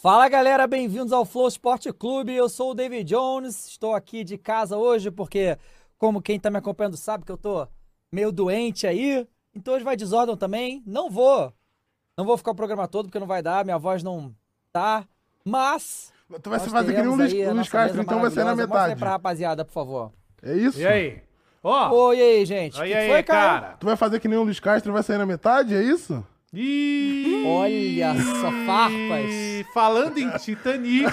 Fala galera, bem-vindos ao Flow Esporte Clube. Eu sou o David Jones, estou aqui de casa hoje porque, como quem tá me acompanhando sabe que eu tô meio doente aí, então hoje vai desordem também. Não vou, não vou ficar o programa todo porque não vai dar, minha voz não tá, mas. Tu vai fazer que nem um Luiz, Luiz Castro, então vai ser na metade. Mostra aí pra rapaziada, por favor. É isso? E aí? Ó. Oh. Oi, aí, gente. E aí, foi, cara? cara? Tu vai fazer que nem o Luiz Castro e vai sair na metade, é isso? E... Olha só, farpas. Falando em Titanic.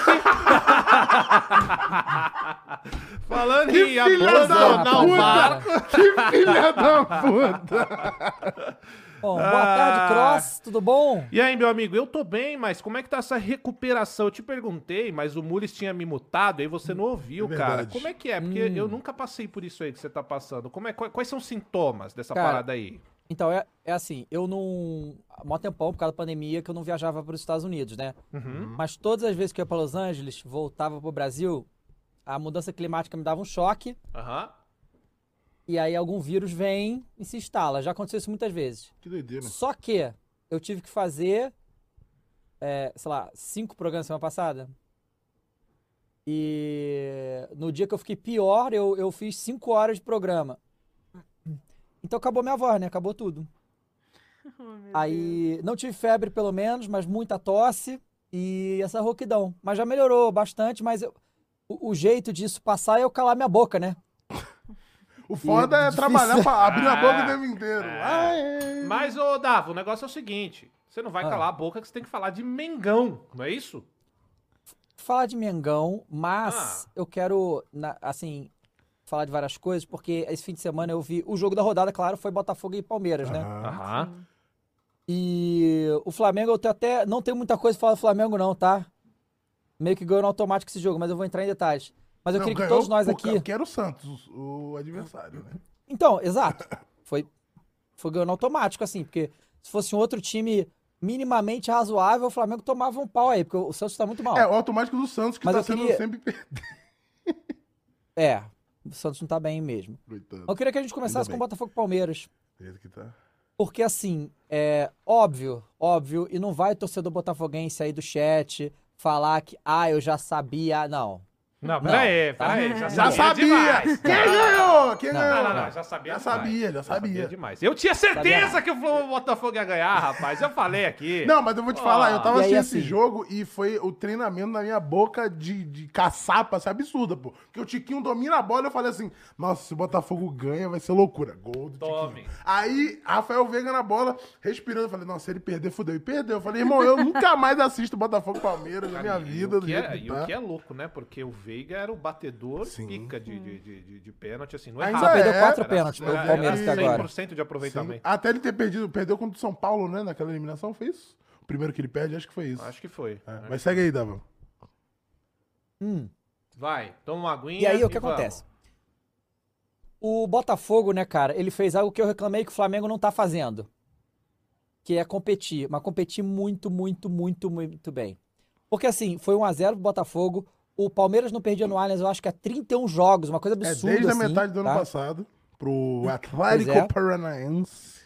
falando que em abandonar o. Que filha da puta. Bom, boa tarde, ah. Cross, tudo bom? E aí, meu amigo, eu tô bem, mas como é que tá essa recuperação? Eu te perguntei, mas o Mules tinha me mutado, aí você não ouviu, é cara. Como é que é? Porque hum. eu nunca passei por isso aí que você tá passando. Como é, quais são os sintomas dessa cara, parada aí? Então, é, é assim, eu não. Há mó tempão, por causa da pandemia, que eu não viajava para os Estados Unidos, né? Uhum. Mas todas as vezes que eu ia para Los Angeles, voltava para o Brasil, a mudança climática me dava um choque. Uhum. E aí algum vírus vem e se instala. Já aconteceu isso muitas vezes. Que doideira. Só que eu tive que fazer, é, sei lá, cinco programas semana passada. E no dia que eu fiquei pior, eu, eu fiz cinco horas de programa. Então acabou minha voz, né? Acabou tudo. Oh, Aí Deus. não tive febre, pelo menos, mas muita tosse e essa rouquidão. Mas já melhorou bastante, mas eu, o, o, jeito disso passar é eu calar minha boca, né? O foda e é, é trabalhar pra abrir a boca o tempo inteiro. É. Mas, ô Davo, o negócio é o seguinte: você não vai ah. calar a boca que você tem que falar de Mengão, não é isso? Falar de Mengão, mas ah. eu quero, assim, falar de várias coisas, porque esse fim de semana eu vi o jogo da rodada, claro, foi Botafogo e Palmeiras, né? Aham. E o Flamengo, eu tenho até. Não tenho muita coisa pra falar do Flamengo, não, tá? Meio que ganhou no automático esse jogo, mas eu vou entrar em detalhes. Mas eu não, queria que todos nós aqui. Porque era o Santos, o adversário, né? Então, exato. Foi, foi ganhando automático, assim, porque se fosse um outro time minimamente razoável, o Flamengo tomava um pau aí, porque o Santos tá muito mal. É, o automático do Santos que mas tá sendo queria... sempre perder. É, o Santos não tá bem mesmo. Coitado. Eu queria que a gente começasse com o Botafogo Palmeiras. que tá. Porque assim, é óbvio, óbvio, e não vai torcedor botafoguense aí do chat falar que, ah, eu já sabia. Não, não, peraí, peraí. Já, já sabia! Quem ganhou? Quem não, ganhou? Não, não, já sabia. Já sabia, já sabia. sabia demais. Eu tinha certeza que o Botafogo ia ganhar, rapaz. Eu falei aqui. Não, mas eu vou te falar, eu tava assistindo assim? esse jogo e foi o treinamento na minha boca de, de caçapa, assim, absurda, pô. Porque o Tiquinho domina a bola e eu falei assim: nossa, se o Botafogo ganha, vai ser loucura. Gol do Tome. Tiquinho. Aí, Rafael Veiga na bola, respirando, eu falei: nossa, se ele perder, fudeu. E perdeu. Eu falei, irmão, eu nunca mais assisto Botafogo Palmeiras na minha vida. E o, que é, e o que é louco, né? Porque o Veiga era o batedor Sim. pica de, de, de, de, pênalti, assim, não é Ainda perdeu quatro pênaltis pro Palmeiras até agora. 100% de aproveitamento. Sim. Até ele ter perdido, perdeu contra o São Paulo, né, naquela eliminação, foi isso? O primeiro que ele perde, acho que foi isso. Acho que foi. É. Mas segue aí, Dava. Hum. Vai, toma uma aguinha E aí, o que vamos. acontece? O Botafogo, né, cara, ele fez algo que eu reclamei que o Flamengo não tá fazendo. Que é competir. Mas competir muito, muito, muito, muito bem. Porque assim, foi 1x0 pro Botafogo. O Palmeiras não perdia no Allianz, eu acho que há 31 jogos, uma coisa absurda. É desde assim, a metade do tá? ano passado, pro Atlético é. Paranaense.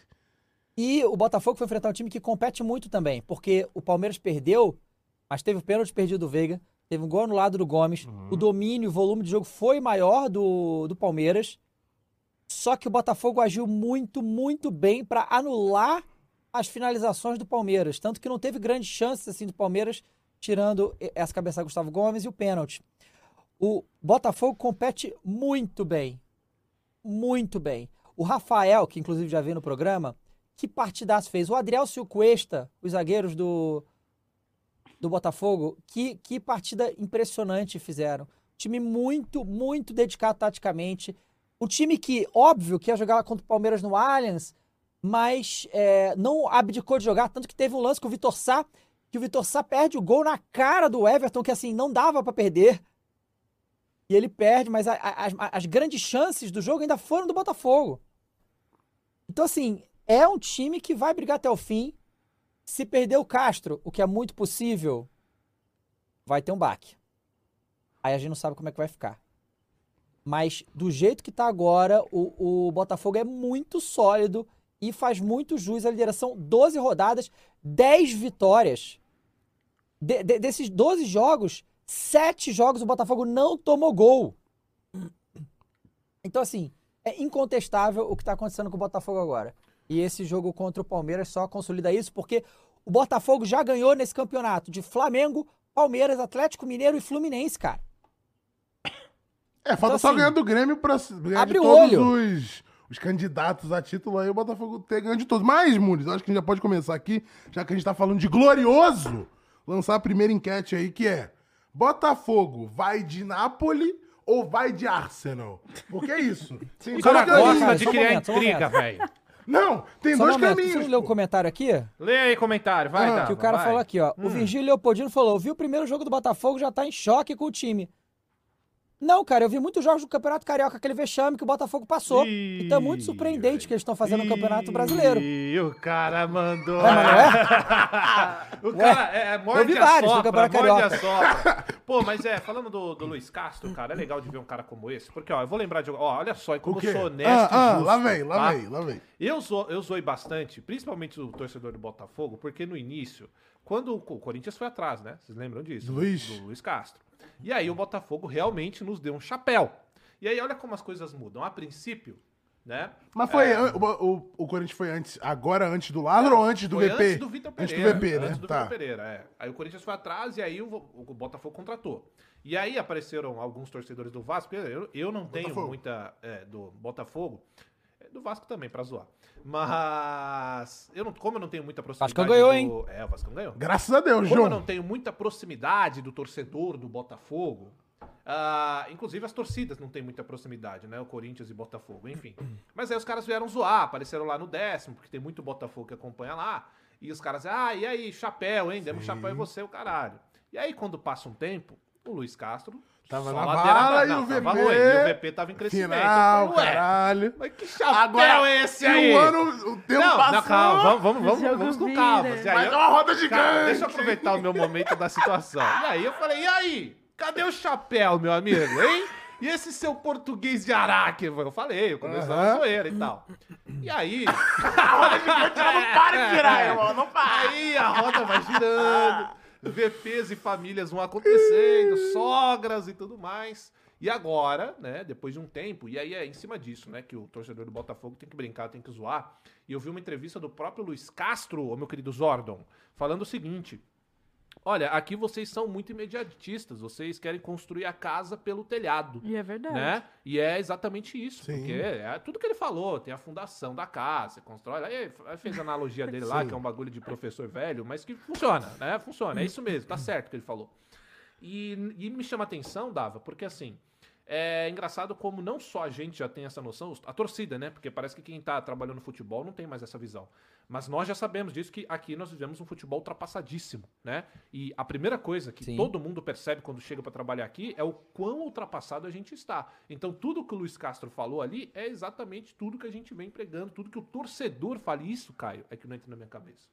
E o Botafogo foi enfrentar um time que compete muito também, porque o Palmeiras perdeu, mas teve o pênalti perdido do Veiga, teve um gol no lado do Gomes, uhum. o domínio, o volume de jogo foi maior do, do Palmeiras. Só que o Botafogo agiu muito, muito bem para anular as finalizações do Palmeiras. Tanto que não teve grandes chances assim do Palmeiras tirando essa cabeça Gustavo Gomes e o pênalti. O Botafogo compete muito bem. Muito bem. O Rafael, que inclusive já veio no programa, que partidaço fez. O Adriel Silcuesta, os zagueiros do, do Botafogo, que, que partida impressionante fizeram. Time muito, muito dedicado taticamente. Um time que, óbvio, que ia jogar contra o Palmeiras no Allianz, mas é, não abdicou de jogar. Tanto que teve um lance com o Vitor Sá, que o Vitor Sá perde o gol na cara do Everton, que assim, não dava para perder. E ele perde, mas a, a, as, as grandes chances do jogo ainda foram do Botafogo. Então, assim, é um time que vai brigar até o fim. Se perder o Castro, o que é muito possível, vai ter um baque. Aí a gente não sabe como é que vai ficar. Mas do jeito que tá agora, o, o Botafogo é muito sólido e faz muito jus à lideração. 12 rodadas, 10 vitórias. De, de, desses 12 jogos, sete jogos o Botafogo não tomou gol. Então, assim, é incontestável o que está acontecendo com o Botafogo agora. E esse jogo contra o Palmeiras só consolida isso, porque o Botafogo já ganhou nesse campeonato de Flamengo, Palmeiras, Atlético Mineiro e Fluminense, cara. É, falta então, só assim, ganhar do Grêmio pra ganhar abre de todos olho. os, os candidatos a título aí, o Botafogo ter ganho de todos. Mas, Muniz, acho que a gente já pode começar aqui, já que a gente tá falando de glorioso, lançar a primeira enquete aí, que é Botafogo vai de Nápoles ou vai de Arsenal? Porque é isso. Tem o cara gosta de criar intriga, velho. Não, tem Só dois caminhos. Você ler o comentário aqui? Lê aí comentário, vai, ah, Que o cara vai. falou aqui, ó. Hum. O Virgílio Leopoldino falou: viu o primeiro jogo do Botafogo, já tá em choque com o time. Não, cara, eu vi muitos jogos do Campeonato Carioca, aquele vexame que o Botafogo passou. Ih, então é muito surpreendente que eles estão fazendo no Campeonato Brasileiro. E o cara mandou. É, mas não é? o cara é, é morde eu vi vários do Campeonato Carioca. Pô, mas é, falando do, do Luiz Castro, cara, é legal de ver um cara como esse. Porque, ó, eu vou lembrar de. Ó, olha só, como eu sou honesto. Ah, ah, justo, lá vem, lá tá? vem, lá vem. Eu, zo, eu zoei bastante, principalmente o torcedor do Botafogo, porque no início, quando o Corinthians foi atrás, né? Vocês lembram disso? Luiz. Do Luiz Castro. E aí o Botafogo realmente nos deu um chapéu. E aí olha como as coisas mudam. A princípio, né? Mas foi. É... O, o, o, Corinthians foi antes, agora antes do Lázaro ou antes do foi VP? Antes do Vitor Pereira. Antes do VP, né? Antes do tá. Vitor Pereira, é. Aí o Corinthians foi atrás e aí o, o Botafogo contratou. E aí apareceram alguns torcedores do Vasco. Eu, eu não tenho Botafogo. muita. É, do Botafogo. Do Vasco também, pra zoar. Mas. Eu não, como eu não tenho muita proximidade. Vasco ganhou, do, hein? É, o Vasco ganhou. Graças a Deus, como João. Como eu não tenho muita proximidade do torcedor do Botafogo. Uh, inclusive as torcidas não têm muita proximidade, né? O Corinthians e Botafogo, enfim. Mas aí os caras vieram zoar, apareceram lá no décimo, porque tem muito Botafogo que acompanha lá. E os caras, ah, e aí, chapéu, hein? Demos chapéu em você, o caralho. E aí, quando passa um tempo, o Luiz Castro Tava na bala e o VP. Ruim, e o VP tava em crescimento. Final, falei, caralho. Mas que chapéu Agora, é esse aí? um ano, o tempo não, passou. Não, calma, vamos, vamos, vamos, vamos com calma. Mas é uma roda gigante. Deixa eu aproveitar o meu momento da situação. E aí eu falei, e aí? Cadê o chapéu, meu amigo, hein? E esse seu português de Araque? Eu falei, eu comecei uhum. a zoeira e tal. E aí. a roda gigante ela não para de girar, irmão, não para. Aí a roda vai girando. VPs e famílias vão acontecendo, sogras e tudo mais. E agora, né, depois de um tempo, e aí é em cima disso, né, que o torcedor do Botafogo tem que brincar, tem que zoar. E eu vi uma entrevista do próprio Luiz Castro, o meu querido Zordon, falando o seguinte: Olha, aqui vocês são muito imediatistas, vocês querem construir a casa pelo telhado. E é verdade. Né? E é exatamente isso, Sim. porque é tudo que ele falou, tem a fundação da casa, você constrói, aí fez a analogia dele lá, que é um bagulho de professor velho, mas que funciona, né? Funciona, é isso mesmo, tá certo que ele falou. E, e me chama atenção, Dava, porque assim, é engraçado como não só a gente já tem essa noção, a torcida, né? Porque parece que quem tá trabalhando no futebol não tem mais essa visão. Mas nós já sabemos disso que aqui nós vivemos um futebol ultrapassadíssimo, né? E a primeira coisa que Sim. todo mundo percebe quando chega para trabalhar aqui é o quão ultrapassado a gente está. Então tudo que o Luiz Castro falou ali é exatamente tudo que a gente vem pregando, tudo que o torcedor fala. Isso, Caio, é que não entra na minha cabeça.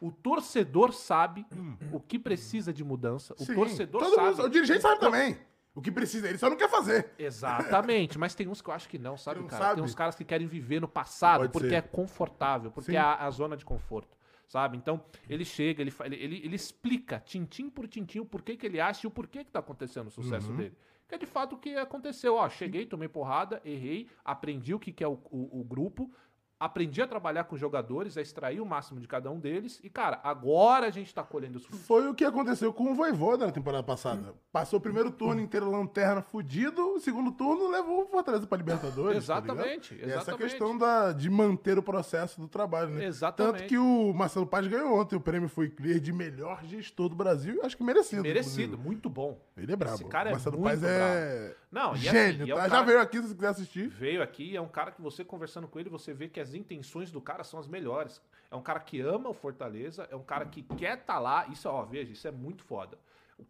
O torcedor sabe o que precisa de mudança. O Sim, torcedor sabe. Mundo, o dirigente sabe também. O que precisa, ele só não quer fazer. Exatamente, mas tem uns que eu acho que não, sabe, não cara? Sabe. Tem uns caras que querem viver no passado Pode porque ser. é confortável, porque Sim. é a, a, zona de conforto, sabe? Então, ele chega, ele, ele, ele, explica, tintim por tintim, o porquê que ele acha e o porquê que tá acontecendo o sucesso uhum. dele. Que é de fato o que aconteceu. Ó, cheguei, tomei porrada, errei, aprendi o que, que é o, o, o grupo, aprendi a trabalhar com jogadores, a extrair o máximo de cada um deles. E, cara, agora a gente tá colhendo os frutos. Foi o que aconteceu com o Voivoda na temporada passada. Passou o primeiro turno inteiro lanterna fudido, o segundo turno levou o Fortaleza pra Libertadores. exatamente, tá exatamente. essa questão da, de manter o processo do trabalho, né? Exatamente. Tanto que o Marcelo Paz ganhou ontem, o prêmio foi clear de melhor gestor do Brasil, acho que merecido. Merecido, inclusive. muito bom. Ele é brabo. Esse cara é Marcelo muito Paz é Não, e assim, gênio, assim, é tá? Cara... Já veio aqui se quiser assistir. Veio aqui, é um cara que você conversando com ele, você vê que as intenções do cara são as melhores. É um cara que ama o Fortaleza, é um cara que quer estar tá lá. Isso, ó, veja, isso é muito foda.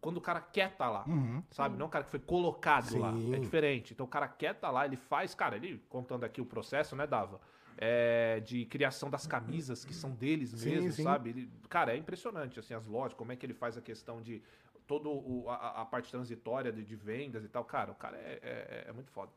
Quando o cara quer estar tá lá, uhum. sabe? Não é um cara que foi colocado Sim. lá. É diferente. Então o cara quer estar tá lá, ele faz, cara, ele contando aqui o processo, né, Dava? É, de criação das camisas que são deles sim, mesmo, sim. sabe? Ele, cara, é impressionante, assim, as lojas, como é que ele faz a questão de toda a, a, parte transitória de, de, vendas e tal. Cara, o cara é, é, é muito foda.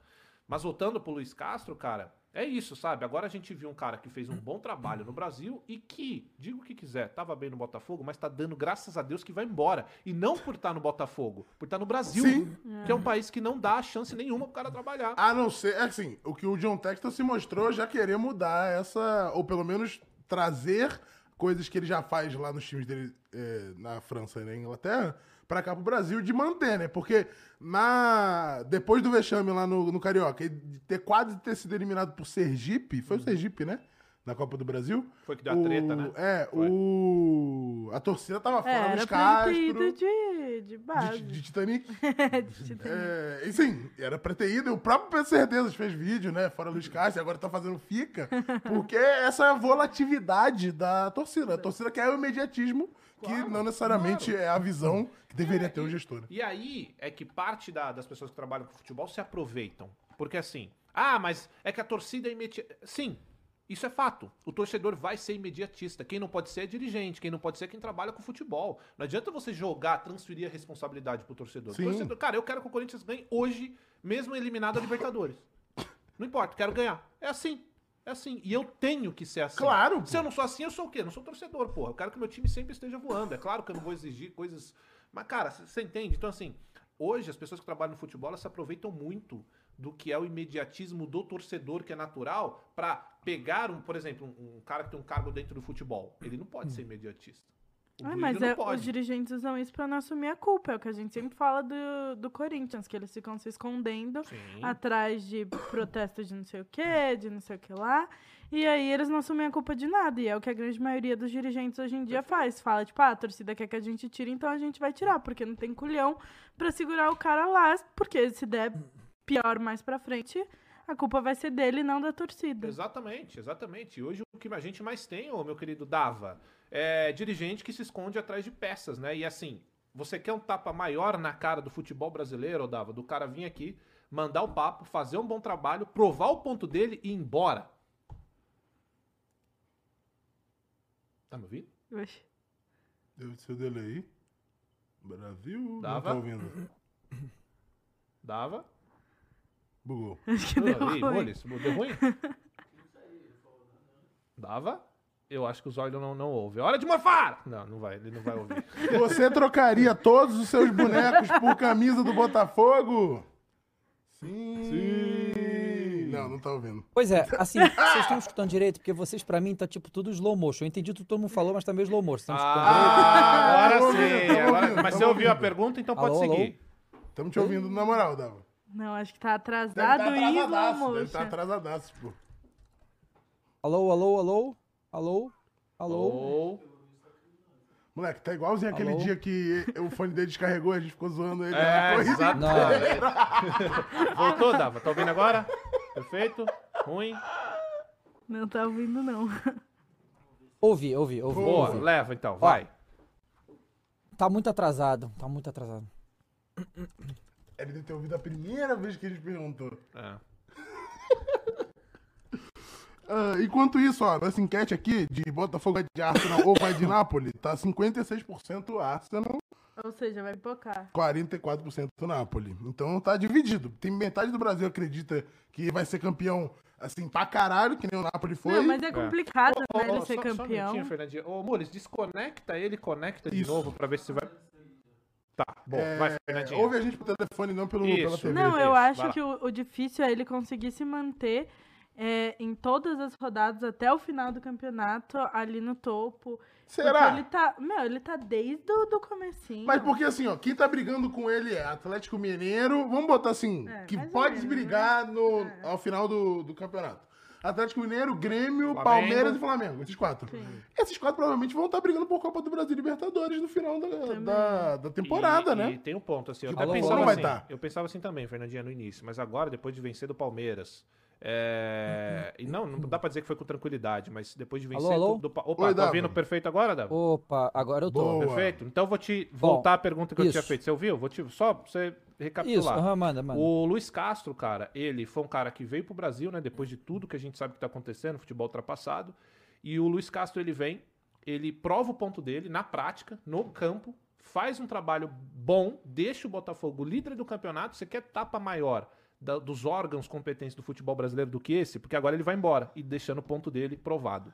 Mas voltando pro Luiz Castro, cara, é isso, sabe? Agora a gente viu um cara que fez um bom trabalho no Brasil e que, digo o que quiser, tava bem no Botafogo, mas tá dando graças a Deus que vai embora. E não por estar tá no Botafogo, por estar tá no Brasil, Sim. que é um país que não dá chance nenhuma pro cara trabalhar. A não ser, é assim, o que o John Texton se mostrou já querer mudar essa, ou pelo menos trazer coisas que ele já faz lá nos times dele é, na França e na Inglaterra para cá pro Brasil de manter, né? Porque na depois do vexame lá no, no Carioca, de ter quase ter sido eliminado por Sergipe, foi o Sergipe, né? Na Copa do Brasil. Foi que deu a treta, né? É, foi. o. A torcida tava fora é, dos Castro. De, de base. De, de Titanic. de Titanic. É, e sim, era pra ter ido. O próprio Pedro Certezas fez vídeo, né? Fora Luiz Castro, e agora tá fazendo fica. Porque essa volatilidade da torcida. A torcida quer o imediatismo que não necessariamente claro. é a visão que deveria é, ter o gestor. E aí é que parte da, das pessoas que trabalham com futebol se aproveitam. Porque assim, ah, mas é que a torcida é imediatista. Sim, isso é fato. O torcedor vai ser imediatista. Quem não pode ser é dirigente, quem não pode ser é quem trabalha com futebol. Não adianta você jogar, transferir a responsabilidade pro torcedor. Sim. torcedor cara, eu quero que o Corinthians ganhe hoje, mesmo eliminado a Libertadores. Não importa, quero ganhar. É assim. É assim. E eu tenho que ser assim. Claro. Se eu não sou assim, eu sou o quê? Eu não sou torcedor, porra. Eu quero que meu time sempre esteja voando. É claro que eu não vou exigir coisas. Mas, cara, você entende? Então, assim, hoje as pessoas que trabalham no futebol elas se aproveitam muito do que é o imediatismo do torcedor, que é natural, para pegar, um, por exemplo, um, um, cara que tem um cargo dentro do futebol. Ele não pode ser imediatista. Ah, mas é, os dirigentes usam isso para não assumir a culpa. É o que a gente sempre fala do, do Corinthians, que eles ficam se escondendo Sim. atrás de protestos de não sei o que, de não sei o que lá. E aí eles não assumem a culpa de nada. E é o que a grande maioria dos dirigentes hoje em dia faz. Fala, tipo, ah, a torcida quer que a gente tire, então a gente vai tirar, porque não tem culhão para segurar o cara lá, porque se der pior mais pra frente, a culpa vai ser dele, não da torcida. Exatamente, exatamente. E hoje o que a gente mais tem, ô, meu querido Dava, é, dirigente que se esconde atrás de peças, né? E assim, você quer um tapa maior na cara do futebol brasileiro, Dava, do cara vir aqui, mandar o papo, fazer um bom trabalho, provar o ponto dele e ir embora. Tá me ouvindo? Oxe. Deve ser dele aí. Brasil? Dava? Não tá ouvindo. Dava? Bugou. Acho que deu ruim. deu ruim? Dava? Eu acho que o Zóio não, não ouve. Hora de morfar! Não, não vai, ele não vai ouvir. Você trocaria todos os seus bonecos por camisa do Botafogo? Sim. Sim. Não, não tá ouvindo. Pois é, assim, vocês estão escutando direito? Porque vocês, pra mim, tá tipo tudo slow motion. Eu entendi tudo que todo mundo falou, mas tá meio slow motion. Ah, agora sim. Agora, mas você ouviu a pergunta, então pode alô, seguir. Estamos te ouvindo na moral, Dava. Não, acho que tá atrasado deve tá e slow motion. Deve tá atrasadaço, pô. Alô, alô, alô? Alô? Alô? Alô? Moleque, tá igualzinho Alô? aquele dia que o fone dele descarregou e a gente ficou zoando ele. É, exato. Voltou, Dava. Tá ouvindo agora? Perfeito? Ruim? Não tá ouvindo, não. Ouvi, ouvi, ouvi. Boa, ouvi. leva então, vai. Ó, tá muito atrasado, tá muito atrasado. Ele deve ter ouvido a primeira vez que a gente perguntou. É. Uh, enquanto isso, ó, nessa enquete aqui de Botafogo de Arsenal ou vai de Nápoles, tá 56% Arsenal. Ou seja, vai pipocar. 44% Nápoles. Então tá dividido. Tem metade do Brasil acredita que vai ser campeão assim, pra caralho, que nem o Napoli foi. Não, mas é complicado, é. né, ele ser só, campeão. Só um Fernandinho. Ô, Mules, desconecta ele, conecta de Isso. novo pra ver se vai... Tá, bom, é, vai, Fernandinho. Ouve a gente pelo telefone, não pelo, pela TV. Não, eu acho que o, o difícil é ele conseguir se manter é, em todas as rodadas até o final do campeonato ali no topo. Será? Ele tá, meu, ele tá desde o do comecinho. Mas porque assim, ó, quem tá brigando com ele é Atlético Mineiro, vamos botar assim, é, que pode menos, brigar né? no, é. ao final do, do campeonato. Atlético Mineiro, Grêmio, Flamengo. Palmeiras e Flamengo. Esses quatro. Sim. Esses quatro provavelmente vão estar tá brigando por Copa do Brasil e Libertadores no final da, da, da, temporada, e, né? E tem um ponto, assim, eu até pensava assim, tá. eu pensava assim também, Fernandinha, no início, mas agora, depois de vencer do Palmeiras, é... E não, não dá pra dizer que foi com tranquilidade, mas depois de vencer. Alô, alô? Do... Opa, Oi, tá ouvindo perfeito agora, Davi? Opa, agora eu tô. Boa. Perfeito. Então eu vou te voltar Bom, à pergunta que isso. eu tinha feito. Você ouviu? Vou te... Só pra você recapitular. Isso, uhum, manda, manda. O Luiz Castro, cara, ele foi um cara que veio pro Brasil, né? Depois de tudo que a gente sabe que tá acontecendo, futebol ultrapassado. E o Luiz Castro, ele vem, ele prova o ponto dele na prática, no campo, faz um trabalho bom, deixa o Botafogo líder do campeonato. Você quer tapa maior da, dos órgãos competentes do futebol brasileiro do que esse, porque agora ele vai embora e deixando o ponto dele provado.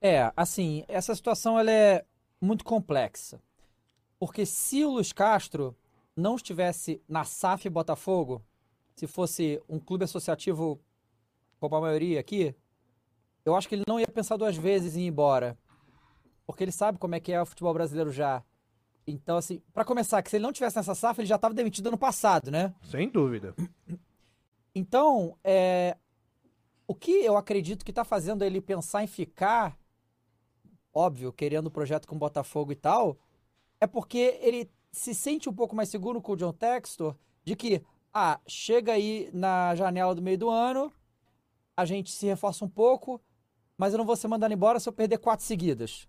É, assim, essa situação ela é muito complexa. Porque se o Luiz Castro não estivesse na SAF Botafogo, se fosse um clube associativo como a maioria aqui, eu acho que ele não ia pensar duas vezes em ir embora. Porque ele sabe como é que é o futebol brasileiro já. Então, assim, para começar, que se ele não tivesse nessa SAF, ele já estava demitido ano passado, né? Sem dúvida. Então, é, o que eu acredito que está fazendo ele pensar em ficar, óbvio, querendo o projeto com o Botafogo e tal, é porque ele se sente um pouco mais seguro com o John Textor de que, ah, chega aí na janela do meio do ano, a gente se reforça um pouco, mas eu não vou ser mandado embora se eu perder quatro seguidas.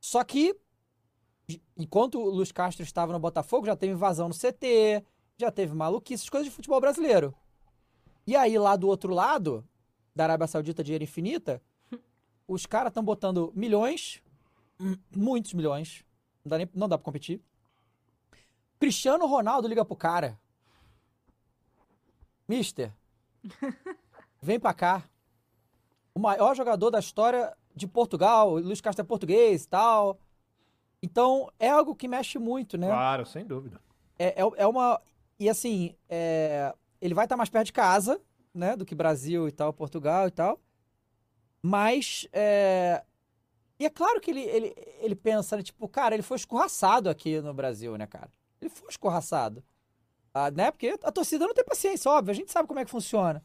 Só que, enquanto o Luiz Castro estava no Botafogo, já teve invasão no CT, já teve maluquice, coisas de futebol brasileiro. E aí, lá do outro lado, da Arábia Saudita, dinheiro infinita, os caras estão botando milhões, muitos milhões, não dá, nem, não dá pra competir. Cristiano Ronaldo liga pro cara. Mister, vem pra cá. O maior jogador da história de Portugal, Luiz Castro é português e tal. Então, é algo que mexe muito, né? Claro, sem dúvida. É, é, é uma. E assim, é, ele vai estar mais perto de casa, né? Do que Brasil e tal, Portugal e tal. Mas. É, e é claro que ele, ele, ele pensa, né, tipo, cara, ele foi escorraçado aqui no Brasil, né, cara? Ele foi escorraçado. Ah, né? Porque a torcida não tem paciência, óbvio, a gente sabe como é que funciona.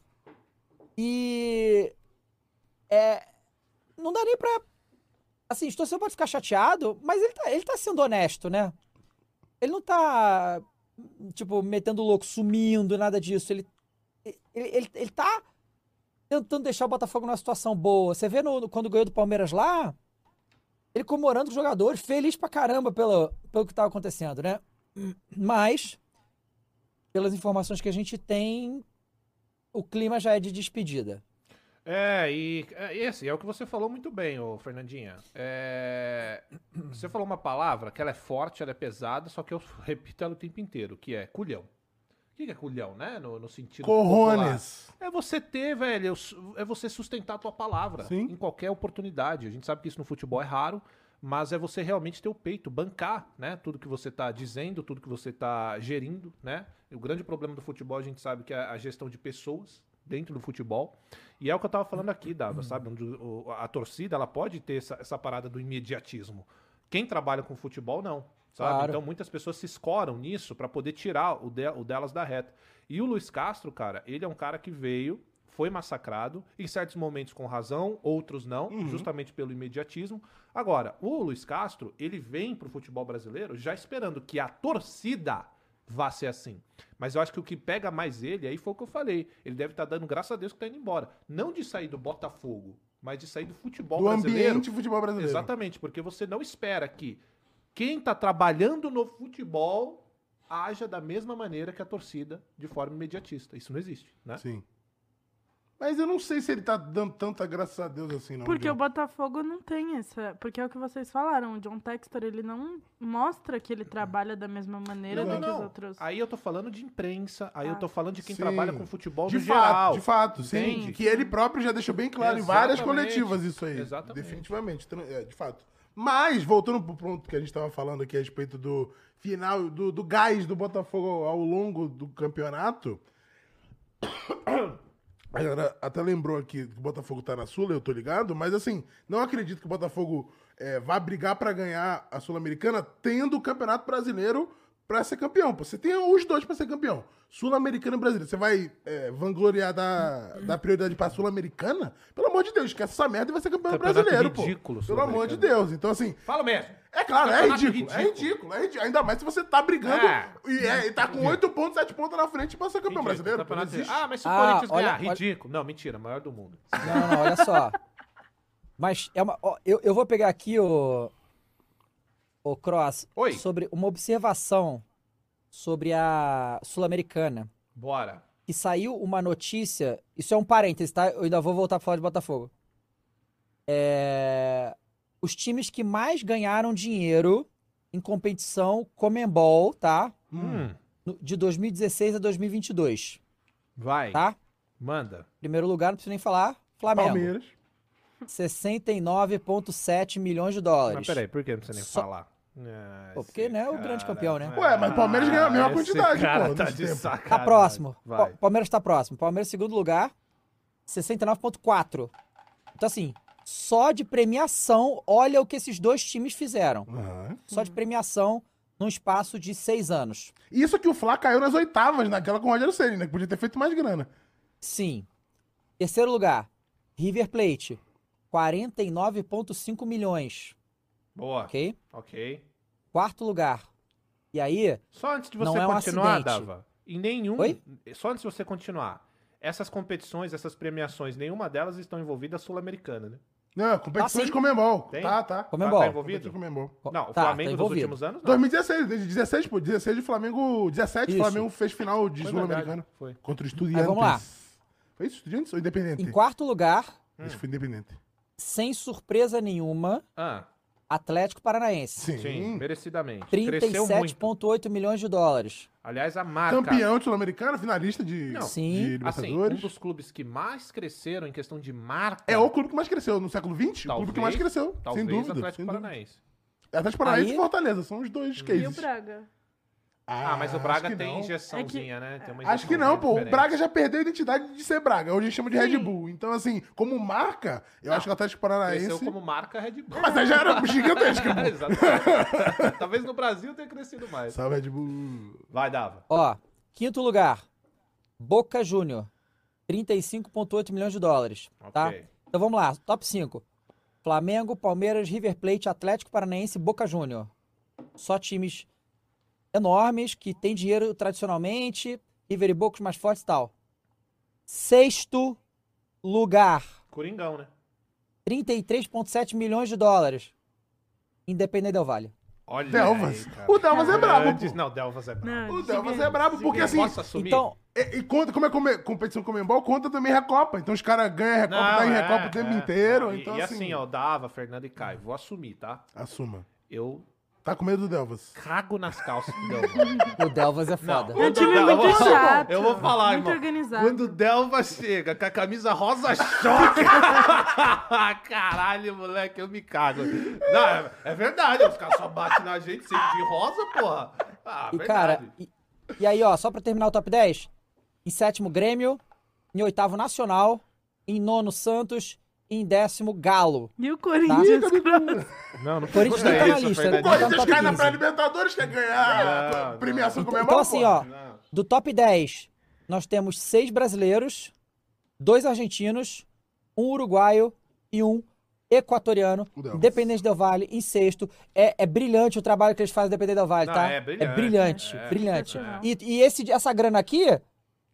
E. É, não dá nem pra. Assim, o torcedor pode ficar chateado, mas ele tá, ele tá sendo honesto, né? Ele não tá, tipo, metendo louco, sumindo, nada disso. Ele, ele, ele, ele tá tentando deixar o Botafogo numa situação boa. Você vê no, quando ganhou do Palmeiras lá, ele comemorando os jogadores, feliz pra caramba pelo, pelo que tava acontecendo, né? Mas, pelas informações que a gente tem, o clima já é de despedida. É, e, é, e assim, é o que você falou muito bem, ô Fernandinha. É, você falou uma palavra que ela é forte, ela é pesada, só que eu repito ela o tempo inteiro, que é culhão. O que é culhão, né? No, no sentido Corrones. Popular. É você ter, velho, é você sustentar a tua palavra Sim. em qualquer oportunidade. A gente sabe que isso no futebol é raro, mas é você realmente ter o peito, bancar, né? Tudo que você está dizendo, tudo que você está gerindo, né? O grande problema do futebol a gente sabe que é a gestão de pessoas, dentro do futebol. E é o que eu tava falando aqui, Dava, sabe? A torcida, ela pode ter essa, essa parada do imediatismo. Quem trabalha com futebol, não. Sabe? Claro. Então muitas pessoas se escoram nisso para poder tirar o, de, o delas da reta. E o Luiz Castro, cara, ele é um cara que veio, foi massacrado, em certos momentos com razão, outros não, uhum. justamente pelo imediatismo. Agora, o Luiz Castro, ele vem pro futebol brasileiro já esperando que a torcida vá ser assim. Mas eu acho que o que pega mais ele, aí foi o que eu falei. Ele deve estar tá dando graças a Deus que tá indo embora. Não de sair do Botafogo, mas de sair do futebol do brasileiro. ambiente futebol brasileiro. Exatamente, porque você não espera que quem está trabalhando no futebol haja da mesma maneira que a torcida de forma imediatista. Isso não existe, né? Sim. Mas eu não sei se ele tá dando tanta graças a Deus assim, não. Porque o Botafogo não tem essa. Porque é o que vocês falaram. O John Textor, ele não mostra que ele trabalha da mesma maneira não, do não, que não. os outros. Aí eu tô falando de imprensa, aí ah. eu tô falando de quem sim. trabalha com futebol de fato, geral. De fato, sim. Entende? Que ele próprio já deixou bem claro Exatamente. em várias coletivas isso aí. Exatamente. Definitivamente, é, de fato. Mas, voltando pro ponto que a gente tava falando aqui a respeito do final, do, do gás do Botafogo ao longo do campeonato. Agora, até lembrou aqui que o Botafogo tá na Sula, eu tô ligado, mas assim, não acredito que o Botafogo é, vá brigar para ganhar a Sul-Americana tendo o Campeonato Brasileiro para ser campeão. Você tem os dois para ser campeão. Sul-Americana e brasileiro. Você vai é, vangloriar da, da prioridade pra Sul-Americana? Pelo amor de Deus, esquece essa merda e vai ser campeão Campeonato brasileiro, ridículo, pô. Pelo amor de Deus. Então, assim. Fala mesmo. É claro, é ridículo, ridículo, É ridículo, é ridículo. Ainda mais se você tá brigando é, e, é, e tá com oito pontos, sete pontos na frente pra ser campeão ridículo, brasileiro. Ah, mas se o ah, Corinthians olha, ganhar, ridículo. Não, mentira, maior do mundo. Não, não, olha só. Mas é uma. Ó, eu, eu vou pegar aqui o. O Cross. Oi. Sobre uma observação sobre a Sul-Americana. Bora. E saiu uma notícia. Isso é um parênteses, tá? Eu ainda vou voltar pra falar de Botafogo. É... Os times que mais ganharam dinheiro em competição Comembol, tá? Hum. de 2016 a 2022. Vai. Tá? Manda. Primeiro lugar, não preciso nem falar, Flamengo. Palmeiras. 69,7 milhões de dólares. Mas peraí, por que não precisa nem Só... falar? Ah, pô, porque, né, o grande campeão, né? Ué, mas o Palmeiras ganhou a mesma quantidade, cara pô. Tá, de tá próximo. Vai. Palmeiras tá próximo. Palmeiras, segundo lugar, 69,4. Então, assim, só de premiação, olha o que esses dois times fizeram. Uhum. Só de premiação num espaço de seis anos. Isso que o Flá caiu nas oitavas, naquela com o Rogério Ceni, né? Que podia ter feito mais grana. Sim. Terceiro lugar, River Plate, 49,5 milhões. Boa. Ok? Ok. Quarto lugar. E aí. Só antes de você é um continuar, acidente. Dava. Em nenhum. Oi? Só antes de você continuar. Essas competições, essas premiações, nenhuma delas estão envolvidas sul-americana, né? Não, competições ah, de Comembol. Tem? Tá, tá. Comembol. Tá, tá envolvido? Comembol. Não, o tá, Flamengo tá dos últimos anos? Não. 2016, 16, pô. 16 de Flamengo. 17 Isso. Flamengo fez final de Sul-Americano. Foi. Contra o Estudiantes. Aí, vamos lá. Foi isso, Estudiantes ou Independente? Em quarto lugar. Esse foi Independente. Sem surpresa nenhuma. Ah. Atlético Paranaense. Sim, Sim merecidamente. 37,8 milhões de dólares. Aliás, a marca. Campeão sul-americano, finalista de, Não, Sim. de Assim, um dos clubes que mais cresceram em questão de marca. É o clube que mais cresceu no século XX. Talvez, o clube que mais cresceu. Talvez sem dúvida. Atlético Paranaense. Atlético Paranaense Aí... e Fortaleza são os dois cases. E o Braga? Ah, mas o Braga tem não. injeçãozinha, é que... né? Tem uma acho que não, pô. Diferente. O Braga já perdeu a identidade de ser Braga. Hoje a gente chama de Sim. Red Bull. Então, assim, como marca, eu não. acho que o Atlético Paranaense. Cresceu como marca Red Bull. Mas aí já era gigantesca. Exatamente. Talvez no Brasil tenha crescido mais. Salve, Red Bull. Vai, Dava. Ó, quinto lugar. Boca Júnior. 35,8 milhões de dólares. Tá? Okay. Tá? Então vamos lá. Top 5. Flamengo, Palmeiras, River Plate, Atlético Paranaense Boca Júnior. Só times enormes, que tem dinheiro tradicionalmente, River e Bocos mais fortes e tal. Sexto lugar. Coringão, né? 33,7 milhões de dólares. Independente Del Vale. Olha Delvas. Aí, o Delvas é brabo. Pô. Não, Delvas é brabo. o Delvas é brabo porque assim. Posso assumir? Então, e, e, conta, como é come, competição comembol, conta também Recopa. Então os caras ganham Recopa, não, dá em é, Recopa o tempo é. inteiro. E, então, e assim, assim, ó, Dava, Fernando e Caio, vou assumir, tá? Assuma. Eu Tá com medo do Delvas? Cago nas calças do Delvas. o Delvas é foda. Não, o time é muito chato. Eu vou falar, muito irmão. organizado. Quando o Delvas chega com a camisa rosa choque. Caralho, moleque, eu me cago. Não, é, é verdade. Os caras só batem na gente sempre de rosa, porra. Ah, e, verdade. cara, e, e aí, ó, só pra terminar o top 10. Em sétimo, Grêmio. Em oitavo, Nacional. Em nono, Santos em décimo, Galo. E o Corinthians? Tá? Não, não Corinthians nem tá na lista. O Corinthians cai na pré-Libertadores, quer ganhar não, premiação então, então, assim, ó, do top 10, nós temos seis brasileiros, dois argentinos, um uruguaio e um equatoriano, Independente Del Vale, em sexto. É, é brilhante o trabalho que eles fazem Independente Del Vale, não, tá? É brilhante. É brilhante, é, brilhante. É. E, e esse, essa grana aqui,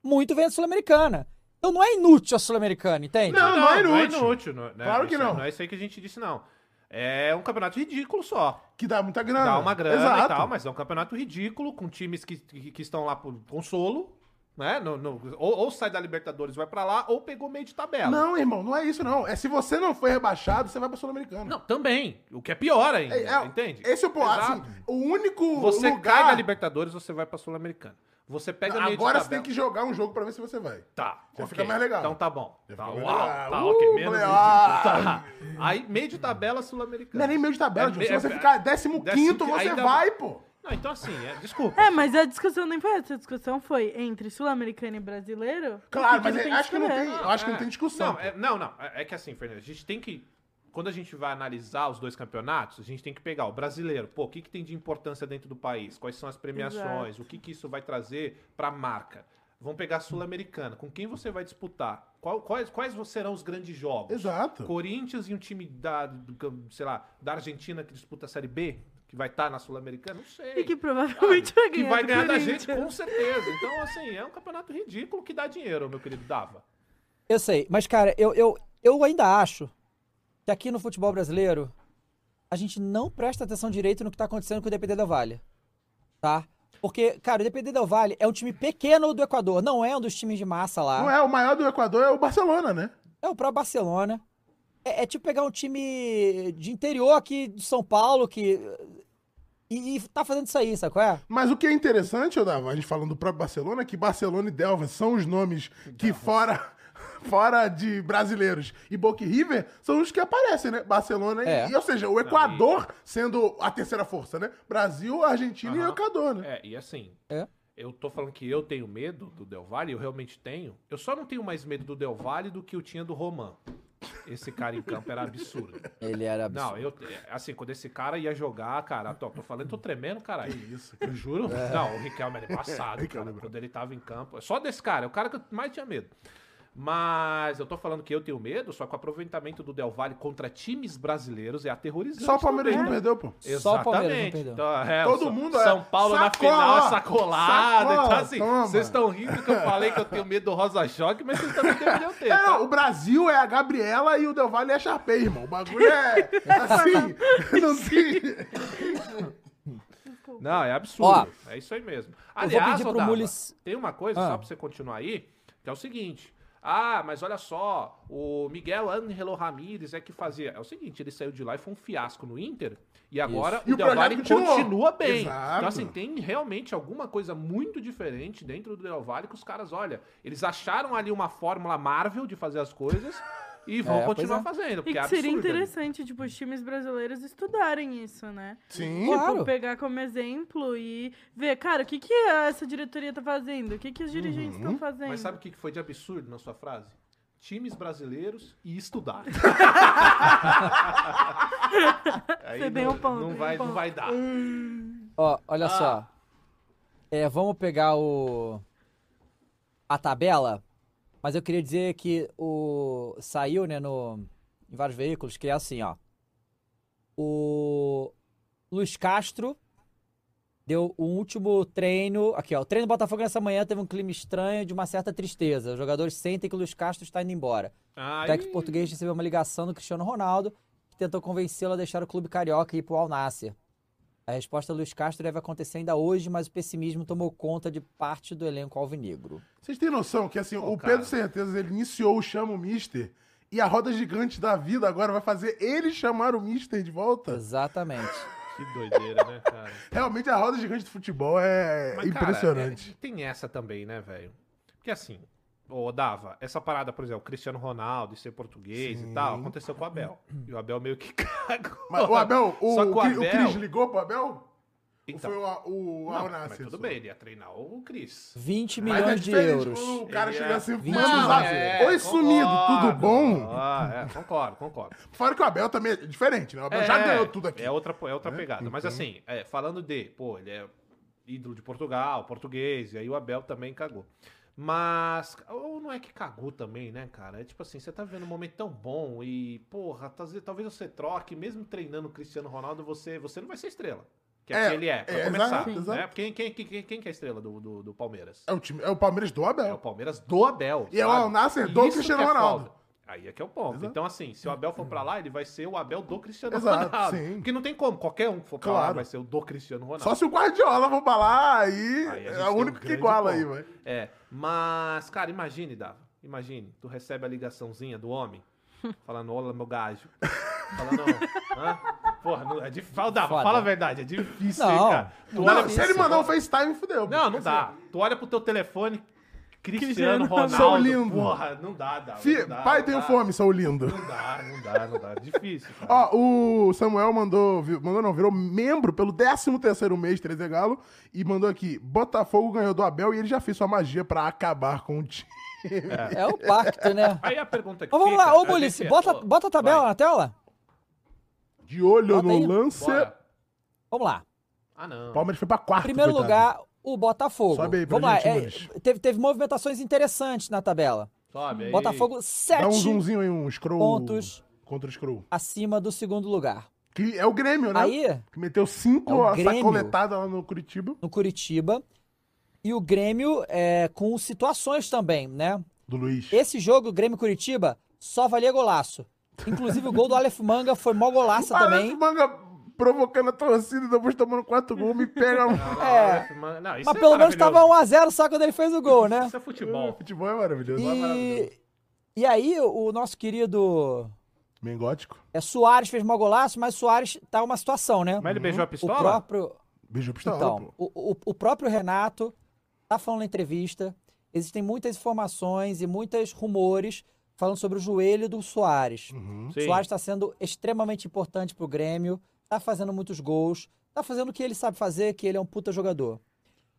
muito vem da Sul-Americana. Então não é inútil a Sul-Americana, entende? Não, não, não, é inútil. Não é inútil não, né? Claro que isso, não. Não é isso aí que a gente disse, não. É um campeonato ridículo só. Que dá muita grana. Dá uma grana Exato. e tal, mas é um campeonato ridículo, com times que, que, que estão lá por consolo, né? No, no, ou, ou, sai da Libertadores vai para lá, ou pegou meio de tabela. Não, irmão, não é isso, não. É se você não foi rebaixado, você vai pra Sul-Americana. Não, também. O que é pior ainda, é, é, entende? Esse é o ponto. Assim, o único Você lugar... cai da Libertadores, você vai pra Sul-Americana. Você pega Agora meio Agora você tem que jogar um jogo pra ver se você vai. Tá. Já okay. fica mais legal. Então tá bom. Já tá, uau, legal. tá, uh, ok. Menos ah, tá. Aí, meio de tabela sul-americana. Não é nem meio de tabela, é, Se é, você ficar 15 quinto, você vai, pô. Não, então assim, é, desculpa. É, mas a discussão nem foi essa. A discussão foi entre sul-americano e brasileiro. Claro, mas é, acho que não tem, eu acho que não tem discussão. Não, é, não, não. É, é que assim, Fernando, a gente tem que quando a gente vai analisar os dois campeonatos, a gente tem que pegar o brasileiro. Pô, o que, que tem de importância dentro do país? Quais são as premiações? Exato. O que, que isso vai trazer para a marca? Vamos pegar a Sul-Americana. Com quem você vai disputar? Qual, quais, quais serão os grandes jogos? Exato. Corinthians e um time da, sei lá, da Argentina que disputa a Série B? Que vai estar tá na Sul-Americana? Não sei. E que provavelmente vai ganhar. Que vai ganhar da gente, com certeza. Então, assim, é um campeonato ridículo que dá dinheiro, meu querido Dava. Eu sei, mas, cara, eu, eu, eu ainda acho que aqui no futebol brasileiro a gente não presta atenção direito no que está acontecendo com o Independente Del Vale. Tá? Porque, cara, o Independente Del Vale é um time pequeno do Equador, não é um dos times de massa lá. Não é, o maior do Equador é o Barcelona, né? É o próprio Barcelona. É, é tipo pegar um time de interior aqui de São Paulo que E, e tá fazendo isso aí, sabe qual é? Mas o que é interessante, Odava, a gente falando do próprio Barcelona, é que Barcelona e Delva são os nomes que fora fora de brasileiros. E Boca e River são os que aparecem, né? Barcelona é. e, ou seja, o Equador Não, e... sendo a terceira força, né? Brasil, Argentina uhum. e Equador, né? É, e assim, é. eu tô falando que eu tenho medo do Del Valle, eu realmente tenho. Eu só não tenho mais medo do Del Valle do que eu tinha do Roman. Esse cara em campo era absurdo. Ele era absurdo. Não, eu, assim, quando esse cara ia jogar, cara, tô, tô falando, tô tremendo, caralho. Que isso, eu juro. É. Não, o Riquelme era passado, cara, quando ele tava em campo. Só desse cara, é o cara que eu mais tinha medo. Mas eu tô falando que eu tenho medo, só que o aproveitamento do Del Valle contra times brasileiros é aterrorizante. Só o Palmeiras não perdeu, pô. Exatamente. Só o Palmeiras não perdeu. Então, é, Todo mundo é. São Paulo Sacola, na final, sacolado. Então, assim, vocês estão rindo que eu falei que eu tenho medo do Rosa Choque, mas vocês também deveriam ter. É, tá? o Brasil é a Gabriela e o Del Valle é a Sharpay, irmão. O bagulho é assim, não tem... Não, é absurdo. Ó, é isso aí mesmo. Aliás, Odava, Mules... tem uma coisa, ah. só pra você continuar aí, que é o seguinte. Ah, mas olha só, o Miguel Angelo Ramírez é que fazia. É o seguinte, ele saiu de lá e foi um fiasco no Inter. E agora Isso. o, o Del Valle continua bem. Exato. Então, assim, tem realmente alguma coisa muito diferente dentro do Del Valle que os caras, olha, eles acharam ali uma fórmula Marvel de fazer as coisas. E vão é, continuar é. fazendo. Porque e que é seria interessante, tipo, os times brasileiros estudarem isso, né? Sim, tipo, claro. pegar como exemplo e ver, cara, o que, que essa diretoria tá fazendo? O que, que os dirigentes estão uhum. fazendo? Mas sabe o que foi de absurdo na sua frase? Times brasileiros e estudar. Aí Você não, um ponto, não, vai, um não vai dar. Ó, olha ah. só. É, vamos pegar o... A tabela mas eu queria dizer que o saiu, né, no, em vários veículos, que é assim, ó. O Luiz Castro deu o último treino. Aqui, ó. O treino do Botafogo nessa manhã teve um clima estranho de uma certa tristeza. Os jogadores sentem que o Luiz Castro está indo embora. Ai. O técnico português recebeu uma ligação do Cristiano Ronaldo, que tentou convencê-lo a deixar o clube carioca e ir pro Al Nasser. A resposta do Luiz Castro deve acontecer ainda hoje, mas o pessimismo tomou conta de parte do elenco alvinegro. Vocês têm noção que assim, oh, o cara. Pedro Certeza ele iniciou o Chama Mister e a roda gigante da vida agora vai fazer ele chamar o Mister de volta? Exatamente. Que doideira, né, cara? Realmente a roda gigante do futebol é Mas, impressionante. Cara, é, tem essa também, né, velho? Porque assim, Ô, Dava, essa parada, por exemplo, Cristiano Ronaldo e ser português Sim. e tal, aconteceu com o Abel. E o Abel meio que cagou. Mas o Abel, o, Só que o, Abel... o Cris ligou pro Abel? Então, foi o, o não, mas tudo bem, ele ia treinar o Cris. 20 milhões é de euros. O cara chega assim, manda é, Oi, sumido, tudo bom? Ah, é, concordo, concordo. Fora que o Abel também é diferente, né? O Abel é, já ganhou tudo aqui. É outra, é outra é, pegada. Então... Mas assim, é, falando de, pô, ele é ídolo de Portugal, português, e aí o Abel também cagou. Mas. Ou não é que cagou também, né, cara? É tipo assim, você tá vendo um momento tão bom e, porra, talvez você troque, mesmo treinando o Cristiano Ronaldo, você, você não vai ser estrela. Que é, é que ele é, pra é, começar. Exato. Né? Quem, quem, quem, quem que é a estrela do, do, do, Palmeiras? É o, time, é o Palmeiras do Abel. É o Palmeiras do Abel. E é o Nasser do Cristiano é Ronaldo. Aí é que é o ponto. Exato. Então, assim, se o Abel for pra lá, ele vai ser o Abel do Cristiano Exato, Ronaldo. Sim. Porque não tem como. Qualquer um que for pra claro. lá vai ser o do Cristiano Ronaldo. Só se o Guardiola for pra lá, aí, aí é o único um que iguala ponto. aí, vai. É. Mas, cara, imagine, Dava. Imagine, tu recebe a ligaçãozinha do homem, falando, olá, meu gajo. Falando, hã? Porra, não, é difícil. Fala, Dava, fala a verdade, é difícil, não, hein, cara. Tu não, se ele mandar um FaceTime, fudeu. Não, não dá. Tu olha pro teu telefone, Cristiano Ronaldo. Sou lindo. Porra, não dá, dá. Fi, não dá pai, tenho fome, sou lindo. Não dá, não dá, não dá. Difícil. Cara. Ó, o Samuel mandou, mandou não, virou membro pelo 13 terceiro mês, 13 Galo, e mandou aqui, Botafogo ganhou do Abel e ele já fez sua magia pra acabar com o time. É, é o pacto, né? Aí a pergunta que Vamos fica, lá, ô Bulice, bota, bota a tabela vai. na tela. De olho bota no aí. lance. Bora. Vamos lá. Ah, não. Palmeiras foi pra quarto, Primeiro coitado. lugar, o Botafogo. Sobe aí pra Vamos gente, lá, é, teve, teve movimentações interessantes na tabela. Sobe aí. Botafogo, sete Dá um zoomzinho aí, um scroll. pontos contra o scroll. acima do segundo lugar. Que é o Grêmio, né? Aí, que meteu cinco é sacoletadas lá no Curitiba. No Curitiba. E o Grêmio é, com situações também, né? Do Luiz. Esse jogo, Grêmio-Curitiba, só valia golaço. Inclusive o gol do Aleph Manga foi mó golaça também. Aleph Manga provocando a torcida e depois tomando quatro gols, me pega. Não, é. Não, mas é pelo menos tava 1x0 só quando ele fez o gol, né? Isso é futebol. futebol é maravilhoso. E, é maravilhoso. e aí, o nosso querido Bem gótico. É, Soares fez mau golaço, mas Soares tá uma situação, né? Mas ele beijou a pistola? O próprio... Beijou a pistola, então, o, o, o, próprio Renato tá falando na entrevista, existem muitas informações e muitos rumores falando sobre o joelho do Soares. Uhum. Soares está sendo extremamente importante pro Grêmio, tá fazendo muitos gols, tá fazendo o que ele sabe fazer, que ele é um puta jogador.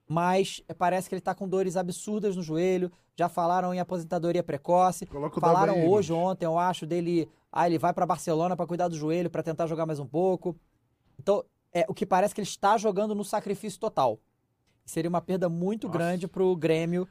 Mas parece que ele tá com dores absurdas no joelho, já falaram em aposentadoria precoce, falaram hoje, ontem, eu acho, dele, ah, ele vai para Barcelona para cuidar do joelho, para tentar jogar mais um pouco. Então, é, o que parece que ele está jogando no sacrifício total. Seria uma perda muito Nossa. grande pro Grêmio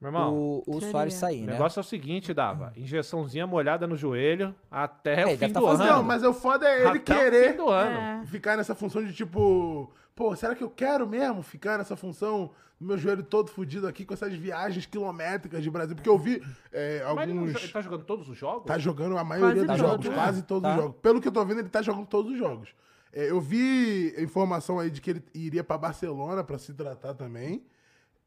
meu irmão, o, o Soares sair, né? O negócio é o seguinte, Dava. Injeçãozinha molhada no joelho até é, o fim tá do ano. Não, mas o foda é ele até querer é. ficar nessa função de tipo... Pô, será que eu quero mesmo ficar nessa função do meu joelho todo fudido aqui com essas viagens quilométricas de Brasil? Porque eu vi é, alguns... Mas ele, ele tá jogando todos os jogos? Tá jogando a maioria quase dos jogos, quase todos tá. os jogos. Pelo que eu tô vendo, ele tá jogando todos os jogos. É, eu vi informação aí de que ele iria para Barcelona para se tratar também.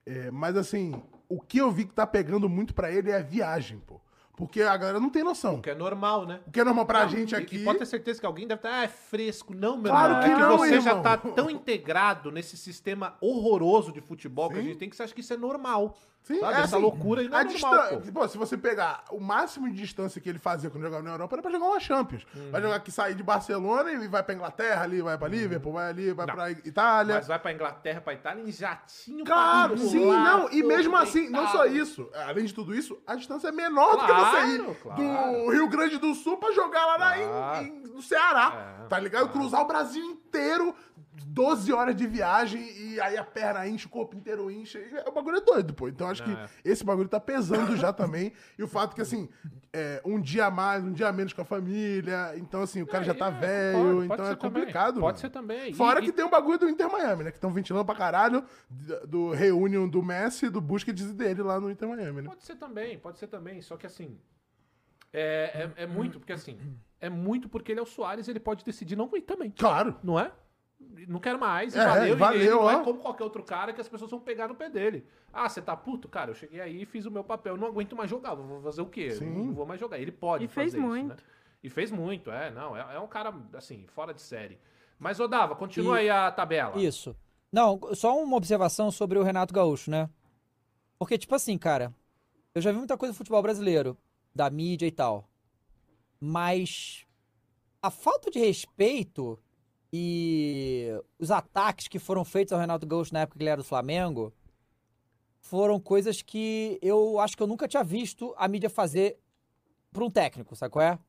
É, mas assim, o que eu vi que tá pegando muito para ele é a viagem, pô. Porque a galera não tem noção. O que é normal, né? O que é normal pra não, gente aqui. E pode ter certeza que alguém deve estar, ah, é fresco. Não, meu claro irmão. Que é que não, você irmão. já tá tão integrado nesse sistema horroroso de futebol Sim. que a gente tem que você acha que isso é normal. Sim, sabe? É Essa assim, loucura aí não é normal, pô. pô. Se você pegar o máximo de distância que ele fazia quando jogava na Europa, era pra jogar uma Champions. Uhum. Vai jogar aqui, sair de Barcelona e vai pra Inglaterra ali, vai pra uhum. Liverpool, vai ali, vai não. pra Itália. Mas vai pra Inglaterra, pra Itália em jatinho Claro, sim, não. E mesmo assim, não só isso. Além de tudo isso, a distância é menor claro, do que você ir claro. do Rio Grande do Sul pra jogar lá claro. na, em, em, no Ceará. É, tá ligado? Cruzar o Brasil inteiro 12 horas de viagem e aí a perna enche, o corpo inteiro enche. O bagulho é doido, pô. Então acho que é. esse bagulho tá pesando já também. E o fato que, assim, é, um dia a mais, um dia a menos com a família. Então, assim, o cara é, já tá é, velho. Pode, pode então é complicado. Também. Pode ser também. Fora e, que e... tem um bagulho do Inter Miami, né? Que estão ventilando pra caralho do reunion do Messi, do Busquets dele lá no Inter Miami, né? Pode ser também, pode ser também. Só que, assim, é, é, é muito, porque assim, é muito porque ele é o Soares ele pode decidir não ir também. Claro. Não é? Não quero mais, é, valeu, valeu, e ele não é como qualquer outro cara que as pessoas vão pegar no pé dele. Ah, você tá puto? Cara, eu cheguei aí e fiz o meu papel, eu não aguento mais jogar, vou fazer o quê? Sim. Não vou mais jogar. Ele pode e fazer fez isso, muito. né? E fez muito, é, não, é, é um cara, assim, fora de série. Mas, Odava, continua e... aí a tabela. Isso. Não, só uma observação sobre o Renato Gaúcho, né? Porque, tipo assim, cara, eu já vi muita coisa do futebol brasileiro, da mídia e tal. Mas a falta de respeito e os ataques que foram feitos ao Renato Gaúcho na época que ele era do Flamengo foram coisas que eu acho que eu nunca tinha visto a mídia fazer para um técnico, sabe qual é?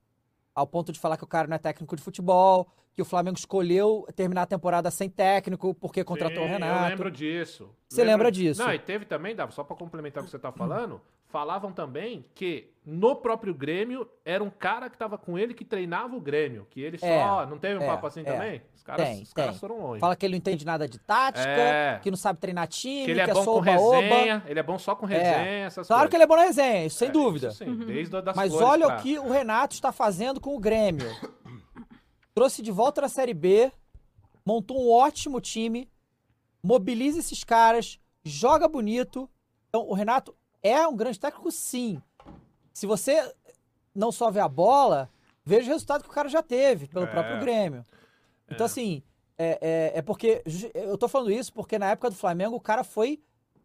Ao ponto de falar que o cara não é técnico de futebol, que o Flamengo escolheu terminar a temporada sem técnico porque contratou Sim, o Renato. Eu lembro disso. Você lembra disso? Não, e teve também, Dava, só para complementar o que você tá falando, falavam também que no próprio Grêmio era um cara que tava com ele que treinava o Grêmio, que ele só, é, não teve um é, papo assim é. também? Os caras, tem, os caras foram longe. Fala que ele não entende nada de tática, é. que não sabe treinar time, que ele é, que é bom com resenha, ele é bom só com é. resenha, essas claro coisas. que ele é bom na resenha, isso sem dúvida. Isso sim, desde das Mas olha pra... o que o Renato está fazendo com o Grêmio. Trouxe de volta da Série B, montou um ótimo time, mobiliza esses caras, joga bonito. Então, o Renato é um grande técnico, sim. Se você não só vê a bola, veja o resultado que o cara já teve pelo é. próprio Grêmio. Então, é. assim, é, é, é, porque. Eu tô falando isso porque na época do Flamengo o cara foi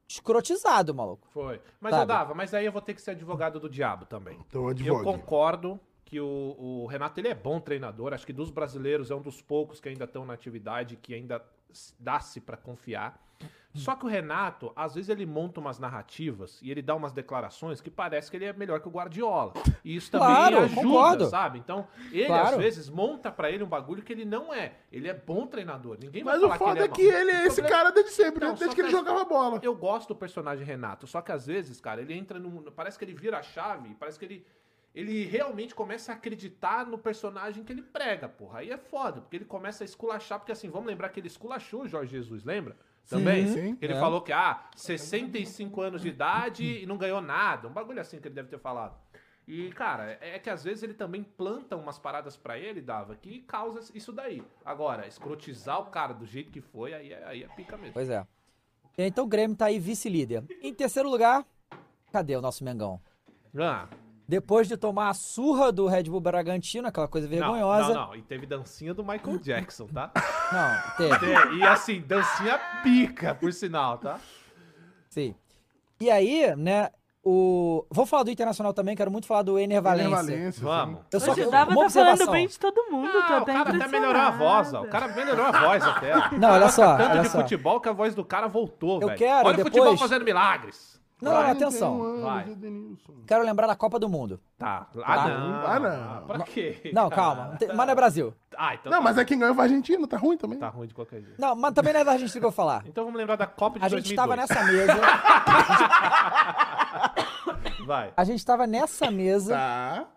escrotizado, maluco. Foi. Mas sabe? eu dava, mas aí eu vou ter que ser advogado do diabo também. Então, advogado. Eu concordo que o, o, Renato ele é bom treinador. Acho que dos brasileiros é um dos poucos que ainda estão na atividade, que ainda dá-se para confiar. Só que o Renato, às vezes ele monta umas narrativas e ele dá umas declarações que parece que ele é melhor que o Guardiola. E isso também claro, ajuda, concordo. sabe? Então, ele claro. às vezes monta para ele um bagulho que ele não é. Ele é bom treinador. Ninguém vai Mas falar o foda que ele é, é que ele é esse cara desde sempre, não, desde que, que ele jogava bola. Eu gosto do personagem Renato, só que às vezes, cara, ele entra num, parece que ele vira a chave, parece que ele ele realmente começa a acreditar no personagem que ele prega, porra. Aí é foda, porque ele começa a esculachar, porque assim, vamos lembrar que ele esculachou o Jorge Jesus, lembra? Também. Sim, ele é. falou que, ah, 65 anos de idade e não ganhou nada. Um bagulho assim que ele deve ter falado. E, cara, é que às vezes ele também planta umas paradas para ele, Dava, que causa isso daí. Agora, escrotizar o cara do jeito que foi, aí é, aí é pica mesmo. Pois é. Então o Grêmio tá aí vice-líder. Em terceiro lugar, cadê o nosso Mengão? Ah, Depois de tomar a surra do Red Bull Bragantino, aquela coisa vergonhosa. Não, não, não. E teve dancinha do Michael Jackson, tá? Não, teve. E assim, dancinha pica, por sinal, tá? Sim. E aí, né, o... Vou falar do Internacional também, quero muito falar do Ener Valência. Ener Valência, vamos. Eu só Hoje dava tá falando bem de todo mundo, não, tô até O cara até melhorou a voz, ó. O cara melhorou a voz até. Não, olha só. Tanto olha de só. futebol que a voz do cara voltou, Eu velho. quero, Olha depois... o futebol fazendo milagres. Não, não, atenção. Vai. Quero lembrar da Copa do Mundo. Tá. Ah, Tá. não. Ah, não. Pra quê? Não, calma. Mas não é Brasil. Ah, então Não, tá. mas é quem ganhou foi a Argentina, tá ruim também. Tá ruim de qualquer jeito. Não, mas também não é da Argentina que eu vou falar. Então vamos lembrar da Copa de A gente 2002. estava nessa mesa. Vai. A gente estava nessa mesa Tá.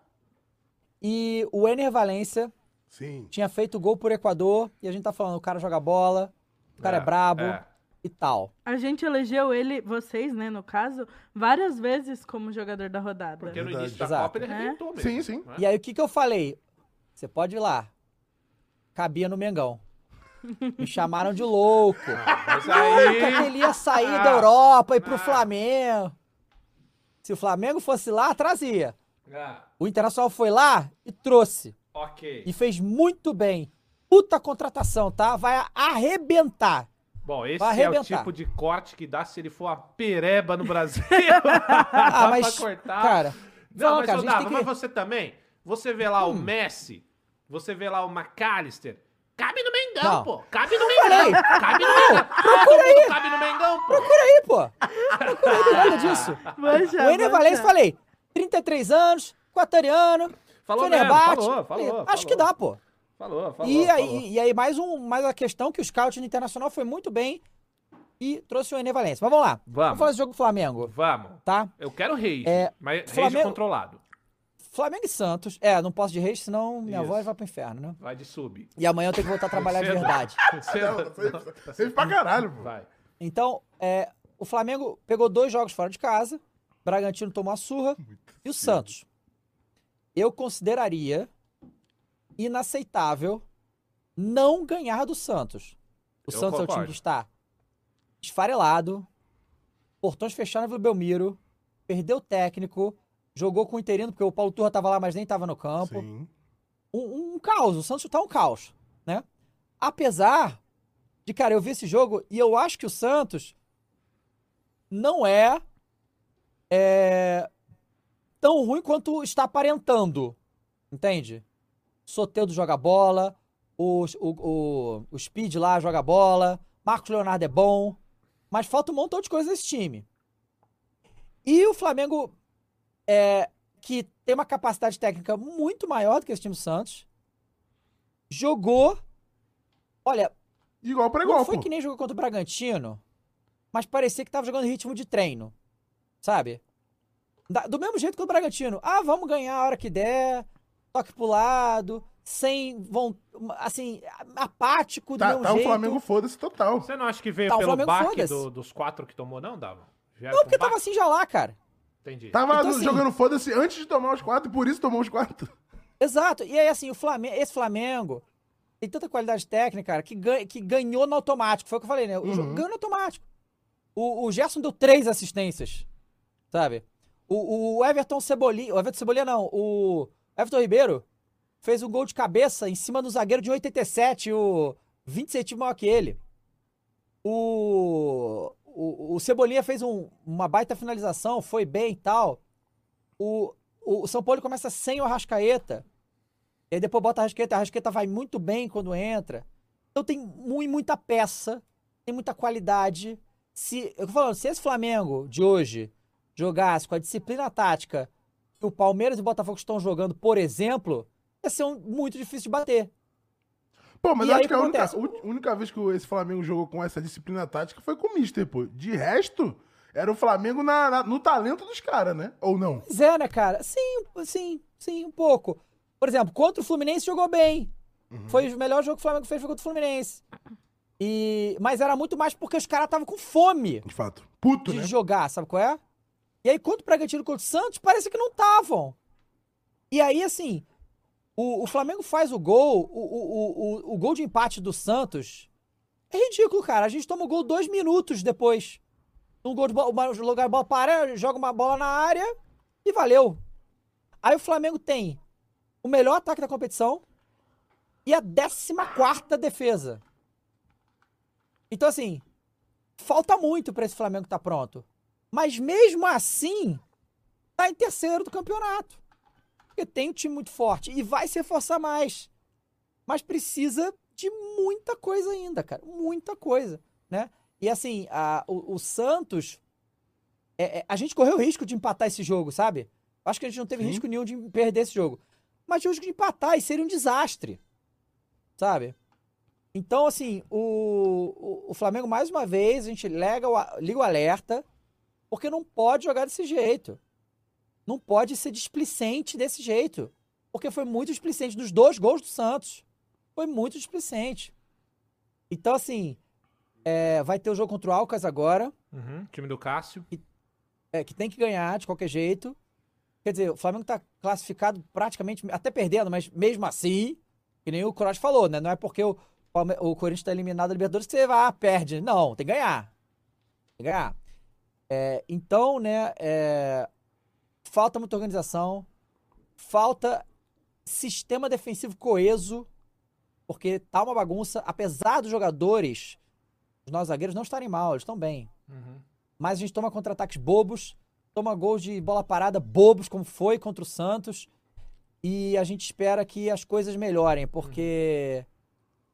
e o Ener Valência Sim. tinha feito gol por Equador e a gente tá falando, o cara joga bola, o cara é, brabo é. E tal. A gente elegeu ele, vocês, né, no caso, várias vezes como jogador da rodada. Porque no início da Exato. Copa ele É. arrebentou mesmo. Sim, sim. né? E aí o que que eu falei? Você pode ir lá. Cabia no Mengão. Me chamaram de louco. Mas Nunca que aí... ele ia sair Ah. da Europa e pro Ah. Flamengo. Se o Flamengo fosse lá, trazia. Ah, O Internacional foi lá e trouxe. ok. E fez muito bem. Puta contratação, tá? Vai arrebentar. Bom, esse Vai é o tipo de corte que dá se ele for a pereba no Brasil. Ah, mas, pra cortar. cara, Não, fala, mas, cara, Dava, que- Hum. mas você também. Você vê lá o Messi, você vê lá o McAllister. Cabe no Mengão, Não. pô. Cabe no falei. Mengão. Cabe no Mengão. Procura aí. Cabe no Mengão, pô. Procura aí, pô. Procura aí, nada disso. Manja, O Ener manja. Valencia, falei, 33 anos, equatoriano, Falou Fenerbahçe. mesmo, falou, Falei, falou, Acho falou. que dá, pô. Falou, falou. E aí, falou. e aí mais, um, mais uma questão que o scout no Internacional foi muito bem e trouxe o Ener Valencia. Mas vamos lá. Vamos. falar desse jogo do Flamengo, Vamos. tá? Eu quero rage, É, mas Flamengo- controlado. Flamengo e Santos. É, não posso de reis, senão minha Isso. voz vai pro inferno, né? Vai de sub. E amanhã eu tenho que voltar a trabalhar de Cedo. verdade. Cedo. Você pra caralho, pô. Vai. Então, é, o Flamengo pegou dois jogos fora de casa, Bragantino tomou a surra e o Santos. Eu consideraria inaceitável não ganhar do Santos. O Eu Santos é o time concordo. que está esfarelado, portões fechados Vila Belmiro, perdeu o técnico, jogou com o interino, porque o Paulo Turra estava lá, mas nem estava no campo. Sim. Um, um caos, o Santos tá um caos, né? Apesar de, cara, eu vi esse jogo e eu acho que o Santos não é, é tão ruim quanto está aparentando, entende? Soteudo joga bola, o, o, o, o Speed lá joga bola, Marcos Leonardo é bom, mas falta um montão de coisa nesse time. E o Flamengo, é, que tem uma capacidade técnica muito maior do que esse time do Santos, jogou. Olha, Igual não igual, foi pô. que nem jogou contra o Bragantino, mas parecia que tava jogando ritmo de treino, sabe? Do mesmo jeito que o Bragantino. Ah, vamos ganhar a hora que der, toque pro lado, sem, von- assim, apático do Tá, mesmo tá o jeito. Flamengo foda-se total. Você não acha que veio Tá, o pelo baque do- dos quatro que tomou, não, Dava? Vieram Não, porque tava assim já lá, cara. Entendi. Tava Então, assim- jogando foda-se antes de tomar os quatro, e por isso tomou os quatro. Exato. E aí, assim, o Flamengo, esse Flamengo tem tanta qualidade técnica, cara, que, ganha, que ganhou no automático. Foi o que eu falei, né? O jogo ganhou no automático. O, o Gerson deu três assistências, sabe? O, o Everton Cebolinha, o Everton Cebolinha não, o Everton Ribeiro fez um gol de cabeça em cima do zagueiro de 1,87, o 20 centímetros maior que ele. O, o, o Cebolinha fez um- uma baita finalização, foi bem e tal. O, o São Paulo começa sem o Arrascaeta. E aí depois bota a Arrascaeta. A Arrascaeta vai muito bem quando entra. Então tem mu- muita peça, tem muita qualidade. Se, eu tô falando, se esse Flamengo de hoje jogasse com a disciplina tática o Palmeiras e o Botafogo estão jogando, por exemplo, ia ser um- muito difícil de bater. Pô, mas E eu aí, acho que a única, única vez que esse Flamengo jogou com essa disciplina tática foi com o Mister, pô. De resto, era o Flamengo na- na- no talento dos caras, né? Ou não? Pois é, né, cara? Sim, sim, sim, um pouco. Por exemplo, contra o Fluminense jogou bem. Foi o melhor jogo que o Flamengo fez foi contra o Fluminense. E... Mas era muito mais porque os caras estavam com fome De fato. Puto, de né? jogar, sabe qual é? E aí, contra o Bragantino contra o Santos, parece que não estavam. E aí, assim, o, o Flamengo faz o gol, o, o, o, o, gol de empate do Santos é ridículo, cara. A gente toma o gol dois minutos depois. Um gol de bola, lugar de bola para, joga uma bola na área e valeu. Aí o Flamengo tem o melhor ataque da competição e a 14 defesa. Então, assim, falta muito para esse Flamengo estar tá pronto. Mas mesmo assim, tá em terceiro do campeonato. Porque tem um time muito forte e vai se forçar mais. Mas precisa de muita coisa ainda, cara. Muita coisa, né? E assim, a, o, o Santos. É, é, a gente correu o risco de empatar esse jogo, sabe? Acho que a gente não teve Sim. risco nenhum de perder esse jogo. Mas tinha risco de empatar e seria um desastre. Sabe? Então, assim, o, o, o, Flamengo, mais uma vez, a gente liga o, liga o alerta, porque não pode jogar desse jeito. Não pode ser displicente desse jeito. Porque foi muito displicente dos dois gols do Santos. Foi muito displicente. Então, assim, é, vai ter o jogo contra o Alcas agora. Uhum, time do Cássio. Que, é, que tem que ganhar de qualquer jeito. Quer dizer, o Flamengo está classificado praticamente, até perdendo, mas mesmo assim, que nem o Cross falou, né? Não é porque o, o Corinthians está eliminado da Libertadores que você vai, ah, perde. Não, tem que ganhar. Tem que ganhar. É, então, né, é, falta muita organização, falta sistema defensivo coeso, porque tá uma bagunça, apesar dos jogadores, os nossos zagueiros não estarem mal, eles estão bem. Uhum. Mas a gente toma contra-ataques bobos, toma gols de bola parada bobos, como foi contra o Santos, e a gente espera que as coisas melhorem, porque uhum.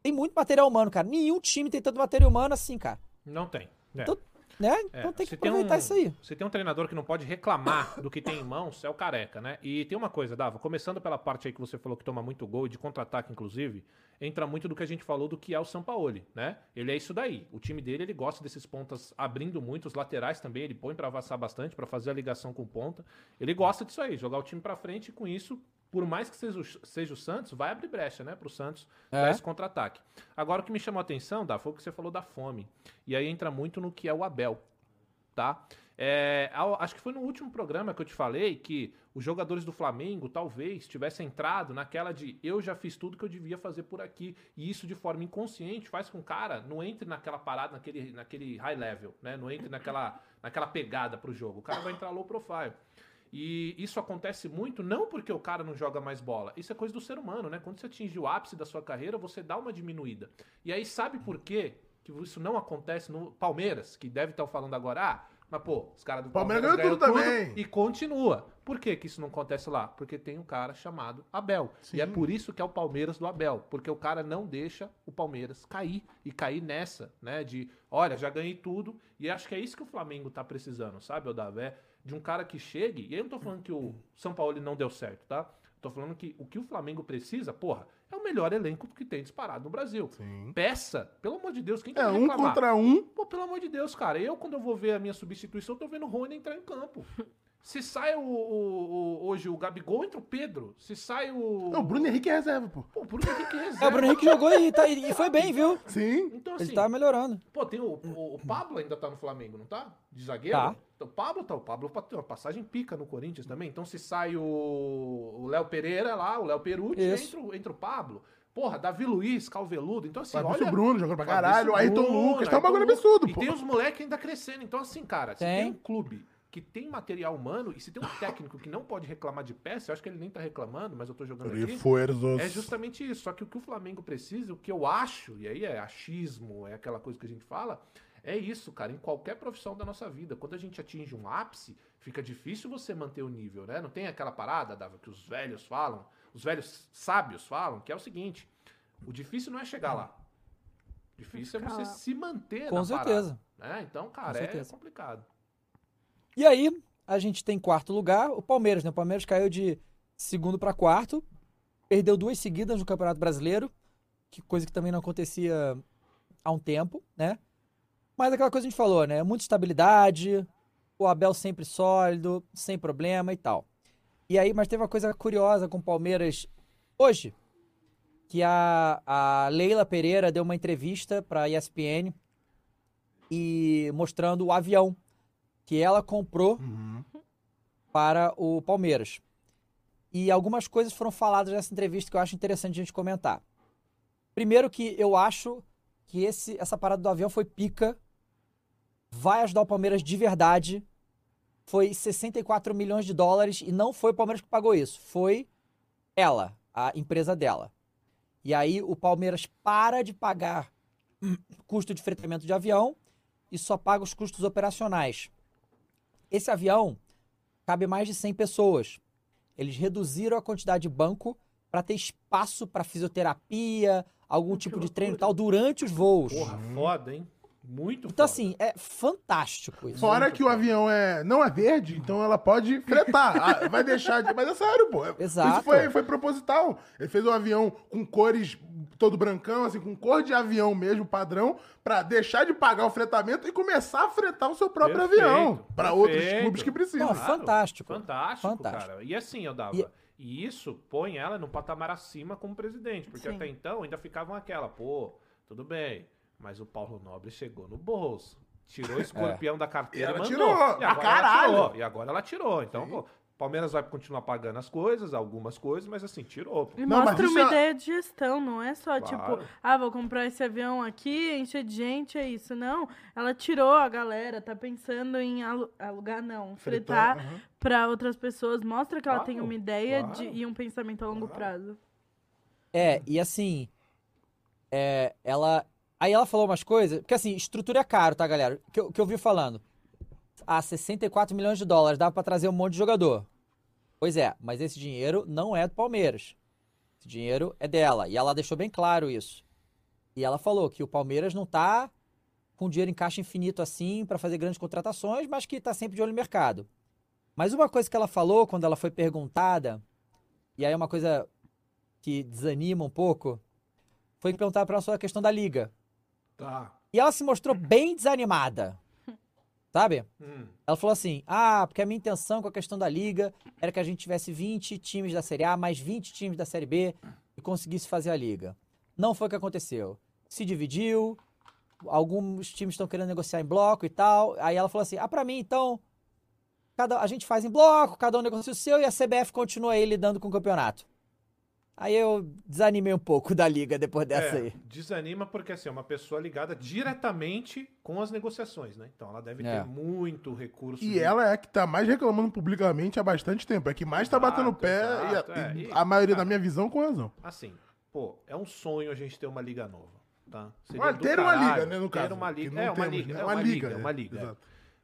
tem muito material humano, cara. Nenhum time tem tanto material humano assim, cara. Não tem. É. Então, né? É, então tem que aproveitar um, isso aí. Você tem um treinador que não pode reclamar do que tem em mãos, é o careca, né? E tem uma coisa, Dava, começando pela parte aí que você falou que toma muito gol, de contra-ataque, inclusive, entra muito do que a gente falou do que é o Sampaoli, né? Ele é isso daí. O time dele, ele gosta desses pontas abrindo muito, os laterais também, ele põe para avançar bastante, para fazer a ligação com ponta. Ele gosta disso aí, jogar o time para frente e com isso por mais que seja o, seja o Santos, vai abrir brecha, né, pro Santos é. dar esse contra-ataque. Agora, o que me chamou a atenção, Dá, foi o que você falou da fome. E aí entra muito no que é o Abel tá? É, acho que foi no último programa que eu te falei que os jogadores do Flamengo talvez tivessem entrado naquela de eu já fiz tudo que eu devia fazer por aqui. E isso de forma inconsciente faz com que o cara não entre naquela parada, naquele, naquele high level, né? Não entre naquela, naquela pegada pro jogo. O cara vai entrar low profile. E isso acontece muito não porque o cara não joga mais bola. Isso é coisa do ser humano, né? Quando você atinge o ápice da sua carreira, você dá uma diminuída. E aí sabe por quê que isso não acontece no Palmeiras, que deve estar falando agora, ah, mas, pô, os caras do Palmeiras, Palmeiras ganham tudo, também. e continua. Por que, que isso não acontece lá? Porque tem um cara chamado Abel. Sim. E é por isso que é o Palmeiras do Abel. Porque o cara não deixa o Palmeiras cair. E cair nessa, né? De, olha, já ganhei tudo. E acho que é isso que o Flamengo tá precisando, sabe, Odavé? De um cara que chegue. E aí eu não tô falando que o São Paulo não deu certo, tá? Tô falando que o que o Flamengo precisa, porra, é o melhor elenco que tem disparado no Brasil. Sim. Peça, pelo amor de Deus, quem é, um contra um. Pô, pelo amor de Deus, cara. Eu, quando eu vou ver a minha substituição, tô vendo o Rony entrar em campo. Se sai o, o, o, hoje o Gabigol, entra o Pedro. Se sai o. Não, o Bruno Henrique é reserva, pô. Pô, o Bruno Henrique é reserva. É, o Bruno Henrique jogou e, tá, e foi bem, viu? Sim. Então, assim, Ele tá melhorando. Pô, tem o, o, o, Pablo ainda tá no Flamengo, não tá? De zagueiro? Tá. Então, o Pablo tá. O Pablo tem uma passagem pica no Corinthians também. Então, se sai o Léo Pereira lá, o Léo Perucci, entra, entra o Pablo. Porra, Davi Luiz, Calveludo. Então, assim, Fabrício olha... Bruno jogando pra caralho. Ayrton Lucas. Tá um bagulho absurdo, pô. E tem os moleques ainda crescendo. Então, assim, cara, se tem um clube que tem material humano e se tem um técnico que não pode reclamar de peça, eu acho que ele nem tá reclamando, mas eu tô jogando Refuerzos. aqui. É justamente isso. Só que o que o Flamengo precisa, o que eu acho, e aí é achismo, é aquela coisa que a gente fala, é isso, cara, em qualquer profissão da nossa vida. Quando a gente atinge um ápice, fica difícil você manter o nível, né? Não tem aquela parada, Dava, que os velhos falam, os velhos sábios falam, que é o seguinte: o difícil não é chegar lá. O difícil é você se manter Com certeza. Parada, né? Então, cara, é complicado. E aí, a gente tem quarto lugar, o Palmeiras, né? O Palmeiras caiu de segundo para quarto, perdeu duas seguidas no Campeonato Brasileiro, que coisa que também não acontecia há um tempo, né? Mas aquela coisa que a gente falou, né? Muita estabilidade, o Abel sempre sólido, sem problema e tal. E aí, mas teve uma coisa curiosa com o Palmeiras hoje, que a, a Leila Pereira deu uma entrevista para a ESPN e mostrando o avião que ela comprou uhum. para o Palmeiras. E algumas coisas foram faladas nessa entrevista que eu acho interessante a gente comentar. Primeiro que eu acho que esse, essa parada do avião foi pica, vai ajudar o Palmeiras de verdade foi 64 milhões de dólares e não foi o Palmeiras que pagou isso, foi ela, a empresa dela. E aí o Palmeiras para de pagar custo de fretamento de avião e só paga os custos operacionais. Esse avião cabe mais de 100 pessoas. Eles reduziram a quantidade de banco para ter espaço para fisioterapia, algum tipo de treino e tal durante os voos. Porra, foda, hein? Muito Então, foda. assim, é fantástico isso. Fora que o avião é, não é verde, então ela pode fretar. Ah, vai deixar de. Mas é sério, pô. Exato. Isso foi, foi proposital. Ele fez um avião com cores todo brancão, assim, com cor de avião mesmo, padrão, pra deixar de pagar o fretamento e começar a fretar o seu próprio Perfeito, avião. Pra outros clubes que precisam. Não, fantástico. Fantástico, Fantástico. cara. E assim, eu dava. E- E... isso põe ela num patamar acima como presidente. Porque Sim. até então ainda ficavam aquela, pô, tudo bem. Mas o Paulo Nobre chegou no bolso. Tirou o escorpião da carteira E e, ela mandou. tirou, e pra agora ela caralho. tirou. E agora ela tirou. Então, pô, Palmeiras vai continuar pagando as coisas, algumas coisas, mas assim, tirou. pô. E Não, mostra uma é- ideia de gestão, não é só Claro. tipo, ah, vou comprar esse avião aqui, encher de gente, é isso. Não, ela tirou a galera, tá pensando em alu- alugar, não, fretar aham. pra outras pessoas. Mostra que ela Claro, tem uma ideia claro. de, e um pensamento a longo prazo. É, e assim, é, ela. Aí ela falou umas coisas, porque assim, estrutura é caro, tá, galera? Que eu, que eu vi falando. Ah, 64 milhões de dólares, dava pra trazer um monte de jogador. Pois é, mas esse dinheiro não é do Palmeiras. Esse dinheiro é dela. E ela deixou bem claro isso. E ela falou que o Palmeiras não tá com dinheiro em caixa infinito assim pra fazer grandes contratações, mas que tá sempre de olho no mercado. Mas uma coisa que ela falou quando ela foi perguntada, e aí é uma coisa que desanima um pouco, foi que perguntaram pra ela sobre a questão da liga. Tá. E ela se mostrou bem desanimada. Sabe? Hum. Ela falou assim: ah, porque a minha intenção com a questão da liga era que a gente tivesse 20 times da Série A, mais 20 times da Série B e conseguisse fazer a liga. Não foi o que aconteceu. Se dividiu, alguns times estão querendo negociar em bloco e tal. Aí ela falou assim: ah, pra mim então, cada, a gente faz em bloco, cada um negocia o seu e a CBF continua aí lidando com o campeonato. Aí eu desanimei um pouco da liga depois dessa É, aí. desanima porque assim, é uma pessoa ligada diretamente com as negociações, né? Então ela deve É. ter muito recurso. E de- ela é a que tá mais reclamando publicamente há bastante tempo. É que mais tá Exato, batendo o pé exato, e, a, é. e a maioria, cara, na minha visão, com razão. Assim, pô, é um sonho a gente ter uma liga nova, tá? Mas do ter uma caralho liga, né, no ter caso, uma que liga, não é uma temos, liga, né? é Uma uma liga, liga, é é, uma liga. é. exato.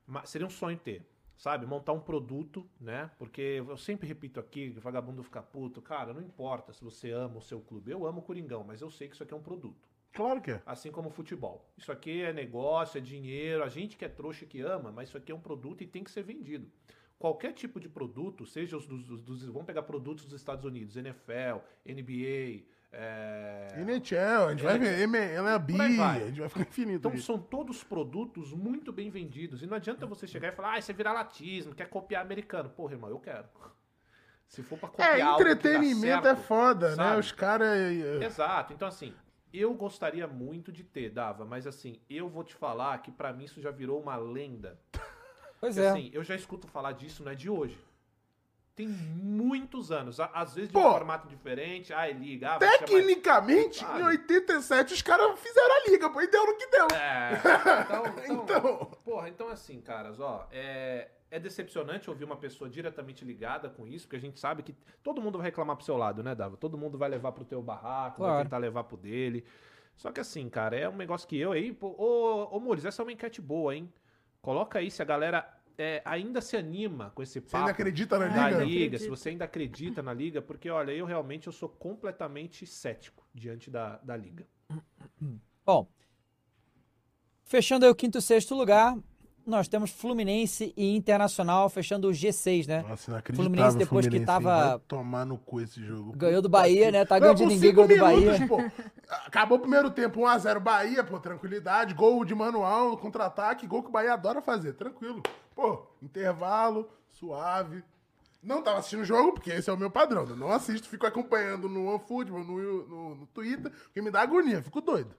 Mas seria um sonho ter, sabe? Montar um produto, né? Porque eu sempre repito aqui, que vagabundo fica puto, cara, não importa se você ama o seu clube. Eu amo o Coringão, mas eu sei que isso aqui é um produto. Claro que é. Assim como o futebol. Isso aqui é negócio, é dinheiro, a gente que é trouxa que ama, mas isso aqui é um produto e tem que ser vendido. Qualquer tipo de produto, seja os dos, dos- dos- vamos pegar produtos dos Estados Unidos, NFL, NBA, é... NHL, a gente vai ver, M- MLB, vai. a gente vai ficar infinito. Então são todos produtos muito bem vendidos. E não adianta você chegar e falar, ah, isso é viralatismo, quer copiar americano. Porra, irmão, eu quero. Se for pra copiar É, entretenimento é certo, foda, né? sabe? Os caras. Exato. Então, assim, eu gostaria muito de ter, Dava, mas assim, eu vou te falar que pra mim isso já virou uma lenda. Pois Porque, é. assim, eu já escuto falar disso, não é de hoje. Tem muitos anos. Às vezes de Pô, um formato diferente. Ah, liga. Ah, vai Tecnicamente, Sabe? em 87, os caras fizeram a liga, pô, e deu no que deu. É. Então, então, Então. Porra, então assim, caras, ó, é, é decepcionante ouvir uma pessoa diretamente ligada com isso, porque a gente sabe que todo mundo vai reclamar pro seu lado, né, Dava? Todo mundo vai levar pro teu barraco, vai Claro. tentar levar pro dele. Só que assim, cara, é um negócio que eu aí. Pô, ô, ô Mules, essa é uma enquete boa, hein? Coloca aí se a galera é, ainda se anima com esse Você papo. ainda acredita na da liga? liga, se você ainda acredita na liga, porque olha, eu realmente eu sou completamente cético diante da, da liga. Bom, fechando aí o quinto e sexto lugar, nós temos Fluminense e Internacional fechando o G6, né? Nossa, inacreditável. Fluminense, depois que Fluminense, tava- hein? Vai tomar no cu esse jogo. Ganhou do Bahia, que- né? Tá ganhando de ninguém, ganhou do Bahia. pô. Acabou o primeiro tempo, 1x0 Bahia, pô, tranquilidade. Gol de manual, contra-ataque, gol que o Bahia adora fazer, tranquilo. Pô, intervalo, suave. Não tava assistindo o jogo, porque esse é o meu padrão. Eu não assisto, fico acompanhando no OneFootball, no, no, no Twitter, porque me dá agonia, fico doido.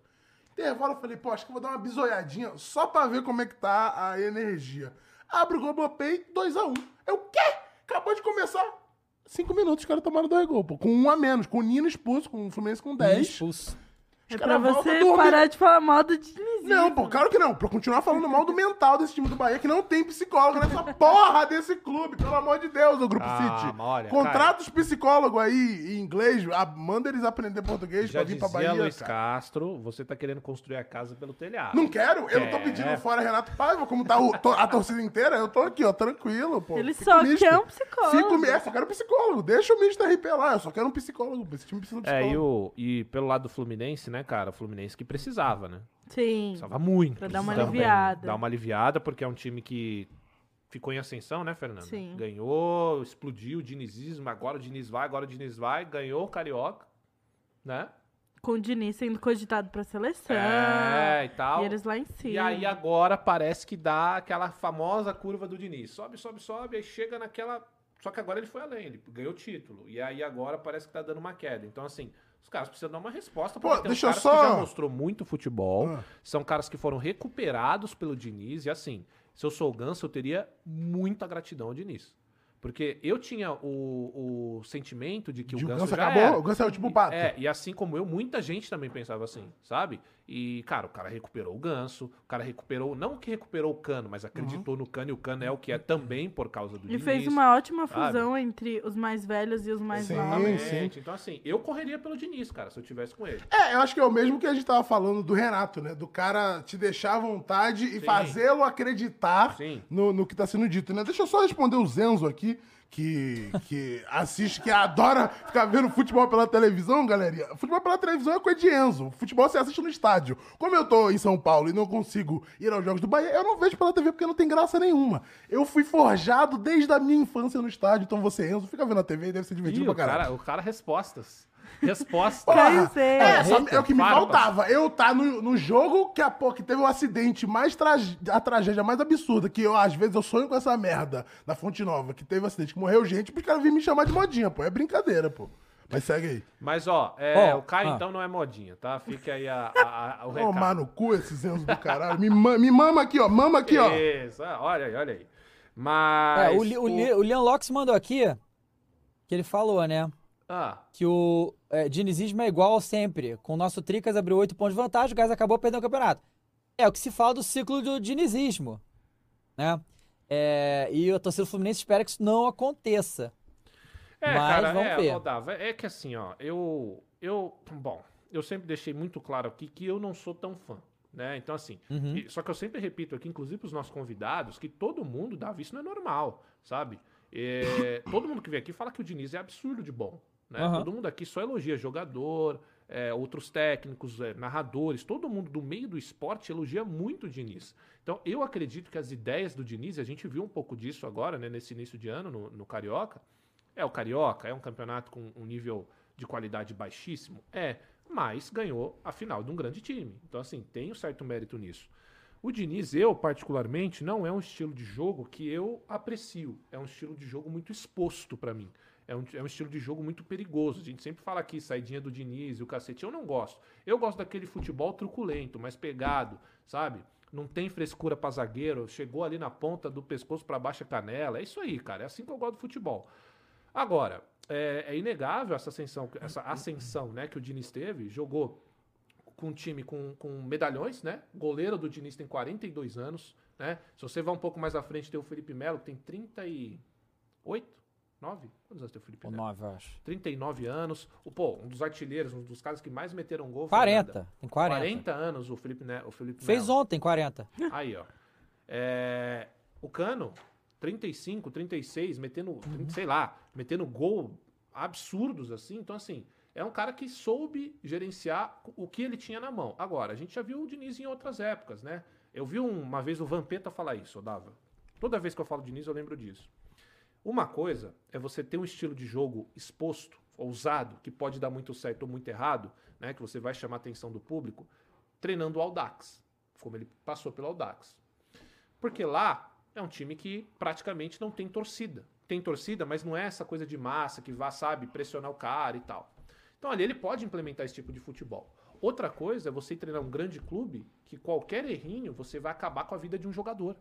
Intervalo, eu falei, pô, acho que eu vou dar uma bisoiadinha só pra ver como é que tá a energia. Abre o Globopay, 2x1. É o quê? Acabou de começar. Cinco minutos, os caras tomaram dois gols, pô. Com um a menos, com o Nino expulso, com o Fluminense com 10. Expulso. Os É pra você dormir. parar de falar mal do Dinizinho. Decisivo. Não, pô, claro que não. Pra continuar falando mal do mental desse time do Bahia, que não tem psicólogo nessa porra desse clube, pelo amor de Deus, o Grupo ah, City. Olha, Contrata os psicólogos aí em inglês, manda eles aprender português Já pra vir pra Bahia. Luiz cara. Castro, você tá querendo construir a casa pelo telhado. Não quero, eu não tô pedindo fora Renato Paiva, como tá o, a torcida inteira, eu tô aqui, ó, tranquilo, pô. Ele só misto. quer um psicólogo. Fico, é, só quero um psicólogo. Deixa o Mister RP lá, eu só quero um psicólogo. Esse time precisa de um psicólogo. É, e, o, e pelo lado do Fluminense, né, cara? O Fluminense que precisava, né? Sim. Precisava muito. Pra dar uma aliviada. Dar uma aliviada, porque é um time que ficou em ascensão, né, Fernando? Sim. Ganhou, explodiu o dinizismo, agora o Diniz vai, agora o Diniz vai, ganhou o Carioca, né? Com o Diniz sendo cogitado pra seleção. É, e tal. E eles lá em cima. E aí agora parece que dá aquela famosa curva do Diniz. Sobe, sobe, sobe, aí chega naquela... Só que agora ele foi além, ele ganhou o título. E aí agora parece que tá dando uma queda. Então, assim, os caras precisam dar uma resposta. Pô, deixa eu só... que já mostrou muito futebol. Ah. São caras que foram recuperados pelo Diniz. E assim, se eu sou o Ganso, eu teria muita gratidão ao Diniz. Porque eu tinha o, o sentimento de que de o Ganso, Ganso acabou, era. o Ganso é o tipo pato. É, e assim como eu, muita gente também pensava assim, sabe? E, cara, o cara recuperou o Ganso, o cara recuperou, não que recuperou o Cano, mas acreditou uhum. no Cano, e o Cano é o que é também por causa do E Diniz, fez uma ótima fusão sabe? entre os mais velhos e os mais sim, novos. Sim. Então, assim, eu correria pelo Diniz, cara, se eu tivesse com ele. É, eu acho que é o mesmo que a gente tava falando do Renato, né? Do cara te deixar à vontade e fazê-lo acreditar no, no que tá sendo dito, né? Deixa eu só responder o Zenzo aqui que, que assiste, que adora ficar vendo futebol pela televisão, galerinha. Futebol pela televisão é coisa de Enzo. Futebol você assiste no estádio. Como eu tô em São Paulo e não consigo ir aos jogos do Bahia, eu não vejo pela TV porque não tem graça nenhuma. Eu fui forjado desde a minha infância no estádio, então você, Enzo, fica vendo a TV e deve ser divertido Ih, pra caralho. O cara, o cara respostas. Resposta. Porra, é, é, o que me faltava. Eu tá no, no jogo que, a, pô, que teve o um acidente mais a tragédia mais absurda, que eu, às vezes, eu sonho com essa merda na Fonte Nova, que teve um acidente, que morreu gente, os caras vir me chamar de modinha, pô. É brincadeira, pô. Mas segue aí. Mas, ó, é, oh, o Caio, ah. então, não é modinha, tá? Fica aí a, a, a, o recado. Tomar no cu esses Enzo do caralho. me, me mama aqui, ó. Mama aqui, ó. Isso, ah, olha aí, olha aí. Mas... É, o, o, o Leon Locks mandou aqui que ele falou, né? Ah. Que o é, dinizismo é igual sempre. Com o nosso Tricas abriu oito pontos de vantagem, o Gás acabou perdendo o campeonato. É o que se fala do ciclo do dinizismo. Né? É, e a torcida do Fluminense espera que isso não aconteça. É, Mas cara, vamos é, ver. Rodava, é que assim, ó, eu, eu. Bom, eu sempre deixei muito claro aqui que eu não sou tão fã. Né? Então, assim, uhum. e, só que eu sempre repito aqui, inclusive para os nossos convidados, que todo mundo, Davi, isso não é normal, sabe? É, todo mundo que vem aqui fala que o Diniz é absurdo de bom. Né? Uhum. Todo mundo aqui só elogia jogador, é, outros técnicos, é, narradores, todo mundo do meio do esporte elogia muito o Diniz. Então eu acredito que as ideias do Diniz, a gente viu um pouco disso agora, né, nesse início de ano no, no Carioca. É o Carioca, é um campeonato com um nível de qualidade baixíssimo? É, mas ganhou a final de um grande time. Então, assim, tem um certo mérito nisso. O Diniz, eu particularmente, não é um estilo de jogo que eu aprecio. É um estilo de jogo muito exposto para mim é um, é um estilo de jogo muito perigoso. A gente sempre fala aqui, saidinha do Diniz e o cacete. Eu não gosto. Eu gosto daquele futebol truculento, mais pegado, sabe? Não tem frescura pra zagueiro. Chegou ali na ponta do pescoço para baixo a canela. É isso aí, cara. É assim que eu gosto do futebol. Agora, é, é inegável essa ascensão, essa ascensão né, que o Diniz teve. Jogou com um time com, com medalhões, né? Goleiro do Diniz tem 42 anos, né? Se você vai um pouco mais à frente, tem o Felipe Melo, que tem 38, 9? Quantos anos tem o Felipe Neto? 9, eu acho. 39 anos. O, pô, um dos artilheiros, um dos caras que mais meteram gol. 40. Tem 40. 40 anos o Felipe, ne o Felipe Fez Melo. ontem 40. Aí, ó. É, o Cano, 35, 36, metendo, uhum. sei lá, metendo gol absurdos assim. Então, assim, é um cara que soube gerenciar o que ele tinha na mão. Agora, a gente já viu o Diniz em outras épocas, né? Eu vi uma vez o Vampeta falar isso, Odava. Toda vez que eu falo Diniz, eu lembro disso. Uma coisa é você ter um estilo de jogo exposto, ousado, que pode dar muito certo ou muito errado, né, que você vai chamar a atenção do público, treinando o Audax, como ele passou pelo Audax. Porque lá é um time que praticamente não tem torcida. Tem torcida, mas não é essa coisa de massa que vá, sabe, pressionar o cara e tal. Então ali ele pode implementar esse tipo de futebol. Outra coisa é você treinar um grande clube que qualquer errinho você vai acabar com a vida de um jogador.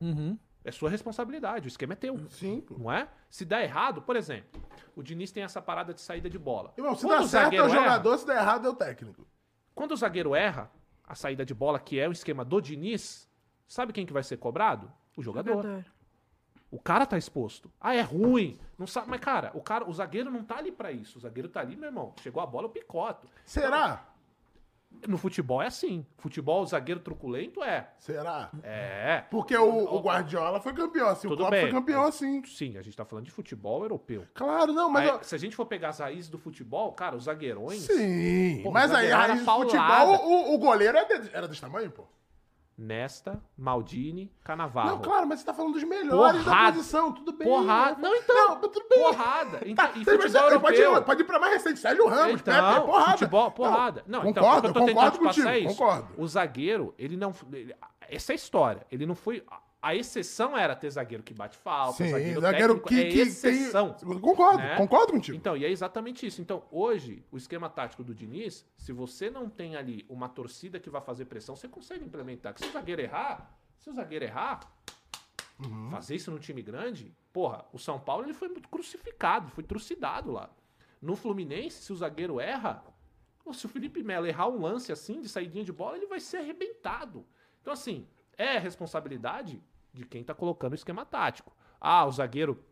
Uhum. É sua responsabilidade, o esquema é teu. Sim. Pô. Não é? Se dá errado, por exemplo, o Diniz tem essa parada de saída de bola. Irmão, se Quando dá certo é o jogador, erra, se der errado é o técnico. Quando o zagueiro erra, a saída de bola, que é o esquema do Diniz, sabe quem que vai ser cobrado? O jogador. jogador. O cara tá exposto. Ah, é ruim. Não sabe, mas cara, o cara, o zagueiro não tá ali para isso. O zagueiro tá ali, meu irmão. Chegou a bola, eu picoto. Será? Então, no futebol é assim. Futebol, o zagueiro truculento é. Será? É. Porque o, o Guardiola foi campeão assim, Tudo o Klopp bem. foi campeão assim. Sim, a gente tá falando de futebol europeu. Claro, não, mas... Aí, Se a gente for pegar as raízes do futebol, cara, os zagueirões... Sim, pô, mas aí a raiz do futebol, o, o goleiro era, de, era desse tamanho, pô. Nesta, Maldini, Canavarro. Não, claro, mas você tá falando dos melhores porrada. da posição, tudo bem. Porrada. Não, então. Não, tudo bem. Porrada. Então, tá, e futebol europeu... pode, ir, pode ir pra mais recente, Sérgio Ramos, então, Pepe, porrada. Futebol, porrada. Não, então, concordo, então, eu tô concordo contigo, é isso. concordo. O zagueiro, ele não... Ele, essa é a história. Ele não foi... A exceção era ter zagueiro que bate falta, Sim, zagueiro, zagueiro técnico, que, é que exceção. Tem... Concordo, né? concordo contigo. Então, e é exatamente isso. Então, hoje, o esquema tático do Diniz, se você não tem ali uma torcida que vai fazer pressão, você consegue implementar. se o zagueiro errar, se o zagueiro errar, uhum. fazer isso num time grande, porra, o São Paulo ele foi muito crucificado, foi trucidado lá. No Fluminense, se o zagueiro erra, se o Felipe Melo errar um lance assim, de saída de bola, ele vai ser arrebentado. Então, assim, é responsabilidade de quem tá colocando o esquema tático. Ah, o zagueiro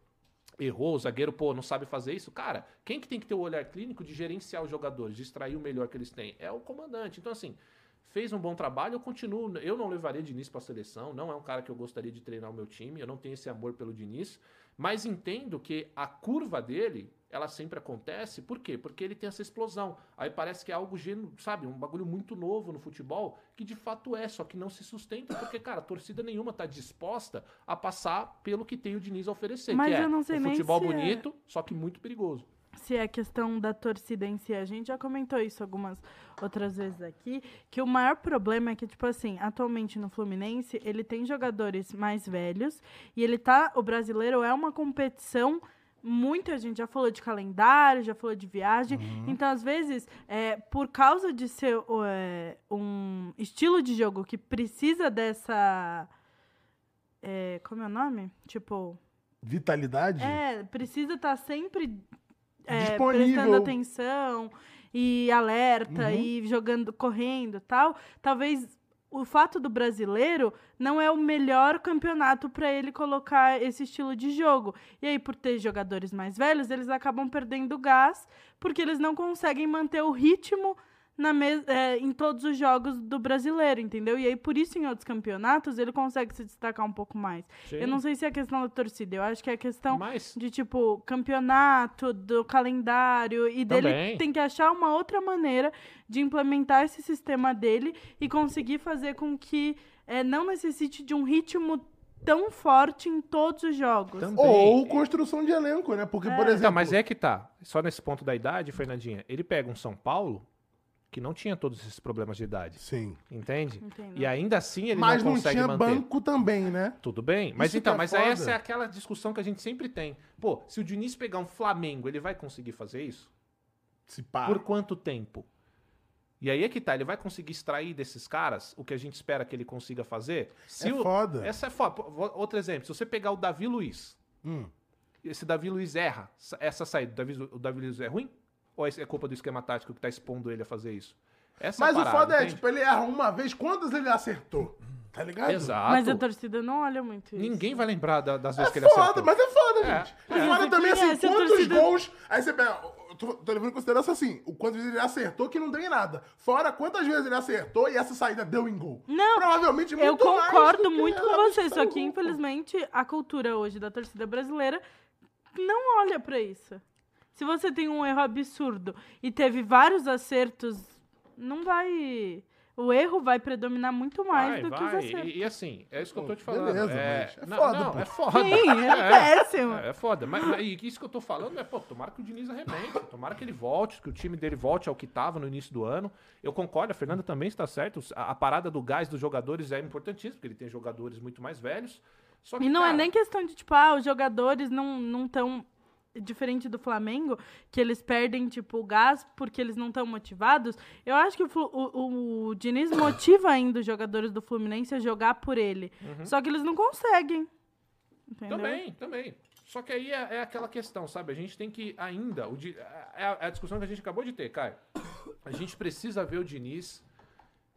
errou, o zagueiro, pô, não sabe fazer isso. Cara, quem que tem que ter o olhar clínico de gerenciar os jogadores, de extrair o melhor que eles têm? É o comandante. Então, assim, fez um bom trabalho, eu continuo. Eu não levaria Diniz para a seleção, não é um cara que eu gostaria de treinar o meu time, eu não tenho esse amor pelo Diniz, mas entendo que a curva dele ela sempre acontece. Por quê? Porque ele tem essa explosão. Aí parece que é algo, sabe, um bagulho muito novo no futebol, que de fato é, só que não se sustenta, porque, cara, torcida nenhuma tá disposta a passar pelo que tem o Diniz a oferecer. Mas que eu é não sei um futebol é bonito, é... só que muito perigoso. Se é questão da torcida em si, a gente já comentou isso algumas outras vezes aqui, que o maior problema é que, tipo assim, atualmente no Fluminense, ele tem jogadores mais velhos e ele tá. O brasileiro é uma competição muita gente já falou de calendário, já falou de viagem. Uhum. Então, às vezes, é, por causa de ser é, um estilo de jogo que precisa dessa. É, como é o nome? Tipo. Vitalidade? É, precisa estar tá sempre é, prestando atenção e alerta uhum. e jogando, correndo tal. Talvez o fato do brasileiro não é o melhor campeonato para ele colocar esse estilo de jogo. E aí, por ter jogadores mais velhos, eles acabam perdendo gás, porque eles não conseguem manter o ritmo na é, em todos os jogos do brasileiro, entendeu? E aí, por isso, em outros campeonatos, ele consegue se destacar um pouco mais. Sim. Eu não sei se é questão da torcida, eu acho que é questão Mas... de, tipo, campeonato, do calendário, e Também. dele tem que achar uma outra maneira de implementar esse sistema dele e conseguir fazer com que é, não necessite de um ritmo tão forte em todos os jogos. Também. Ou construção de elenco, né? Porque, é. por exemplo. Não, mas é que tá. Só nesse ponto da idade, Fernandinha, ele pega um São Paulo que não tinha todos esses problemas de idade. Sim. Entende? Entendo. E ainda assim ele mas não consegue manter. Mas não tinha banco também, né? Tudo bem. Mas Isso então, é mas foda. essa é aquela discussão que a gente sempre tem. Pô, se o Diniz pegar um Flamengo, ele vai conseguir fazer isso? Se pá. Por quanto tempo? E aí é que tá, ele vai conseguir extrair desses caras o que a gente espera que ele consiga fazer? Se é o... foda. Essa é foda. Outro exemplo, se você pegar o Davi Luiz, hum. esse Davi Luiz erra, essa saída, o Davi, o Davi Luiz é ruim? Ou é culpa do esquema tático que tá expondo ele a fazer isso? Essa Mas é parada, o foda é, tipo, ele erra uma vez, quantas ele acertou? Tá ligado? Exato. Mas a torcida não olha muito isso. Ninguém vai lembrar da, das vezes é que ele foda, acertou. Mas é foda, é. gente. É. E foda também, assim, quantos torcida... gols... Aí você pega... Tô, tô levando em consideração assim, o quantas vezes ele acertou que não deu em nada. Fora quantas vezes ele acertou e essa saída deu em gol. Não, Provavelmente muito Eu concordo muito com você, só que infelizmente a cultura hoje da torcida brasileira não olha para isso. Se você tem um erro absurdo e teve vários acertos não vai. O erro vai predominar muito mais vai, do vai. que os acertos. E, e, assim, é isso que eu tô te falando. Beleza, é, é não, foda. Não, é foda. Sim, é, é péssimo. É, é foda. Mas, mas isso que eu tô falando é, pô, tomara que o Diniz arrebente, tomara que ele volte, que o time dele volte ao que tava no início do ano. Eu concordo, a Fernanda também está certo. A, a parada do gás dos jogadores é importantíssima, porque ele tem jogadores muito mais velhos. Que, e não é cara, é nem questão de, tipo, ah, os jogadores não estão diferente do Flamengo, que eles perdem, tipo, o gás porque eles não estão motivados, eu acho que o, o, o, Diniz motiva ainda os jogadores do Fluminense a jogar por ele. Uhum. Só que eles não conseguem. Entendeu? Também, também. Só que aí é, é, aquela questão, sabe? A gente tem que ainda. O, é, a, é a discussão que a gente acabou de ter, Caio. A gente precisa ver o Diniz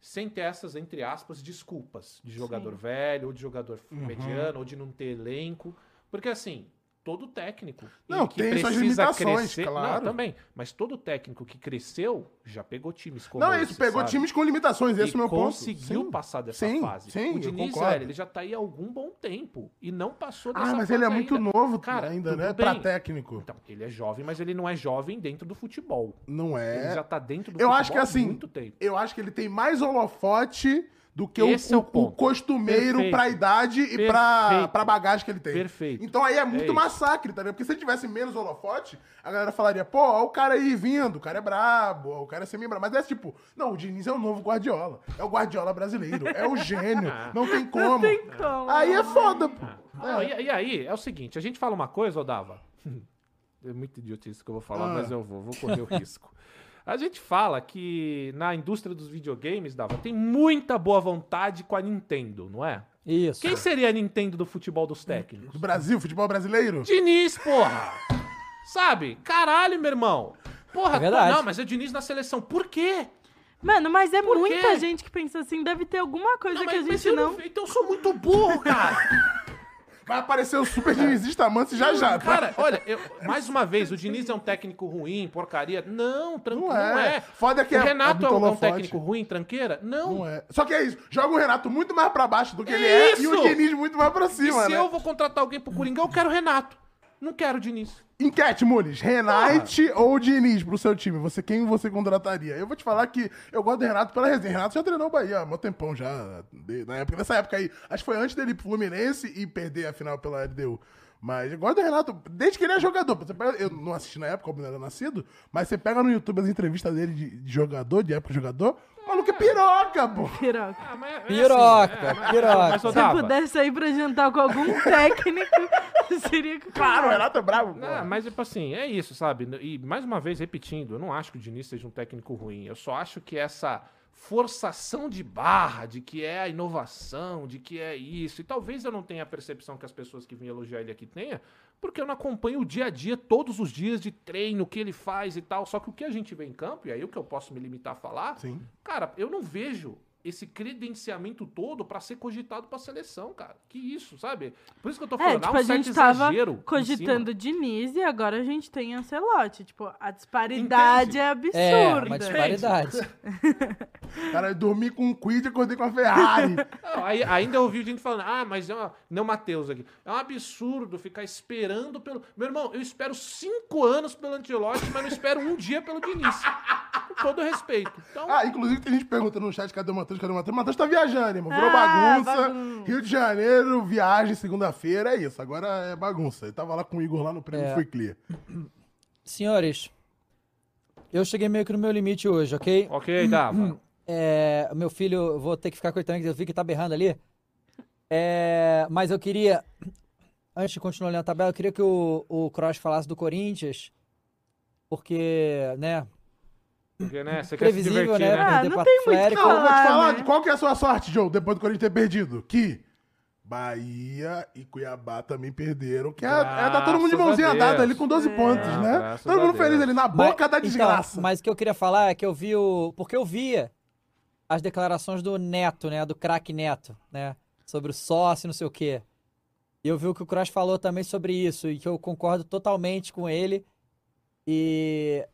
sem ter essas, entre aspas, desculpas de jogador Sim. velho, ou de jogador uhum. mediano, ou de não ter elenco. Porque assim, todo técnico não, que tem suas limitações, crescer, claro. Não, também, mas todo técnico que cresceu já pegou times como Não, esse, isso, pegou sabe? times com limitações, esse é o meu ponto. conseguiu passar dessa sim, fase. Sim, o Diniz, velho, ele já tá aí há algum bom tempo e não passou dessa fase Ah, mas ele é muito novo Cara, ainda, né, para técnico. Então, ele é jovem, mas ele não é jovem dentro do futebol. Não é. Ele já tá dentro do eu futebol acho que, assim, muito tempo. Eu acho que ele tem mais holofote do que o, é o, o, costumeiro pra idade e pra, pra bagagem que ele tem. Perfeito. Então aí é muito é massacre, tá ligado? Porque se ele tivesse menos holofote, a galera falaria, pô, ó o cara aí vindo, o cara é brabo, ó, o cara é semi-brabo. Mas é tipo, não, o Diniz é o novo Guardiola. É o Guardiola brasileiro, é o gênio, não tem como. Não tem como. Aí é foda, pô. Ah, é. E, e, aí, é o seguinte, a gente fala uma coisa, Odava? É muito idiotice que eu vou falar, ah. mas eu vou, vou correr o risco. A gente fala que na indústria dos videogames, Dava, tem muita boa vontade com a Nintendo, não é? Isso. Quem seria a Nintendo do futebol dos técnicos? Do Brasil, futebol brasileiro? Diniz, porra! Sabe? Caralho, meu irmão. Porra, é verdade. não, mas é Diniz na seleção. Por quê? Mano, mas é Por muita quê? gente que pensa assim, deve ter alguma coisa não, que a gente não... não... Então eu sou muito burro, cara. Vai aparecer o super dinizista Manso já já. Cara, olha, eu, mais uma vez, o Diniz é um técnico ruim, porcaria. Não, tranquilo. Não, é. não é. Foda que o é Renato é, um técnico ruim, tranqueira? Não. Não é. Só que é isso. Joga o Renato muito mais pra baixo do que é ele é isso. e o Diniz muito mais pra cima, e se né? eu vou contratar alguém pro Coringão, eu quero o Renato. Não quero o Diniz. Enquete, Mules. Renate ah. ou Diniz pro seu time? Você, quem você contrataria? Eu vou te falar que eu gosto do Renato pela resenha. Renato já treinou o Bahia há um tempão já. De, na época, nessa época aí. Acho que foi antes dele ir pro Fluminense e perder a final pela LDU. Mas eu gosto do Renato, desde que ele é jogador. Você pega, eu não assisti na época, como ele era nascido, mas você pega no YouTube as entrevistas dele de, de jogador, de época de jogador, maluco é piroca, pô. Piroca. Ah, mas, é piroca, assim, é, mas, piroca. Mas, Se pudesse sair pra jantar com algum técnico, seria Claro, o Renato é bravo, pô. Mas, tipo assim, é isso, sabe? E, mais uma vez, repetindo, eu não acho que o Diniz seja um técnico ruim. Eu só acho que essa forçação de barra de que é a inovação, de que é isso. E talvez eu não tenha a percepção que as pessoas que vêm elogiar ele aqui tenha, porque eu não acompanho o dia a dia, todos os dias de treino, o que ele faz e tal. Só que o que a gente vê em campo, e aí o que eu posso me limitar a falar, Sim. cara, eu não vejo esse credenciamento todo para ser cogitado para seleção, cara. Que isso, sabe? Por isso que eu tô é, falando, é, tipo, um a gente tava cogitando Diniz e agora a gente tem Ancelotti. Tipo, a disparidade Entende? é absurda. É, uma disparidade. cara, eu dormi com um Quid e acordei com a Ferrari. Não, aí, ainda eu ouvi gente falando, ah, mas é uma... Não, Matheus aqui. É um absurdo ficar esperando pelo... Meu irmão, eu espero cinco anos pelo Ancelotti, mas não espero um dia pelo Diniz. Com todo respeito. Então... Ah, inclusive tem gente perguntando no chat, cadê o Matheus? Cadê o Matheus? O Matheus tá viajando, irmão. Virou ah, bagunça. Bagun... Rio de Janeiro, viagem segunda-feira, é isso. Agora é bagunça. Ele tava lá com o Igor lá no prêmio é. Foi Clear. Senhores, eu cheguei meio que no meu limite hoje, ok? Ok, tá. É, meu filho, vou ter que ficar coitando, que eu vi que tá berrando ali. É, mas eu queria, antes de continuar olhando a tabela, eu queria que o, o Cross falasse do Corinthians, porque, né, porque, né? Você quer se divertir, né? né? Ah, não tem muito Flérico. Não, vou te falar, né? qual que é a sua sorte, Joe, depois do Corinthians ter perdido? Que Bahia e Cuiabá também perderam. Que é, é tá todo mundo de mãozinha dada ali com 12 é. pontos, né? Todo mundo feliz ali na boca mas, da então, desgraça. Então, mas o que eu queria falar é que eu vi o. Porque eu via as declarações do Neto, né? Do craque Neto, né? Sobre o sócio, não sei o quê. E eu vi o que o Cross falou também sobre isso, e que eu concordo totalmente com ele. E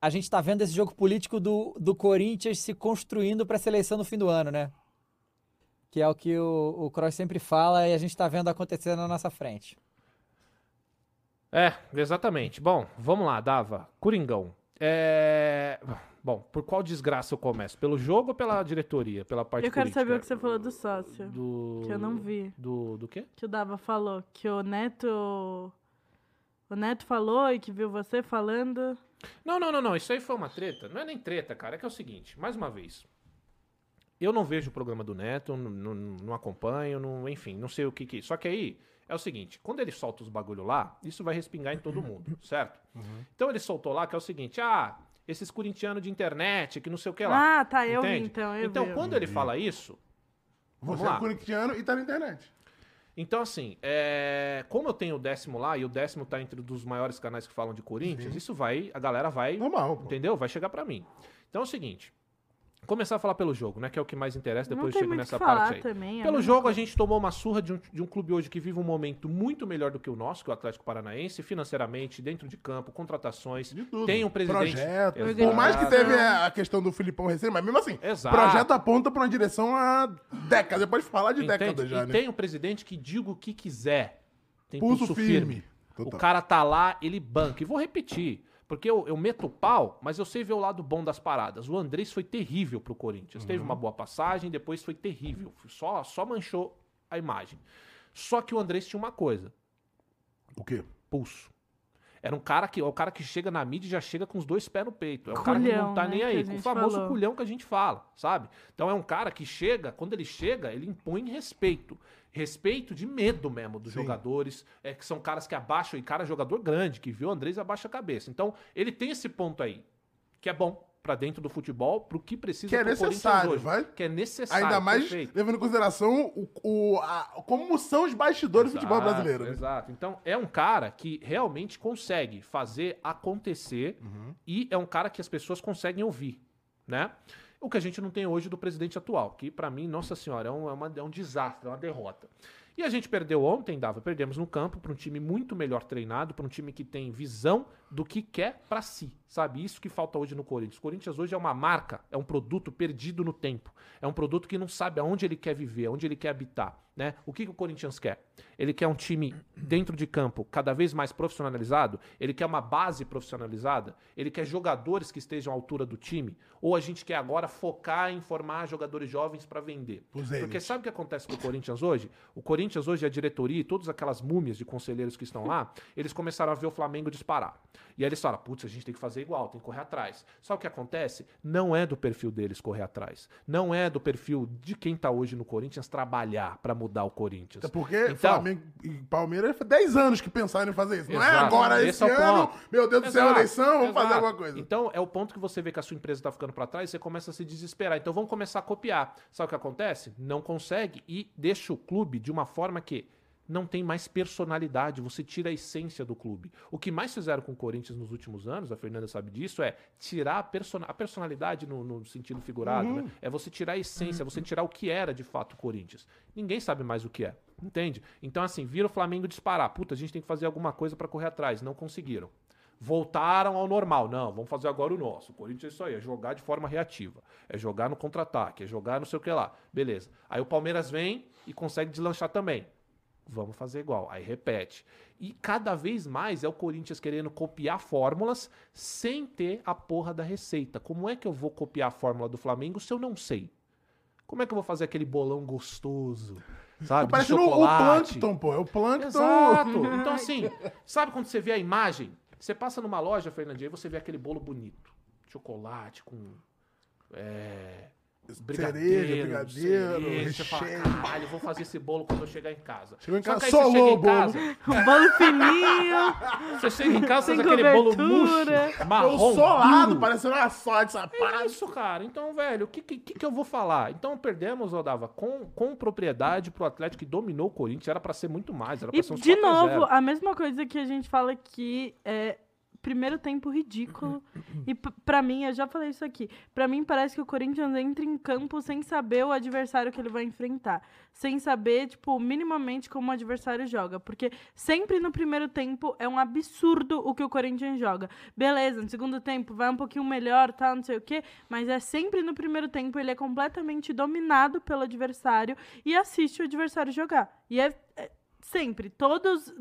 a gente está vendo esse jogo político do, do Corinthians se construindo para a seleção no fim do ano, né? Que é o que o, o Cross sempre fala e a gente está vendo acontecer na nossa frente. É, exatamente. Bom, vamos lá, Dava. Coringão. É... Bom, por qual desgraça eu começo? Pelo jogo ou pela diretoria? Pela parte Eu quero política? saber o que você falou do sócio. Do... Que eu não vi. Do, do quê? Que o Dava falou. Que o Neto... O Neto falou e que viu você falando... Não, não, não, não. Isso aí foi uma treta. Não é nem treta, cara. É que é o seguinte, mais uma vez. Eu não vejo o programa do Neto, não, acompanho, não, enfim, não sei o que que. Só que aí é o seguinte: quando ele solta os bagulho lá, isso vai respingar em todo mundo, certo? Uhum. Então ele soltou lá que é o seguinte: ah, esses corintianos de internet, que não sei o que lá. Ah, tá, eu vi então. Eu então, vi, quando ele fala isso. Você é corintiano e tá na internet. Então, assim, é... como eu tenho o décimo lá, e o décimo tá entre dos maiores canais que falam de Corinthians, Sim. isso vai, a galera vai, Normal, entendeu? Vai chegar para mim. Então é o seguinte, Começar a falar pelo jogo, né? Que é o que mais interessa, depois chega nessa parte aí. Também, é pelo jogo, coisa. a gente tomou uma surra de um, de um clube hoje que vive um momento muito melhor do que o nosso, que é o Atlético Paranaense, financeiramente, dentro de campo, contratações. Tem um presidente. Projeto. Por mais que teve a questão do Filipão recém, mas mesmo assim, Exato. projeto aponta para uma direção há décadas. Pode falar de Entende? décadas já, e né? tem um presidente que diga o que quiser. Tem pulso, pulso firme. firme. O cara tá lá, ele banca. E vou repetir. Porque eu, eu meto o pau, mas eu sei ver o lado bom das paradas. O Andrés foi terrível pro Corinthians. Uhum. Teve uma boa passagem, depois foi terrível. Só, só manchou a imagem. Só que o Andrés tinha uma coisa. O quê? Pulso. Era um cara que, é o cara que chega na mídia e já chega com os dois pés no peito. É um culhão, cara que não tá né, nem aí, com o famoso falou. culhão que a gente fala, sabe? Então é um cara que chega, quando ele chega, ele impõe respeito respeito de medo mesmo dos Sim. jogadores, é que são caras que abaixam, e cara jogador grande, que viu o Andrés abaixa a cabeça. Então, ele tem esse ponto aí, que é bom para dentro do futebol, pro que precisa que é necessário, hoje, vai? Que é necessário. Ainda mais perfeito. levando em consideração o, o, a, como são os bastidores exato, do futebol brasileiro. Né? Exato. Então, é um cara que realmente consegue fazer acontecer uhum. e é um cara que as pessoas conseguem ouvir, né? O que a gente não tem hoje do presidente atual, que para mim, nossa senhora, é é, uma, é um desastre, é uma derrota. E a gente perdeu ontem, Dava, perdemos no campo para um time muito melhor treinado, para um time que tem visão do que quer para si, sabe? Isso que falta hoje no Corinthians. O Corinthians hoje é uma marca, é um produto perdido no tempo. É um produto que não sabe aonde ele quer viver, aonde ele quer habitar. Né? O que, que o Corinthians quer? Ele quer um time dentro de campo cada vez mais profissionalizado? Ele quer uma base profissionalizada? Ele quer jogadores que estejam à altura do time? Ou a gente quer agora focar em formar jogadores jovens para vender? Porque sabe o que acontece com o Corinthians hoje? O Corinthians hoje, a diretoria e todas aquelas múmias de conselheiros que estão lá, eles começaram a ver o Flamengo disparar. E aí eles falam, putz, a gente tem que fazer igual, tem que correr atrás. Só o que acontece? Não é do perfil deles correr atrás. Não é do perfil de quem está hoje no Corinthians trabalhar para mudar o Corinthians. É porque então, Flamengo e Palmeiras foi 10 anos que pensaram em fazer isso. Não é agora, esse, esse é ano, meu Deus do céu, eleição, vamos exato. fazer alguma coisa. Então é o ponto que você vê que a sua empresa está ficando para trás, você começa a se desesperar. Então vamos começar a copiar. Sabe o que acontece? Não consegue e deixa o clube de uma forma que não tem mais personalidade, você tira a essência do clube. O que mais fizeram com o Corinthians nos últimos anos, a Fernanda sabe disso, é tirar a, person a personalidade no, no, sentido figurado, uhum. né? É você tirar a essência, você tirar o que era de fato o Corinthians. Ninguém sabe mais o que é, entende? Então, assim, vira o Flamengo disparar. Puta, a gente tem que fazer alguma coisa para correr atrás. Não conseguiram. Voltaram ao normal. Não, vamos fazer agora o nosso. O Corinthians é isso aí, é jogar de forma reativa. É jogar no contra-ataque, é jogar não sei o que lá. Beleza. Aí o Palmeiras vem e consegue deslanchar também vamos fazer igual. Aí repete. E cada vez mais é o Corinthians querendo copiar fórmulas sem ter a porra da receita. Como é que eu vou copiar a fórmula do Flamengo se eu não sei? Como é que eu vou fazer aquele bolão gostoso? Sabe? Parece o plâncton, pô. É o plâncton. Exato. Então, assim, sabe quando você vê a imagem? Você passa numa loja, Fernandinho, e você vê aquele bolo bonito. Chocolate com. É, brigadeiro, cereja, brigadeiro, cereja, você fala, caralho, vou fazer esse bolo quando eu chegar em casa. Chegou em casa, só solou o bolo. Um bolo fininho. Você chega em casa, faz aquele bolo murcho, marrom, solado, parecendo uma sola de sapato. É isso, cara. Então, velho, o que, que, que eu vou falar? Então, perdemos, Odava, com, com propriedade pro Atlético que dominou o Corinthians. Era pra ser muito mais, era pra e, ser uns De novo, a mesma coisa que a gente fala aqui é primeiro tempo ridículo. e para mim, eu já falei isso aqui, para mim parece que o Corinthians entra em campo sem saber o adversário que ele vai enfrentar, sem saber, tipo, minimamente como o adversário joga, porque sempre no primeiro tempo é um absurdo o que o Corinthians joga. Beleza, no segundo tempo vai um pouquinho melhor, tal, não sei o quê, mas é sempre no primeiro tempo ele é completamente dominado pelo adversário e assiste o adversário jogar. E é, é sempre, todos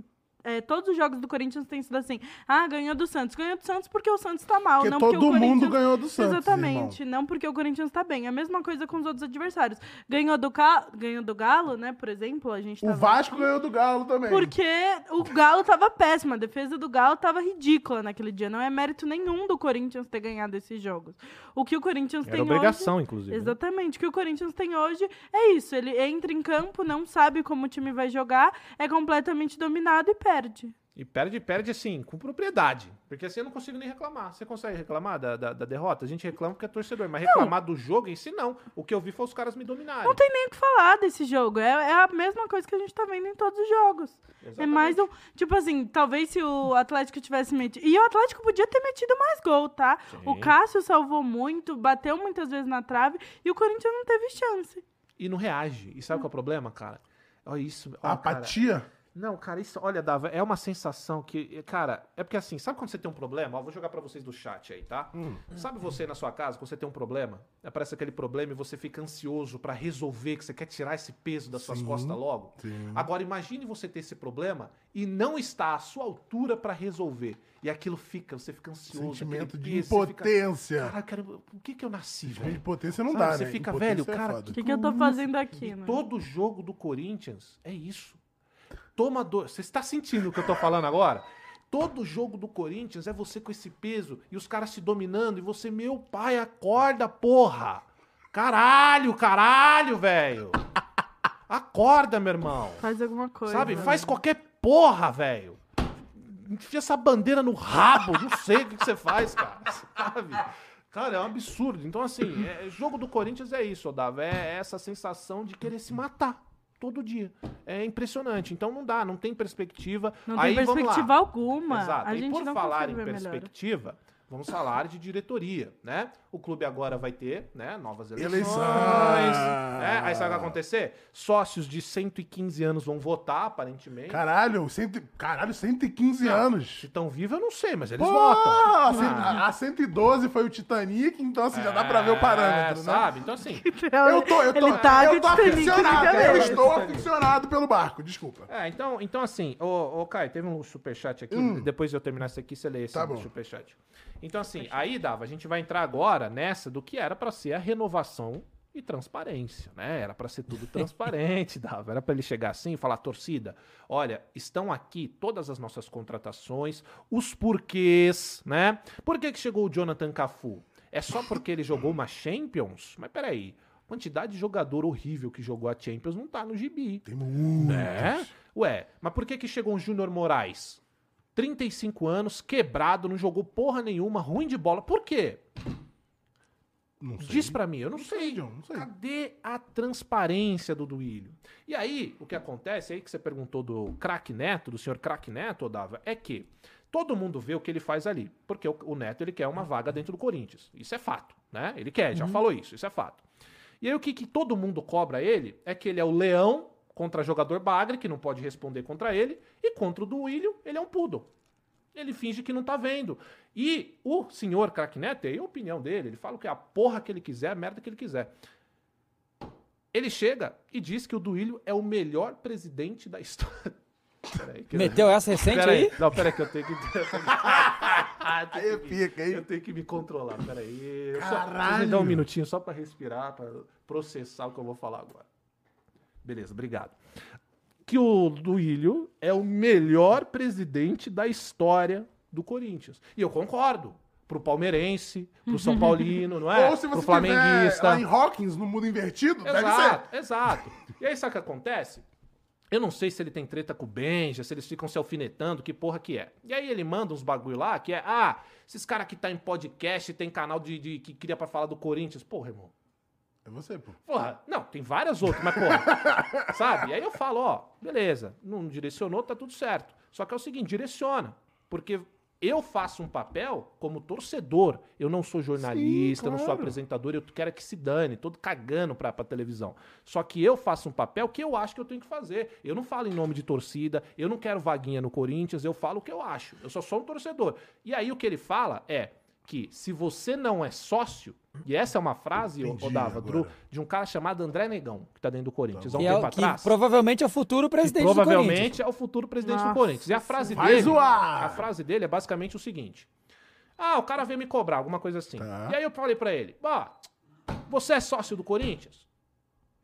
é, todos os jogos do Corinthians têm sido assim. Ah, ganhou do Santos. Ganhou do Santos porque o Santos tá mal. Porque não todo porque o Corinthians... mundo ganhou do Santos. Exatamente. Irmão. Não porque o Corinthians tá bem. A mesma coisa com os outros adversários. Ganhou do, Ca... ganhou do Galo, né? Por exemplo, a gente O Vasco aqui. ganhou do Galo também. Porque o Galo tava péssimo. A defesa do Galo tava ridícula naquele dia. Não é mérito nenhum do Corinthians ter ganhado esses jogos. O que o Corinthians Era tem obrigação, hoje... inclusive. Né? Exatamente. Né? O que o Corinthians tem hoje é isso. Ele entra em campo, não sabe como o time vai jogar, é completamente dominado e perde. E perde, perde assim, com propriedade. Porque assim eu não consigo nem reclamar. Você consegue reclamar da, da, da derrota? A gente reclama porque é torcedor, mas reclamar não. do jogo em si, não. O que eu vi foi os caras me dominarem. Não tem nem o que falar desse jogo. É, é a mesma coisa que a gente tá vendo em todos os jogos. Exatamente. É mais um. Tipo assim, talvez se o Atlético tivesse metido. E o Atlético podia ter metido mais gol, tá? Sim. O Cássio salvou muito, bateu muitas vezes na trave e o Corinthians não teve chance. E não reage. E sabe hum. qual é o problema, cara? Olha isso. Olha, Apatia? Cara. Não, cara, isso, olha, Dava, é uma sensação que, cara, é porque assim, sabe quando você tem um problema? Ó, vou jogar para vocês do chat aí, tá? Hum. Sabe você na sua casa, quando você tem um problema, aparece aquele problema e você fica ansioso para resolver, que você quer tirar esse peso das sim, suas costas logo? Sim. Agora, imagine você ter esse problema e não está à sua altura para resolver. E aquilo fica, você fica ansioso. Sentimento de peso, impotência. Fica, cara, cara, por que, que eu nasci, velho? De impotência não Sabe, dá, você né? fica, velho, é cara, o que, que eu tô fazendo aqui, né? Todo jogo do Corinthians é isso tomador. Você está sentindo o que eu estou falando agora? Todo jogo do Corinthians é você com esse peso e os caras se dominando e você, meu pai, acorda, porra! Caralho, caralho, velho! Acorda, meu irmão! Faz alguma coisa. Sabe? Né? Faz qualquer porra, velho! Enfia essa bandeira no rabo, não sei o que você faz, cara. Sabe? Cara, é um absurdo. Então, assim, é, jogo do Corinthians é isso, Odava. É essa sensação de querer se matar todo dia. É impressionante. Então não dá, não tem perspectiva. Não Aí, tem perspectiva alguma. Exato. A e por falar em perspectiva, melhor. vamos falar de diretoria, né? O clube agora vai ter, né, novas eleições. Eleições. Né? Aí sabe o que vai acontecer? Sócios de 115 anos vão votar, aparentemente. Caralho, cento, caralho 115 não, anos. Se estão vivos, eu não sei, mas eles Pô, votam. A, a 112 foi o Titanic, então assim, é, já dá pra ver o parâmetro, é, né? Sabe? Então assim... eu tô, eu tô, tá eu tô aficionado, eu estou aficionado pelo barco, desculpa. É, então, então assim, ô, ô Caio, teve um superchat aqui, hum. depois de eu terminar isso aqui, você lê esse tá superchat. Então assim, aí, Dava, a gente vai entrar agora agora nessa do que era para ser a renovação e transparência, né? Era para ser tudo transparente, dava. Era para ele chegar assim e falar, torcida, olha, estão aqui todas as nossas contratações, os porquês, né? Por que, que chegou o Jonathan Cafu? É só porque ele jogou uma Champions? Mas peraí, quantidade de jogador horrível que jogou a Champions não tá no gibi. Tem muitos. Né? Ué, mas por que que chegou o Júnior Moraes? 35 anos, quebrado, não jogou porra nenhuma, ruim de bola. Por quê? Diz para mim, eu não, não sei. sei, John, não sei. Cadê a transparência do Duílio? E aí, o que acontece aí que você perguntou do craque Neto, do senhor craque Neto, Odava, é que todo mundo vê o que ele faz ali. Porque o, o, Neto, ele quer uma vaga dentro do Corinthians. Isso é fato, né? Ele quer, já uhum. falou isso, isso é fato. E aí o que, que todo mundo cobra ele é que ele é o leão contra jogador bagre, que não pode responder contra ele, e contra o Duílio, ele é um poodle ele finge que não tá vendo. E o senhor Crack Neto, é a opinião dele, ele fala o que é a porra que ele quiser, a merda que ele quiser. Ele chega e diz que o Duílio é o melhor presidente da história. Peraí, Meteu essa recente pera aí? Não, peraí que eu tenho que... aí hein? Eu tenho que me controlar, peraí. Caralho! Só, me dá um minutinho só pra respirar, pra processar o que eu vou falar agora. Beleza, obrigado que o Duílio é o melhor presidente da história do Corinthians. E eu concordo. Pro palmeirense, pro São Paulino, não é? Ou se você pro flamenguista. Em Hawkins, no mundo invertido, exato, deve ser. Exato. E aí sabe o que acontece? Eu não sei se ele tem treta com o Benja, se eles ficam se alfinetando, que porra que é. E aí ele manda uns bagulho lá que é, ah, esses caras que tá em podcast, tem canal de, de que queria para falar do Corinthians. Porra, irmão. É você, pô. Porra, não, tem várias outras, mas porra. sabe? E aí eu falo, ó, beleza, não direcionou, tá tudo certo. Só que é o seguinte, direciona. Porque eu faço um papel como torcedor. Eu não sou jornalista, Sim, claro. não sou apresentador, eu quero que se dane, todo cagando pra, pra televisão. Só que eu faço um papel que eu acho que eu tenho que fazer. Eu não falo em nome de torcida, eu não quero vaguinha no Corinthians, eu falo o que eu acho. Eu só sou um torcedor. E aí o que ele fala é que se você não é sócio, e essa é uma frase, Odava, Dru, de um cara chamado André Negão, que está dentro do Corinthians há um tempo é, atrás. provavelmente é o futuro presidente do Corinthians. Provavelmente é o futuro presidente Nossa. do Corinthians. E a frase dele. Zoar. A frase dele é basicamente o seguinte: Ah, o cara veio me cobrar, alguma coisa assim. Tá. E aí eu falei para ele: Bah, você é sócio do Corinthians?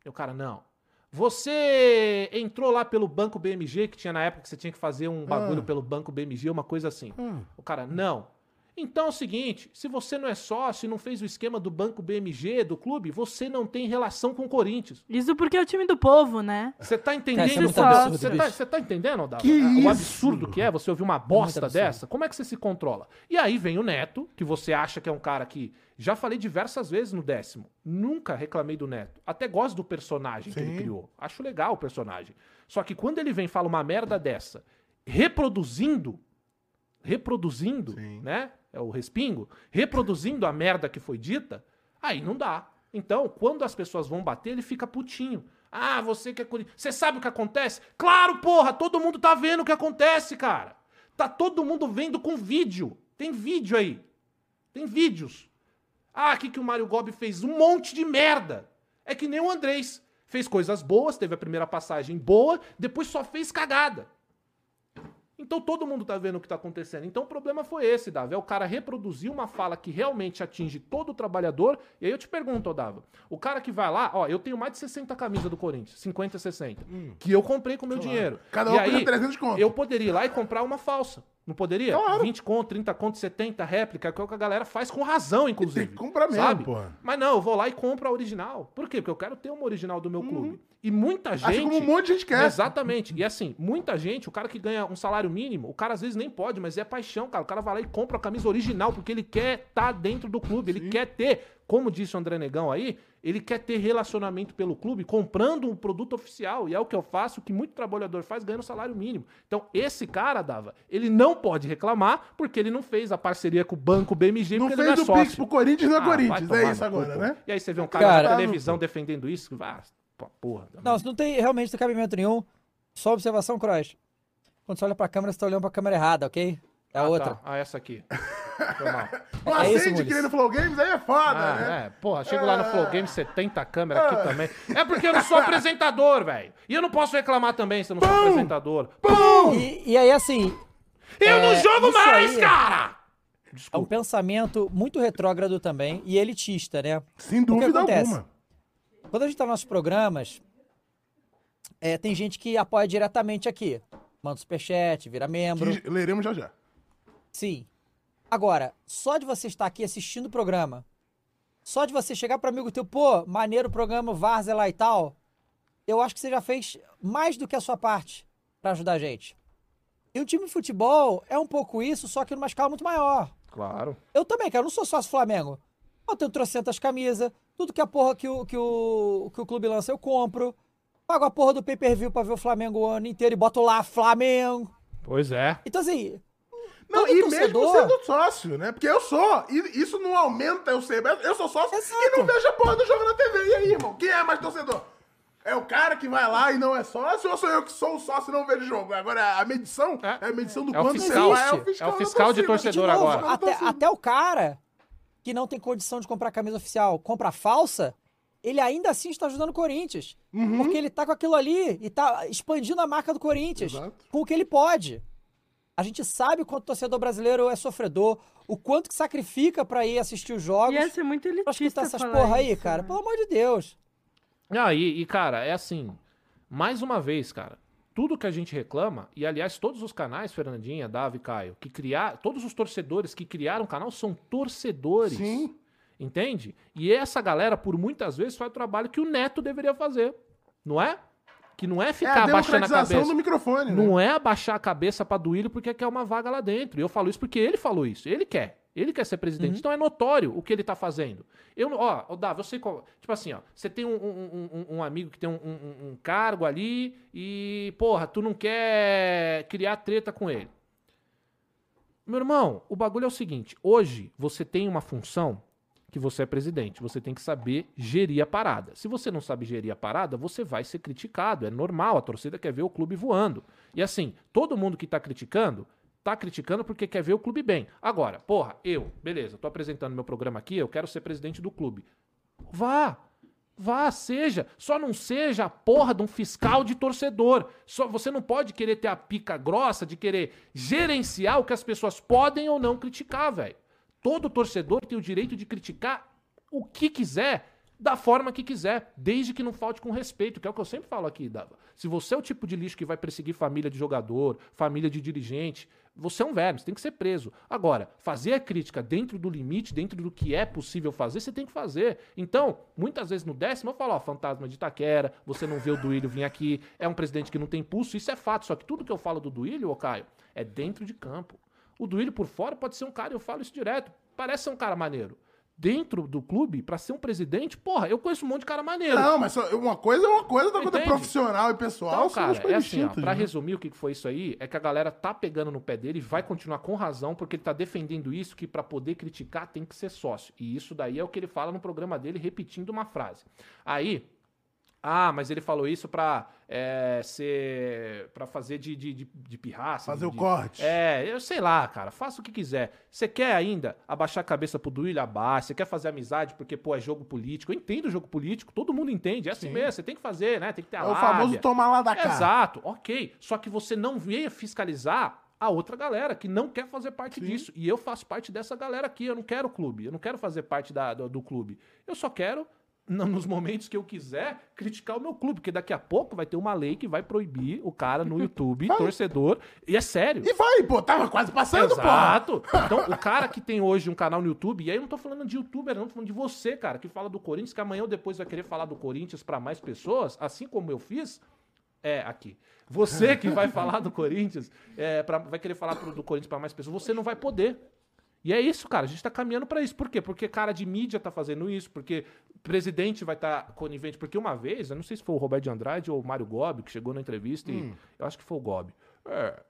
E o cara, não. Você entrou lá pelo Banco BMG, que tinha na época que você tinha que fazer um bagulho ah. pelo Banco BMG, uma coisa assim. Ah. O cara, não. Então é o seguinte, se você não é sócio e não fez o esquema do banco BMG, do clube, você não tem relação com o Corinthians. Isso porque é o time do povo, né? Você tá entendendo? Você tá, tá, tá, entendendo, Aldavo? o absurdo que é você ouvir uma bosta dessa? Como é que você se controla? E aí vem o Neto, que você acha que é um cara que... Já falei diversas vezes no décimo. Nunca reclamei do Neto. Até gosto do personagem Sim. que ele criou. Acho legal o personagem. Só que quando ele vem e fala uma merda dessa, reproduzindo reproduzindo, Sim. né? É o respingo, reproduzindo a merda que foi dita, aí não dá. Então, quando as pessoas vão bater, ele fica putinho. Ah, você que é Você sabe o que acontece? Claro, porra, todo mundo tá vendo o que acontece, cara. Tá todo mundo vendo com vídeo. Tem vídeo aí. Tem vídeos. Ah, o que, que o Mário Gobi fez? Um monte de merda. É que nem o Andrés. Fez coisas boas, teve a primeira passagem boa, depois só fez cagada. Então todo mundo tá vendo o que tá acontecendo. Então o problema foi esse, Dava. É o cara reproduzir uma fala que realmente atinge todo o trabalhador. E aí eu te pergunto, Dava. O cara que vai lá, ó, eu tenho mais de 60 camisas do Corinthians, 50, 60, hum. que eu comprei com meu claro. dinheiro. Cada um aí, 300 conto. Eu poderia ir lá e comprar uma falsa. Não poderia? Claro. 20 conto, 30 conto, 70 réplica, que é o que a galera faz com razão, inclusive. E tem que comprar mesmo, sabe? porra. Mas não, eu vou lá e compro a original. Por quê? Porque eu quero ter uma original do meu uhum. clube. E muita gente. Acho como um monte de gente quer. Exatamente. E assim, muita gente, o cara que ganha um salário mínimo, o cara às vezes nem pode, mas é paixão, cara. O cara vai lá e compra a camisa original, porque ele quer estar tá dentro do clube, Sim. ele quer ter, como disse o André Negão aí, ele quer ter relacionamento pelo clube comprando um produto oficial. E é o que eu faço, o que muito trabalhador faz ganhando salário mínimo. Então, esse cara, Dava, ele não pode reclamar porque ele não fez a parceria com o banco BMG, não porque fez ele não é sócio. Pix pro Corinthians não é ah, Corinthians. É isso agora, né? E aí você vê um cara, cara na televisão defendendo isso, ah, porra. Também. Não, não tem realmente não cabimento nenhum. Só observação, Croix. Quando você olha pra câmera, você tá olhando pra câmera errada, ok? É a ah, outra. Tá. Ah, essa aqui. Foi mal. Um é acende que nem no Flow Games, aí é foda, ah, né? É, porra, chego é... lá no Flow Games, 70 câmeras aqui é. também. É porque eu não sou apresentador, velho. E eu não posso reclamar também se eu não Pum! sou apresentador. Pum! E, e aí, assim... Eu é, não jogo mais, aí, cara! Desculpa. É um pensamento muito retrógrado também e elitista, né? Sem dúvida alguma. Quando a gente tá nos nossos programas, é, tem gente que apoia diretamente aqui. Manda superchat, vira membro. Que leremos já já. Sim. Agora, só de você estar aqui assistindo o programa, só de você chegar para amigo teu, pô, maneiro o programa, Várzea lá e tal, eu acho que você já fez mais do que a sua parte para ajudar a gente. E o time de futebol é um pouco isso, só que numa escala muito maior. Claro. Eu também, cara, eu não sou sócio Flamengo. Eu tenho trocentas camisas, tudo que a porra que o, que o, que o clube lança eu compro. Pago a porra do pay-per-view pra ver o Flamengo o ano inteiro e boto lá Flamengo. Pois é. Então, assim, não, e torcedor... mesmo sendo sócio, né? Porque eu sou. E isso não aumenta eu ser. Eu sou sócio Exato. e não vejo a porra do jogo na TV. E aí, irmão? Quem é mais torcedor? É o cara que vai lá e não é sócio ou sou eu que sou o sócio e não vejo jogo? Agora, a medição é, é a medição do é quanto fiscal. É, o fiscal, é o fiscal de torcedor de novo, agora. Até, até o cara que não tem condição de comprar camisa oficial compra falsa, ele ainda assim está ajudando o Corinthians. Uhum. Porque ele tá com aquilo ali e tá expandindo a marca do Corinthians Exato. com o que ele pode. A gente sabe o quanto o torcedor brasileiro é sofredor, o quanto que sacrifica para ir assistir os jogos. Ia ser muito elitista pra escutar essas porra aí, cara. Né? Pelo amor de Deus. Ah, e, e, cara, é assim. Mais uma vez, cara. Tudo que a gente reclama, e aliás, todos os canais, Fernandinha, Davi, Caio, que criaram. Todos os torcedores que criaram o canal são torcedores. Sim. Entende? E essa galera, por muitas vezes, faz o trabalho que o Neto deveria fazer. Não é? Que não é ficar é abaixando a cabeça. do microfone, né? Não é abaixar a cabeça pra Duílio porque quer uma vaga lá dentro. E eu falo isso porque ele falou isso. Ele quer. Ele quer ser presidente. Uhum. Então é notório o que ele tá fazendo. Eu, ó, ó Davi, eu sei qual. Tipo assim, ó. Você tem um, um, um, um amigo que tem um, cargo ali e, porra, tu não quer criar treta com ele. Meu irmão, o bagulho é o seguinte: hoje você tem uma função que você é presidente. Você tem que saber gerir a parada. Se você não sabe gerir a parada, você vai ser criticado. É normal, a torcida quer ver o clube voando. E assim, todo mundo que tá criticando, tá criticando porque quer ver o clube bem. Agora, porra, eu, beleza, tô apresentando meu programa aqui, eu quero ser presidente do clube. Vá! Vá, seja. Só não seja a porra de um fiscal de torcedor. Só, você não pode querer ter a pica grossa de querer gerenciar o que as pessoas podem ou não criticar, velho. Todo torcedor tem o direito de criticar o que quiser, da forma que quiser, desde que não falte com respeito, que é o que eu sempre falo aqui, Dava. Se você é o tipo de lixo que vai perseguir família de jogador, família de dirigente, você é um verme, você tem que ser preso. Agora, fazer a crítica dentro do limite, dentro do que é possível fazer, você tem que fazer. Então, muitas vezes no décimo eu falo, ó, fantasma de Itaquera, você não vê o Duílio vir aqui, é um presidente que não tem pulso, isso é fato. Só que tudo que eu falo do Duílio, ô Caio, é dentro de campo. O Duílio por fora pode ser um cara, eu falo isso direto, parece ser um cara maneiro dentro do clube para ser um presidente, porra, eu conheço um monte de cara maneiro. Não, mas uma coisa é uma coisa, outra coisa é profissional e pessoal. Então, cara, é assim, ó, pra né? resumir o que foi isso aí, é que a galera tá pegando no pé dele e vai continuar com razão, porque ele tá defendendo isso, que para poder criticar tem que ser sócio. E isso daí é o que ele fala no programa dele, repetindo uma frase. Aí, ah, mas ele falou isso pra é, ser. para fazer de, de, de, de pirraça. Fazer de, o corte. É, eu sei lá, cara. Faça o que quiser. Você quer ainda abaixar a cabeça pro Duílio? Abaixa. Você quer fazer amizade porque, pô, é jogo político. Eu entendo o jogo político, todo mundo entende. É assim Sim. mesmo. Você tem que fazer, né? Tem que ter a É lábia. o famoso tomar lá da cara. Exato, ok. Só que você não venha fiscalizar a outra galera que não quer fazer parte Sim. disso. E eu faço parte dessa galera aqui. Eu não quero clube. Eu não quero fazer parte da, do, do clube. Eu só quero nos momentos que eu quiser, criticar o meu clube, porque daqui a pouco vai ter uma lei que vai proibir o cara no YouTube, torcedor, e é sério. E vai, pô, tava quase passando, Exato. pô. Então, o cara que tem hoje um canal no YouTube, e aí eu não tô falando de youtuber, não, tô falando de você, cara, que fala do Corinthians, que amanhã ou depois vai querer falar do Corinthians para mais pessoas, assim como eu fiz, é, aqui. Você que vai falar do Corinthians, é, pra, vai querer falar do Corinthians para mais pessoas, você não vai poder. E é isso, cara. A gente tá caminhando para isso. Por quê? Porque cara de mídia tá fazendo isso, porque presidente vai estar tá conivente. Porque uma vez, eu não sei se foi o Roberto de Andrade ou o Mário Gobi que chegou na entrevista hum. e eu acho que foi o Gobi. É,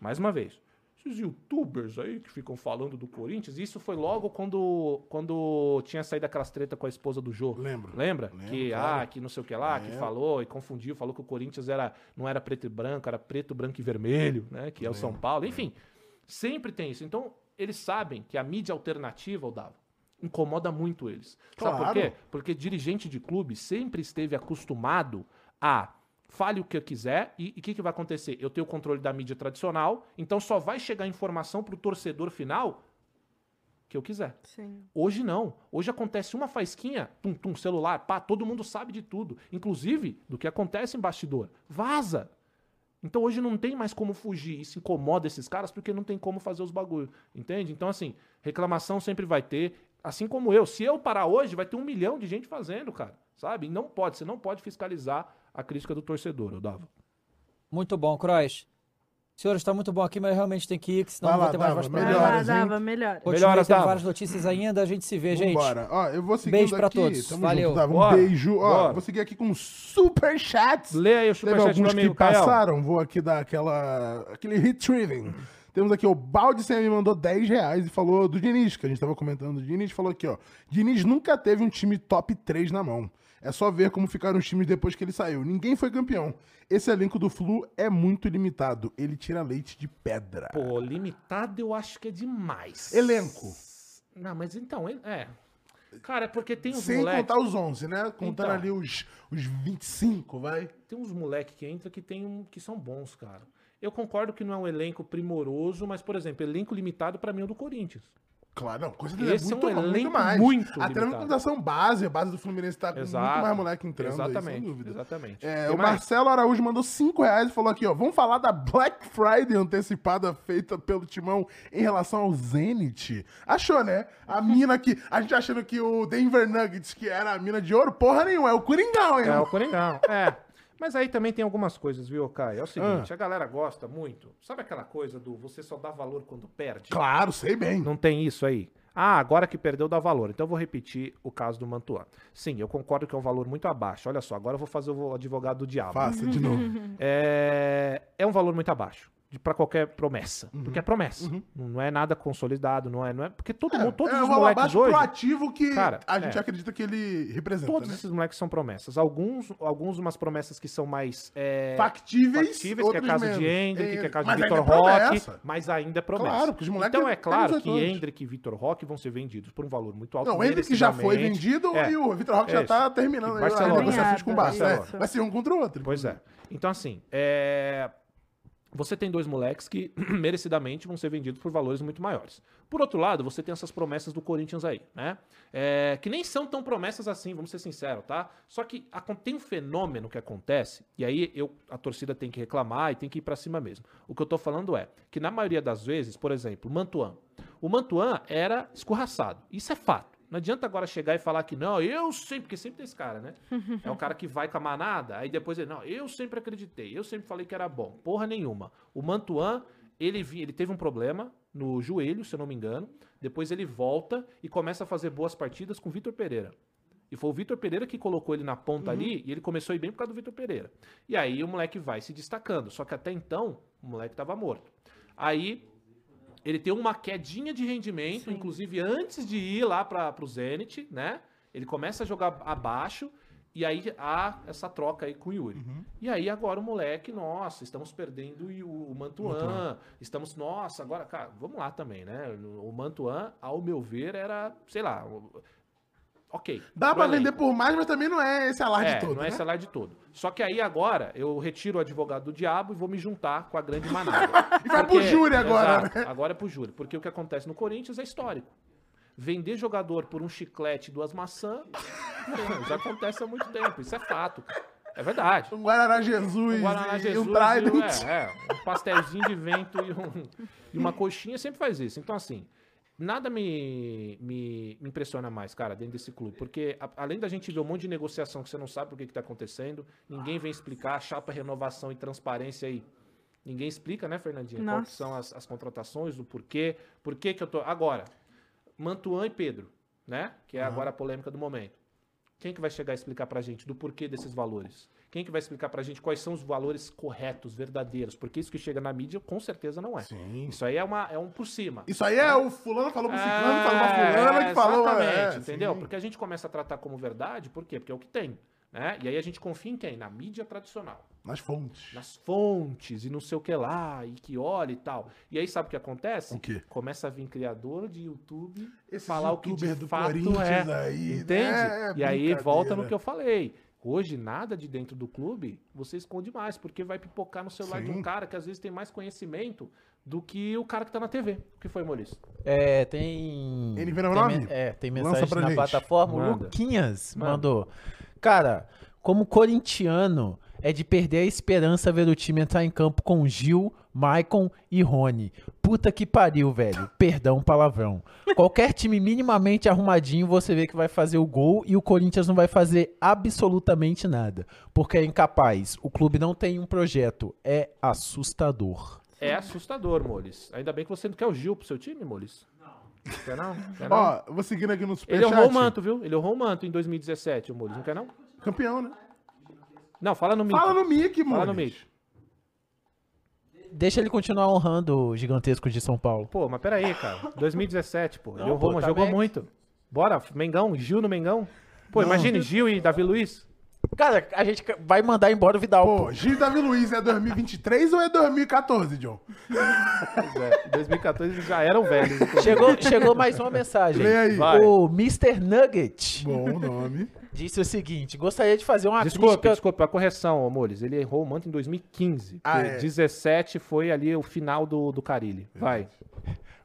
mais uma vez. Esses youtubers aí que ficam falando do Corinthians, isso foi logo quando, quando tinha saído aquelas treta com a esposa do Jô. Lembro. Lembra? Lembro, que, claro. ah, que não sei o que lá, Lembro. que falou e confundiu, falou que o Corinthians era, não era preto e branco, era preto, branco e vermelho, né? Que é o São Paulo. Enfim, sempre tem isso. Então, eles sabem que a mídia alternativa, o Dava, incomoda muito eles. Claro. Sabe por quê? Porque dirigente de clube sempre esteve acostumado a fale o que eu quiser e o que, que vai acontecer? Eu tenho o controle da mídia tradicional, então só vai chegar informação para o torcedor final que eu quiser. Sim. Hoje não. Hoje acontece uma faisquinha, tum, tum, celular, pá, todo mundo sabe de tudo. Inclusive do que acontece em bastidor. Vaza. Então hoje não tem mais como fugir. Isso incomoda esses caras porque não tem como fazer os bagulho. Entende? Então, assim, reclamação sempre vai ter. Assim como eu. Se eu parar hoje, vai ter um milhão de gente fazendo, cara. Sabe? E não pode. Você não pode fiscalizar a crítica do torcedor, eu dava. Muito bom, Croix. Senhor, está muito bom aqui, mas realmente tem que ir, senão vai não vai ter mais voz para melhoras, Dava, melhor. Melhoras, Dava. várias notícias ainda, a gente se vê, gente. Bora. Ó, eu vou seguir Beijo para todos. Tamo Valeu. Junto, Dava. Um Bora. beijo. Ó, Bora. vou seguir aqui com super chats. Lê aí o super Teve alguns que passaram, vou aqui dar aquela aquele retrieving. Temos aqui o Balde Sem me mandou 10 reais e falou do Diniz, que a gente tava comentando. O Diniz falou aqui, ó. Diniz nunca teve um time top 3 na mão. É só ver como ficaram os times depois que ele saiu. Ninguém foi campeão. Esse elenco do Flu é muito limitado. Ele tira leite de pedra. Pô, limitado eu acho que é demais. Elenco. Não, mas então, é. Cara, é porque tem uns Sem moleque... contar os 11, né? Contando então, ali os, os 25, vai. Tem uns moleques que entra que, tem um, que são bons, cara. Eu concordo que não é um elenco primoroso, mas, por exemplo, elenco limitado para mim é o do Corinthians. Claro, não, coisa dele é muito, é um muito mais. Muito Até na implementação base, a base do Fluminense tá com Exato. muito mais moleque entrando exatamente, aí, sem dúvida. Exatamente. É, o mais? Marcelo Araújo mandou 5 reais e falou aqui, ó, vamos falar da Black Friday antecipada feita pelo Timão em relação ao Zenit. Achou, né? A mina que, a gente achando que o Denver Nuggets, que era a mina de ouro, porra nenhuma, é o Coringão, hein? É o Coringão, é. Mas aí também tem algumas coisas, viu, Kai? É o seguinte, ah. a galera gosta muito. Sabe aquela coisa do você só dá valor quando perde? Claro, sei bem. Não tem isso aí. Ah, agora que perdeu dá valor. Então eu vou repetir o caso do Mantuan. Sim, eu concordo que é um valor muito abaixo. Olha só, agora eu vou fazer o advogado do diabo. Faça de novo. É, é um valor muito abaixo para qualquer promessa. Uhum. Porque é promessa. Uhum. Não é nada consolidado, não é. Não é porque todo é, mundo, todos é os moleques hoje. proativo que cara, a gente é. acredita que ele representa. Todos né? esses moleques são promessas. Alguns, alguns umas promessas que são mais. É, factíveis. Factíveis, que é caso menos. de Hendrick, que é caso de Vitor Roque, mas ainda é promessa. Claro, porque os moleques. Então é claro que Hendrick e Vitor Roque vão ser vendidos por um valor muito alto. Não, o Hendrick já foi vendido é. e o Vitor Roque já está terminando as negociações com o Barça. Vai ser um contra o outro. Pois é. Então, assim, é você tem dois moleques que merecidamente vão ser vendidos por valores muito maiores. Por outro lado, você tem essas promessas do Corinthians aí, né? É, que nem são tão promessas assim, vamos ser sinceros, tá? Só que tem um fenômeno que acontece, e aí eu, a torcida tem que reclamar e tem que ir para cima mesmo. O que eu tô falando é que na maioria das vezes, por exemplo, Mantuan. O Mantuan era escorraçado. Isso é fato. Não adianta agora chegar e falar que não, eu sempre, porque sempre tem esse cara, né? É o cara que vai com a manada, aí depois ele, não, eu sempre acreditei, eu sempre falei que era bom. Porra nenhuma. O Mantuan, ele, ele teve um problema no joelho, se eu não me engano. Depois ele volta e começa a fazer boas partidas com o Vitor Pereira. E foi o Vitor Pereira que colocou ele na ponta uhum. ali e ele começou a ir bem por causa do Vitor Pereira. E aí o moleque vai se destacando. Só que até então, o moleque estava morto. Aí ele tem uma quedinha de rendimento, Sim. inclusive antes de ir lá para o Zenit, né? Ele começa a jogar abaixo e aí há essa troca aí com o Yuri. Uhum. E aí agora o moleque, nossa, estamos perdendo o, o Mantuan, Mantuan, estamos, nossa, agora, cara, vamos lá também, né? O Mantuan, ao meu ver, era, sei lá, ok. Dá para vender por mais, mas também não é esse alarde é, todo. Não é né? esse alarde todo. Só que aí agora eu retiro o advogado do diabo e vou me juntar com a grande manada. e vai Porque, pro júri agora, exato, né? Agora é pro júri. Porque o que acontece no Corinthians é histórico. Vender jogador por um chiclete e duas maçãs já acontece há muito tempo. Isso é fato. É verdade. Um Guaraná Jesus, um Guaraná Jesus e um Trident. E, é, é, um pastelzinho de vento e, um, e uma coxinha sempre faz isso. Então, assim, nada me, me, me, impressiona mais, cara, dentro desse clube. Porque a, além da gente ver um monte de negociação que você não sabe o que está acontecendo, ninguém vem explicar, chapa renovação e transparência aí. Ninguém explica, né, Fernandinha? Quais são as, as, contratações, o porquê. Por que que eu tô... Agora, Mantuan e Pedro, né? Que é uhum. agora a polêmica do momento. Quem que vai chegar a explicar pra gente do porquê desses valores? Quem que vai explicar pra gente quais são os valores corretos, verdadeiros? Porque isso que chega na mídia, com certeza não é. Sim. Isso aí é, uma, é um por cima. Isso aí é, é o fulano falou pro ciclano, é, falou pra fulana que falou... Exatamente, é, entendeu? Sim. Porque a gente começa a tratar como verdade, por quê? Porque é o que tem. Né? E aí a gente confia em quem? Na mídia tradicional. Nas fontes. Nas fontes e não sei o que lá, e que olha e tal. E aí sabe o que acontece? O quê? Começa a vir criador de YouTube falar o que de do fato é. Aí, entende? É, e aí volta no que eu falei. Hoje, nada de dentro do clube você esconde mais, porque vai pipocar no celular Sim. de um cara que às vezes tem mais conhecimento do que o cara que tá na TV. O que foi, Maurício? É, tem. NV tem, é, tem mensagem na gente. plataforma. Manda. Luquinhas Manda. mandou. Cara, como corintiano, é de perder a esperança ver o time entrar em campo com Gil, Maicon e Rony. Puta que pariu, velho. Perdão, palavrão. Qualquer time minimamente arrumadinho, você vê que vai fazer o gol e o Corinthians não vai fazer absolutamente nada. Porque é incapaz. O clube não tem um projeto. É assustador. É assustador, Moles. Ainda bem que você não quer o Gil pro seu time, Moles. Quer não? Quer não? Ó, vou seguindo aqui no Superchat. Ele honrou o manto, viu? Ele honrou o manto em 2017, o Mules. Não quer não? Campeão, né? Não, fala no Mickey. Fala no Mickey, mano. Fala no Mickey. Deixa ele continuar honrando o gigantesco de São Paulo. Pô, mas peraí, cara. 2017, pô. Não, ele pô, tá jogou bem. muito. Bora, Mengão, Gil no Mengão. Pô, não. imagine Gil e Davi Luiz. Cara, a gente vai mandar embora o Vidal. Pô, pô. Gil Davi Luiz é 2023 ou é 2014, John? Pois é, 2014 eles já eram velhos. Chegou, chegou mais uma mensagem. Vem aí. Vai. O Mr. Nugget. Bom nome. Disse o seguinte: gostaria de fazer uma desculpa, crítica. Desculpa, a correção, amores. Ele errou o manto em 2015. Ah, é. 17 foi ali o final do, do Carilli. Vai.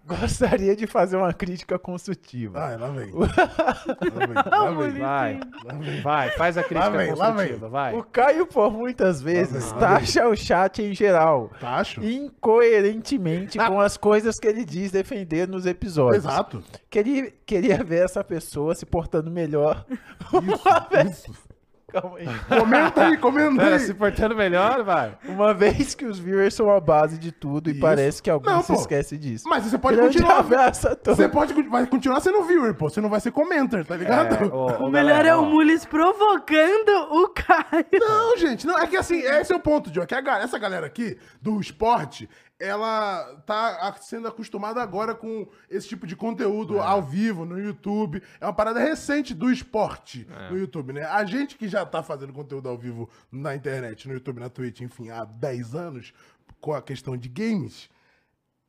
Gostaria de fazer uma crítica construtiva. Ah, lá vem. lá vem, lá vem. Vai, vai, faz a crítica vem, construtiva, vai. O Caio, por muitas vezes, taxa o chat em geral. Tacho. Incoerentemente ah. com as coisas que ele diz defender nos episódios. Exato. Queria, queria ver essa pessoa se portando melhor. Isso, isso. Calma aí. Comenta aí, comenta aí. se portando melhor, vai. Uma vez que os viewers são a base de tudo Isso. e parece que alguém se esquece disso. Mas você pode Grande continuar. Abraço Você pode vai continuar sendo viewer, pô. Você não vai ser commenter, tá ligado? É, ô, ô, o melhor galera, é o Mules provocando o Caio. Não, gente, não. É que assim, esse é o ponto, Joe. Que a, essa galera aqui do esporte, ela tá sendo acostumada agora com esse tipo de conteúdo é. ao vivo no YouTube. É uma parada recente do esporte é. no YouTube, né? A gente que já tá fazendo conteúdo ao vivo na internet, no YouTube, na Twitch, enfim, há 10 anos, com a questão de games,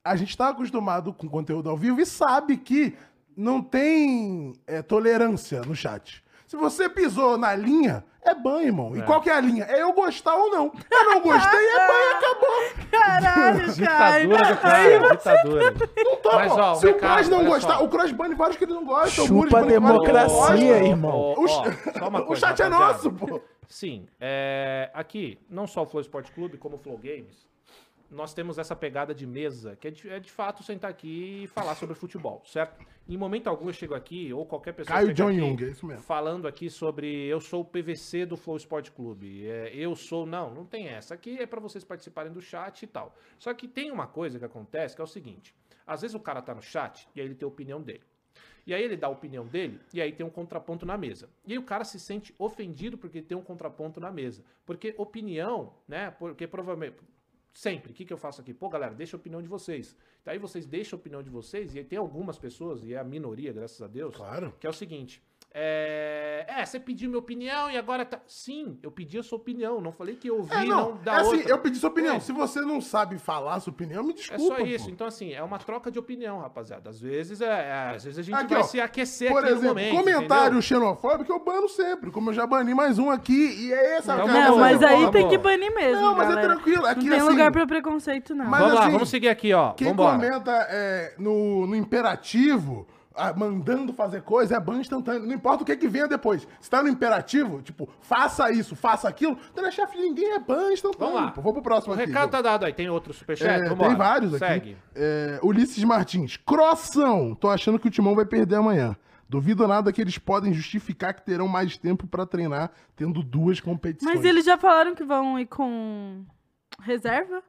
a gente tá acostumado com conteúdo ao vivo e sabe que não tem é, tolerância no chat. Se você pisou na linha, é banho, irmão. E é. qual que é a linha? É eu gostar ou não. Eu não gostei, é banho, acabou. Caralho, ditadura do cara, ditadura. Não tô, Mas, ó, Se o Cross não gostar, só. o Cross bane vários que ele não gosta. Chupa o democracia, irmão. O chat é nosso, pô. Sim, é, aqui, não só o Flow Sport Clube, como o Flow Games, nós temos essa pegada de mesa, que é de, é de, fato sentar aqui e falar sobre futebol, certo? Em momento algum eu chego aqui, ou qualquer pessoa Caio John Young, é isso mesmo. falando aqui sobre eu sou o PVC do Flow Sport Clube, é, eu sou... Não, não tem essa. Aqui é para vocês participarem do chat e tal. Só que tem uma coisa que acontece, que é o seguinte, às vezes o cara tá no chat e aí ele tem a opinião dele. E aí ele dá a opinião dele, e aí tem um contraponto na mesa. E aí o cara se sente ofendido porque tem um contraponto na mesa. Porque opinião, né? Porque provavelmente. Sempre. O que, que eu faço aqui? Pô, galera, deixa a opinião de vocês. Daí vocês deixam a opinião de vocês, e tem algumas pessoas, e é a minoria, graças a Deus, claro. que é o seguinte: é, é, você pediu minha opinião e agora tá. Sim, eu pedi a sua opinião. Não falei que eu ouvi, é, não, não da é assim, outra. eu pedi sua opinião. É. Se você não sabe falar a sua opinião, me desculpa. É só isso. Pô. Então, assim, é uma troca de opinião, rapaziada. Às vezes, é, é às vezes a gente aqui, vai ó, se aquecer por aqui exemplo, no momento. Comentário entendeu? xenofóbico eu bano sempre. Como eu já bani mais um aqui. E é essa Não, não mas aí tem que banir mesmo. Não, mas é galera. é tranquilo. Aqui, não tem assim, lugar pra preconceito, não. Mas, vamos assim, lá, vamos seguir aqui, ó. Quem Vambora. comenta é, no, no imperativo mandando fazer coisa, é ban instantâneo. Não importa o que, que venha depois. Se tá no imperativo, tipo, faça isso, faça aquilo, então não é chefe de ninguém, é ban instantâneo. Vamos lá. Pô, vou pro próximo o aqui. O recado tá dado aí. Tem outro superchat? É, tem vários aqui. Segue. É, Ulisses Martins. Crossão. Tô achando que o Timão vai perder amanhã. Duvido nada que eles podem justificar que terão mais tempo para treinar, tendo duas competições. Mas eles já falaram que vão ir com reserva?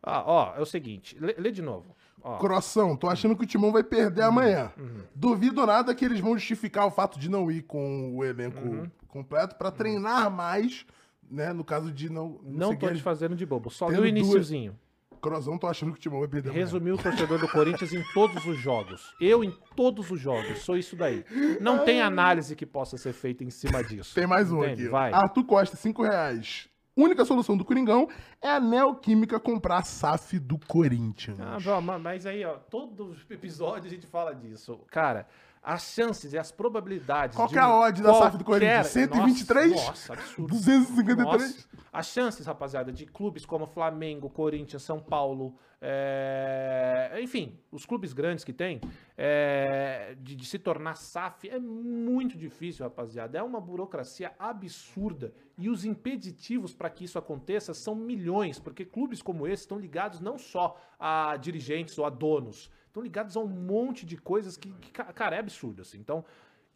Ah, ó, é o seguinte, lê, lê de novo. Ó. Croção, tô achando que o Timão vai perder uhum. amanhã. Uhum. Duvido nada que eles vão justificar o fato de não ir com o elenco uhum. completo para treinar mais, né? No caso de não. Não, não tô te fazendo de bobo, só no iníciozinho. Duas... Crozão, tô achando que o Timão vai perder Resumiu o torcedor do Corinthians em todos os jogos. Eu em todos os jogos, sou isso daí. Não tem análise que possa ser feita em cima disso. Tem mais um Entende? aqui. Vai. Arthur Costa, 5 reais única solução do Coringão é a Neoquímica comprar a SAF do Corinthians. Ah, mas aí, ó, todos os episódios a gente fala disso. Cara, as chances e as probabilidades. Qual que é a odd da SAF do Corinthians? 123? Nossa, nossa absurdo. 253? Nossa. As chances, rapaziada, de clubes como Flamengo, Corinthians, São Paulo, é... enfim, os clubes grandes que tem, é... de, de, se tornar SAF é muito difícil, rapaziada. É uma burocracia absurda. E os impeditivos para que isso aconteça são milhões, porque clubes como esse estão ligados não só a dirigentes ou a donos, estão ligados a um monte de coisas que, que cara, é absurdo, assim. Então,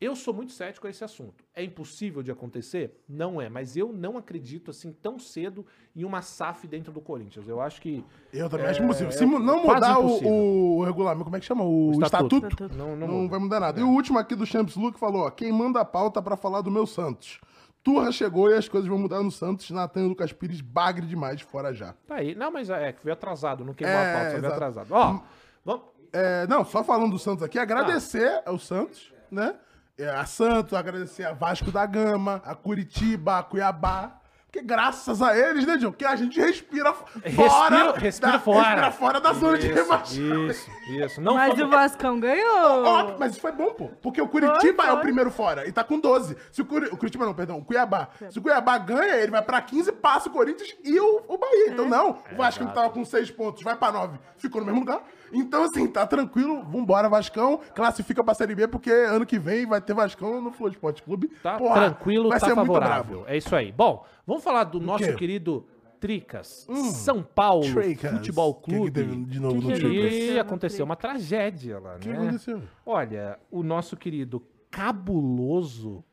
eu sou muito cético a esse assunto. É impossível de acontecer? Não é, mas eu não acredito assim tão cedo em uma SAF dentro do Corinthians. Eu acho que. Eu também é, acho impossível. Se é não mudar o, o, regulamento, como é que chama? O, o estatuto, estatuto. Não, não, não vai mudar nada. É. E o último aqui do Champs Luke falou: ó, quem manda a pauta para falar do meu Santos. Turra chegou e as coisas vão mudar no Santos. Natan e Lucas Pires, bagre demais, fora já. Tá aí. Não, mas é, veio atrasado, não queimou é, a pauta, só veio atrasado. Ó, vamos. É, não, só falando do Santos aqui, agradecer ah. ao Santos, né? É, a Santos, agradecer a Vasco da Gama, a Curitiba, a Cuiabá. Porque graças a eles, né, John? Que a gente respira fora. Respira, respira da, fora. Respira fora da zona isso, de rebaixamento. Isso, isso. Não mas foi... o Vascão ganhou. Ó, mas isso foi bom, pô. Porque o Curitiba foi, foi. é o primeiro fora. E tá com 12. Se o, Curi... o Curitiba não, perdão, o Cuiabá. Se o Cuiabá ganha, ele vai pra 15, passa o Corinthians e o, o Bahia. Então, é. Então não, o Vasco é, tava com 6 pontos, vai pra 9. Ficou no mesmo lugar. Então, assim, tá tranquilo. Vambora, Vascão. Classifica pra Série B, porque ano que vem vai ter Vascão no Flow Esporte Clube. Tá Porra, tranquilo, vai tá ser favorável. É isso aí. Bom, vamos falar do nosso querido Tricas, hum, São Paulo Tricas. Futebol Clube. Que, que de novo que no Tricas? E aconteceu uma tragédia lá, né? O que aconteceu? Olha, o nosso querido Cabuloso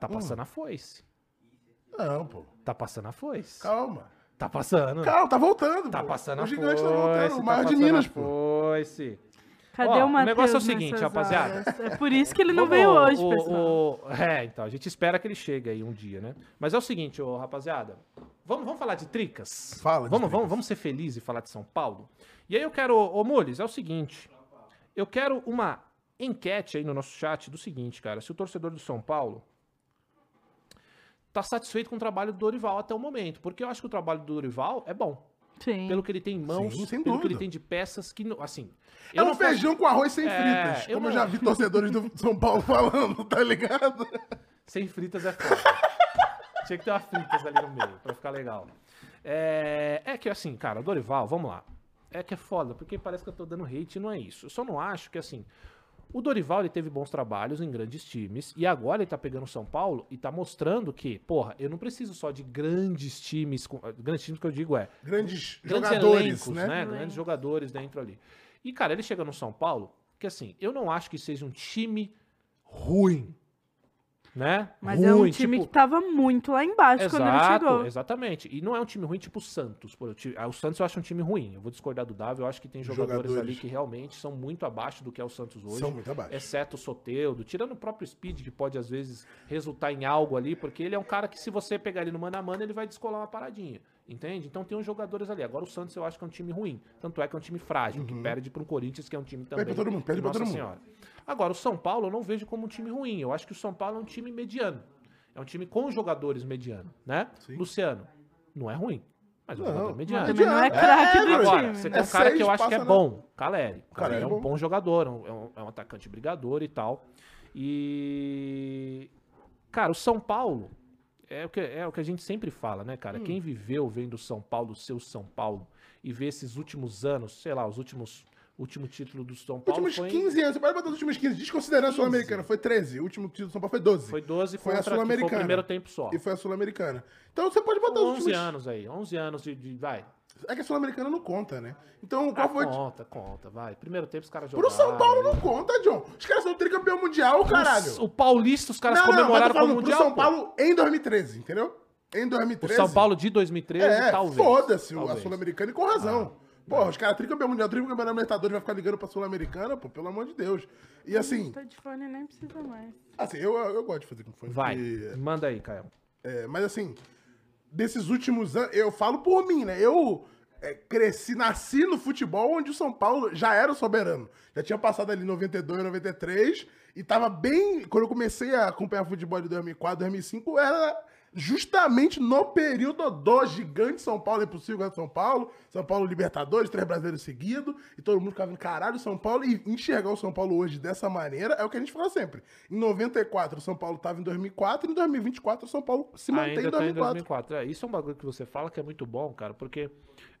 tá passando hum. a foice. Não, pô. Tá passando a foice. Calma. Tá passando. Calma, tá voltando. Tá pô. passando o gigante tá voltando. O maior de Minas, pô. Foice. Cadê Ó, o Matheus? O negócio é o seguinte, rapaziada. É por isso que ele não veio hoje, o, pessoal. O, é, então, a gente espera que ele chegue aí um dia, né? Mas é o seguinte, ô, rapaziada. Vamos, vamos falar de tricas? Fala, vamos, vamos, vamos ser felizes e falar de São Paulo? E aí eu quero, ô Mules, é o seguinte. Eu quero uma enquete aí no nosso chat do seguinte, cara. Se o torcedor do São Paulo tá satisfeito com o trabalho do Dorival até o momento. Porque eu acho que o trabalho do Dorival é bom. Sim. pelo que ele tem em mãos, Sim, pelo dúvida. que ele tem de peças que, assim... É um feijão posso... com arroz sem é, fritas, como eu, não... eu já vi torcedores do São Paulo falando, tá ligado? Sem fritas é foda. Tinha que ter uma fritas ali no meio, pra ficar legal. É, é que assim, cara, Dorival, vamos lá. É que é foda, porque parece que eu tô dando hate, não é isso. Eu só não acho que assim... O Dorival ele teve bons trabalhos em grandes times e agora ele tá pegando o São Paulo e tá mostrando que, porra, eu não preciso só de grandes times, grandes times que eu digo é grandes, grandes jogadores, elencos, né? né? Grandes jogadores dentro ali. E cara, ele chega no São Paulo, que assim, eu não acho que seja um time ruim né? Mas ruim, é um time tipo... que tava muito lá embaixo Exato, quando ele chegou. Exatamente. E não é um time ruim tipo o Santos. Ah, o Santos eu acho um time ruim. Eu vou discordar do Davi. Eu acho que tem jogadores, jogadores, ali que realmente são muito abaixo do que é o Santos hoje. São muito abaixo. Exceto o Soteudo. Tirando o próprio Speed, que pode às vezes resultar em algo ali, porque ele é um cara que se você pegar ele no mano a mano, ele vai descolar uma paradinha. Entende? Então tem uns jogadores ali. Agora o Santos eu acho que é um time ruim. Tanto é que é um time frágil, uhum. que perde para um Corinthians, que é um time também. Perde pra todo mundo, perde pra todo mundo. Senhora. Agora, o São Paulo eu não vejo como um time ruim. Eu acho que o São Paulo é um time mediano. É um time com jogadores mediano, né? Sim. Luciano, não é ruim. Mas o jogador é mediano. Também não é craque é, do Agora, time. Você tem um cara que eu acho que é bom, Caleri. O Caleri é um bom jogador, é um, é um atacante brigador e tal. E. Cara, o São Paulo é o que, é o que a gente sempre fala, né, cara? Hum. Quem viveu vendo o São Paulo, o seu São Paulo, e vê esses últimos anos, sei lá, os últimos o último título do São Paulo. Últimos foi 15 anos. Você pode botar os últimos 15, desconsiderando a Sul-Americana. Foi 13. O último título do São Paulo foi 12. Foi 12 foi a Sul-Americana. Foi o primeiro tempo só. E foi a Sul-Americana. Então você pode botar os últimos. 11 anos aí. 11 anos de. de vai. É que a Sul-Americana não conta, né? Então, qual ah, foi. Conta, conta, vai. Primeiro tempo os caras jogaram. Pro São Paulo não conta, John. Os caras são tricampeão mundial, caralho. O Paulista, os caras não, comemoraram não, como mundial. Pro São Paulo em 2013, entendeu? Em 2013. O São Paulo de 2013, é, talvez. Foda-se a Sul-Americana e com razão. Ah. Pô, os caras tricampeão mundial, tricampeão Libertadores, vai ficar ligando pra Sul-Americana, pô, pelo amor de Deus. E assim. Tá de fone nem precisa mais. Assim, eu, eu gosto de fazer com fone. Vai. Porque, manda aí, Caio. É, mas assim, desses últimos anos, eu falo por mim, né? Eu é, cresci, nasci no futebol onde o São Paulo já era o soberano. Já tinha passado ali 92, 93 e tava bem. Quando eu comecei a acompanhar futebol de 2004, 2005, era justamente no período do gigante São Paulo, é impossível São Paulo, São Paulo Libertadores, três brasileiros seguidos, e todo mundo ficava em caralho São Paulo, e enxergar o São Paulo hoje dessa maneira é o que a gente fala sempre. Em 94, o São Paulo estava em 2004, e em 2024 o São Paulo se mantém Ainda em 2004. Tá em 2004. É, isso é um bagulho que você fala que é muito bom, cara, porque,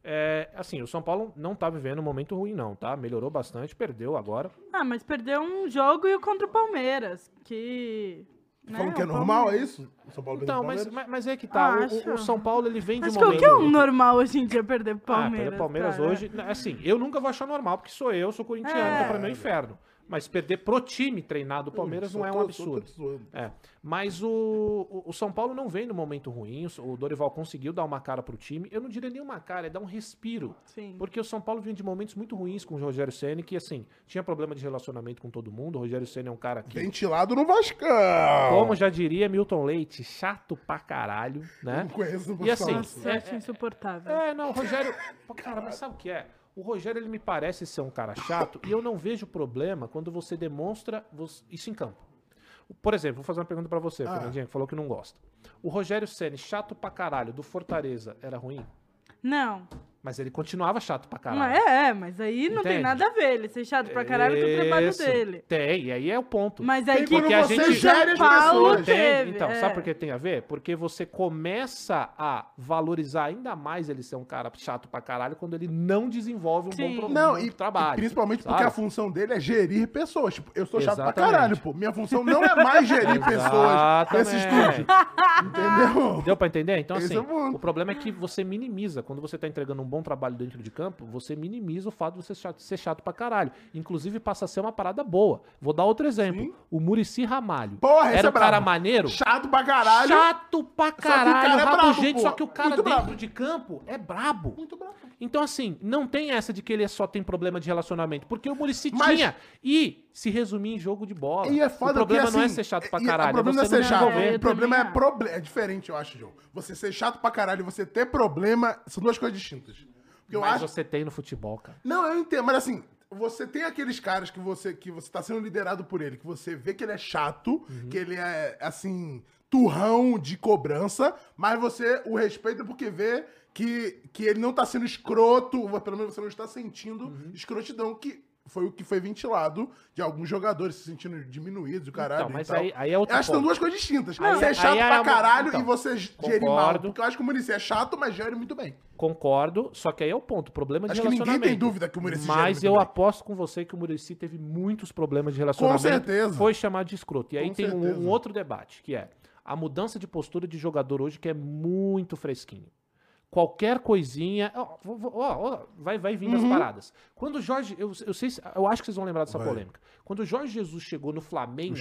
é, assim, o São Paulo não tá vivendo um momento ruim não, tá? Melhorou bastante, perdeu agora. Ah, mas perdeu um jogo e o contra o Palmeiras, que né? Falando que é normal, é isso? São Paulo então, mas, mas é que tá. O, o, São Paulo ele vem de um momento. que é um normal hoje em dia perder pro Palmeiras. Ah, perder Palmeiras cara. hoje. Assim, eu nunca vou achar normal, porque sou eu, sou corintiano, é. então pra mim é inferno. Mas perder pro time treinado do Palmeiras não é um absurdo. É. Mas o, o, São Paulo não vem no momento ruim. O Dorival conseguiu dar uma cara pro time. Eu não diria nem uma cara, é dar um respiro. Sim. Porque o São Paulo vinha de momentos muito ruins com o Rogério Senna, que assim, tinha problema de relacionamento com todo mundo. O Rogério Senna é um cara que. Ventilado no Vascão! Como já diria Milton Leite, chato pra caralho, né? Não conheço E assim. é, é, insuportável. É, não, o Rogério. Cara, mas sabe o que é? O Rogério ele me parece ser um cara chato e eu não vejo problema quando você demonstra isso em campo. Por exemplo, vou fazer uma pergunta para você, ah. Fernandinha, que falou que não gosta. O Rogério Ceni chato pra caralho, do Fortaleza, era ruim? Não. Mas ele continuava chato pra caralho. Mas é, mas aí não Entende? tem nada a ver. Ele ser chato pra caralho com o trabalho dele. Tem, e aí é o ponto. Mas aí que a gente gere as pessoas. Teve, então, é. sabe por que tem a ver? Porque você começa a valorizar ainda mais ele ser um cara chato pra caralho quando ele não desenvolve um Sim. bom, não, e, trabalho. E principalmente sabe? porque a função dele é gerir pessoas. Tipo, eu sou chato Exatamente. pra caralho, pô. Minha função não é mais gerir pessoas nesse estúdio. Entendeu? Deu pra entender? Então, Esse assim, é o problema é que você minimiza. Quando você tá entregando um bom bom trabalho dentro de campo, você minimiza o fato de você ser chato, ser chato pra caralho. Inclusive, passa a ser uma parada boa. Vou dar outro exemplo. Sim. O Murici Ramalho. Porra, Era um é cara maneiro. Chato pra caralho. Chato pra caralho. Só brabo, gente, só que o cara Muito dentro brabo. de campo é brabo. Muito brabo. Então, assim, não tem essa de que ele só tem problema de relacionamento. Porque o Murici Mas... tinha. E se resumir em jogo de bola. E é foda o problema que, não é ser chato pra caralho. O problema não é ser chato. o problema é, proble é diferente, eu acho, João. Você ser chato pra caralho e você ter problema são duas coisas distintas. Porque mas acho... você tem no futebol, cara. Não, eu entendo, mas assim, você tem aqueles caras que você que você tá sendo liderado por ele, que você vê que ele é chato, uhum. que ele é assim, turrão de cobrança, mas você o respeita porque vê que, que ele não tá sendo escroto, pelo menos você não está sentindo uhum. escrotidão, que foi o que foi ventilado de alguns jogadores se sentindo diminuídos, o caralho. Então, mas aí, aí é outro Acho que são duas coisas distintas. Aí, você é chato é pra caralho então, e você gerir mal. Porque eu acho que o Muricy é chato, mas gere muito bem. Concordo, só que aí é o ponto, problema de acho relacionamento. Acho que ninguém tem dúvida que o Muricy Mas eu bem. aposto com você que o Muricy teve muitos problemas de relacionamento. Com certeza. Foi chamado de escroto. E aí com tem um, um outro debate, que é a mudança de postura de jogador hoje que é muito fresquinho qualquer coisinha. Ó, ó, ó, vai, vai vindo uhum. as paradas. Quando o Jorge. Eu, eu, sei, eu acho que vocês vão lembrar dessa vai. polêmica. Quando o Jorge Jesus chegou no Flamengo.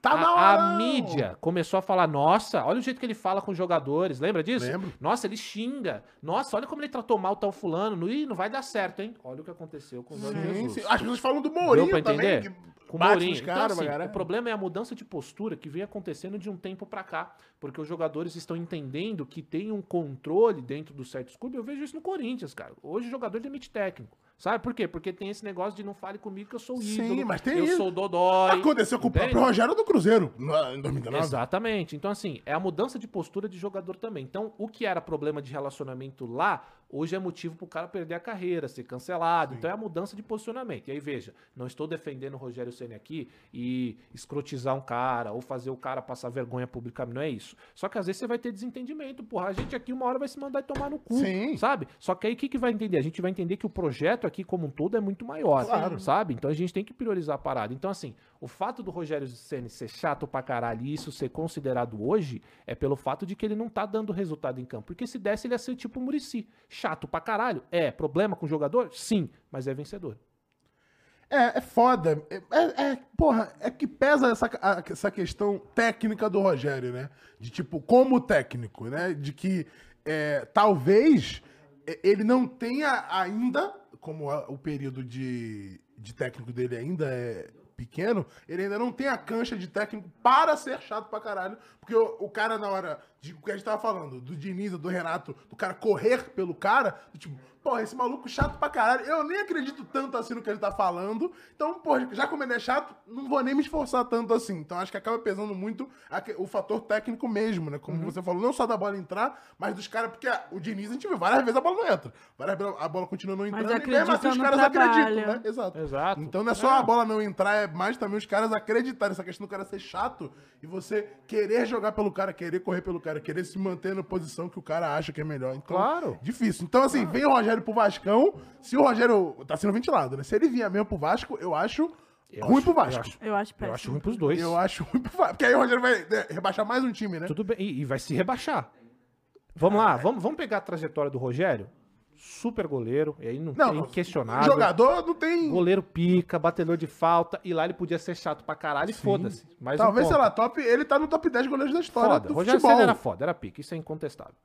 Tá a, a mídia começou a falar: nossa, olha o jeito que ele fala com os jogadores. Lembra disso? Lembro. Nossa, ele xinga. Nossa, olha como ele tratou mal tal fulano. Ih, não vai dar certo, hein? Olha o que aconteceu com o Jorge sim, Jesus. Sim. As pessoas falam do Mourinho Deu pra entender? também com o Mourinho. Então, assim, o problema é a mudança de postura que vem acontecendo de um tempo para cá, porque os jogadores estão entendendo que tem um controle dentro dos certos clubes. Eu vejo isso no Corinthians, cara. Hoje o jogador demite técnico. Sabe por quê? Porque tem esse negócio de não fale comigo que eu sou ídolo. Sim, mas tem Eu isso. sou dodói. Aconteceu com entende? o próprio Rogério do Cruzeiro em 2019. Exatamente. Então, assim, é a mudança de postura de jogador também. Então, o que era problema de relacionamento lá, hoje é motivo pro cara perder a carreira, ser cancelado. Sim. Então, é a mudança de posicionamento. E aí, veja, não estou defendendo o Rogério Senna aqui e escrotizar um cara ou fazer o cara passar vergonha publicamente. Não é isso. Só que às vezes você vai ter desentendimento. Porra, a gente aqui uma hora vai se mandar e tomar no cu. Sim. Sabe? Só que aí o que, que vai entender? A gente vai entender que o projeto aqui como um todo é muito maior, claro. sabe? Então a gente tem que priorizar a parada. Então assim, o fato do Rogério Ceni ser chato pra caralho e isso ser considerado hoje é pelo fato de que ele não tá dando resultado em campo. Porque se desse ele ia ser tipo o Murici. Chato pra caralho? É. Problema com o jogador? Sim, mas é vencedor. É, é foda. É, é, é, porra, é que pesa essa, essa questão técnica do Rogério, né? De tipo, como técnico, né? De que é, talvez é, ele não tenha ainda como o período de, de técnico dele ainda é pequeno, ele ainda não tem a cancha de técnico para ser chato pra caralho. Porque o, o cara, na hora de o que a gente tava falando, do Diniz, do Renato, do cara correr pelo cara, tipo, porra, esse maluco chato pra caralho. Eu nem acredito tanto assim no que ele tá falando. Então, porra, já como ele é chato, não vou nem me esforçar tanto assim. Então, acho que acaba pesando muito o fator técnico mesmo, né? Como uhum. você falou, não só da bola entrar, mas dos caras, porque o Diniz, a gente vê várias vezes a bola não entra. Várias vezes a bola continua não entrando mas e mesmo assim os caras trabalho. acreditam, né? Exato. Exato. Então, não é só é. a bola não entrar, é mais também os caras acreditarem. Essa questão do cara ser chato e você querer jogar pelo cara, querer correr pelo cara, querer se manter na posição que o cara acha que é melhor. Então, claro. Difícil. Então, assim, claro. vem o Rogério pro Vascão. Se o Rogério tá sendo ventilado, né? Se ele vier mesmo pro Vasco, eu acho eu ruim acho, pro Vasco. Eu acho, eu acho péssimo. Eu acho ruim pros dois. Eu acho ruim pro Vasco. Porque aí o Rogério vai né, rebaixar mais um time, né? Tudo bem. E, e vai se rebaixar. Vamos lá, vamos, vamos pegar a trajetória do Rogério? Super goleiro, e aí não, não tem inquestionável. Jogador não tem. Goleiro pica, batedor de falta, e lá ele podia ser chato pra caralho e foda-se. Talvez, um sei lá, top, ele tá no top 10 goleiros da história. Foda. Do Rogério Senna era foda, era pica, isso é incontestável.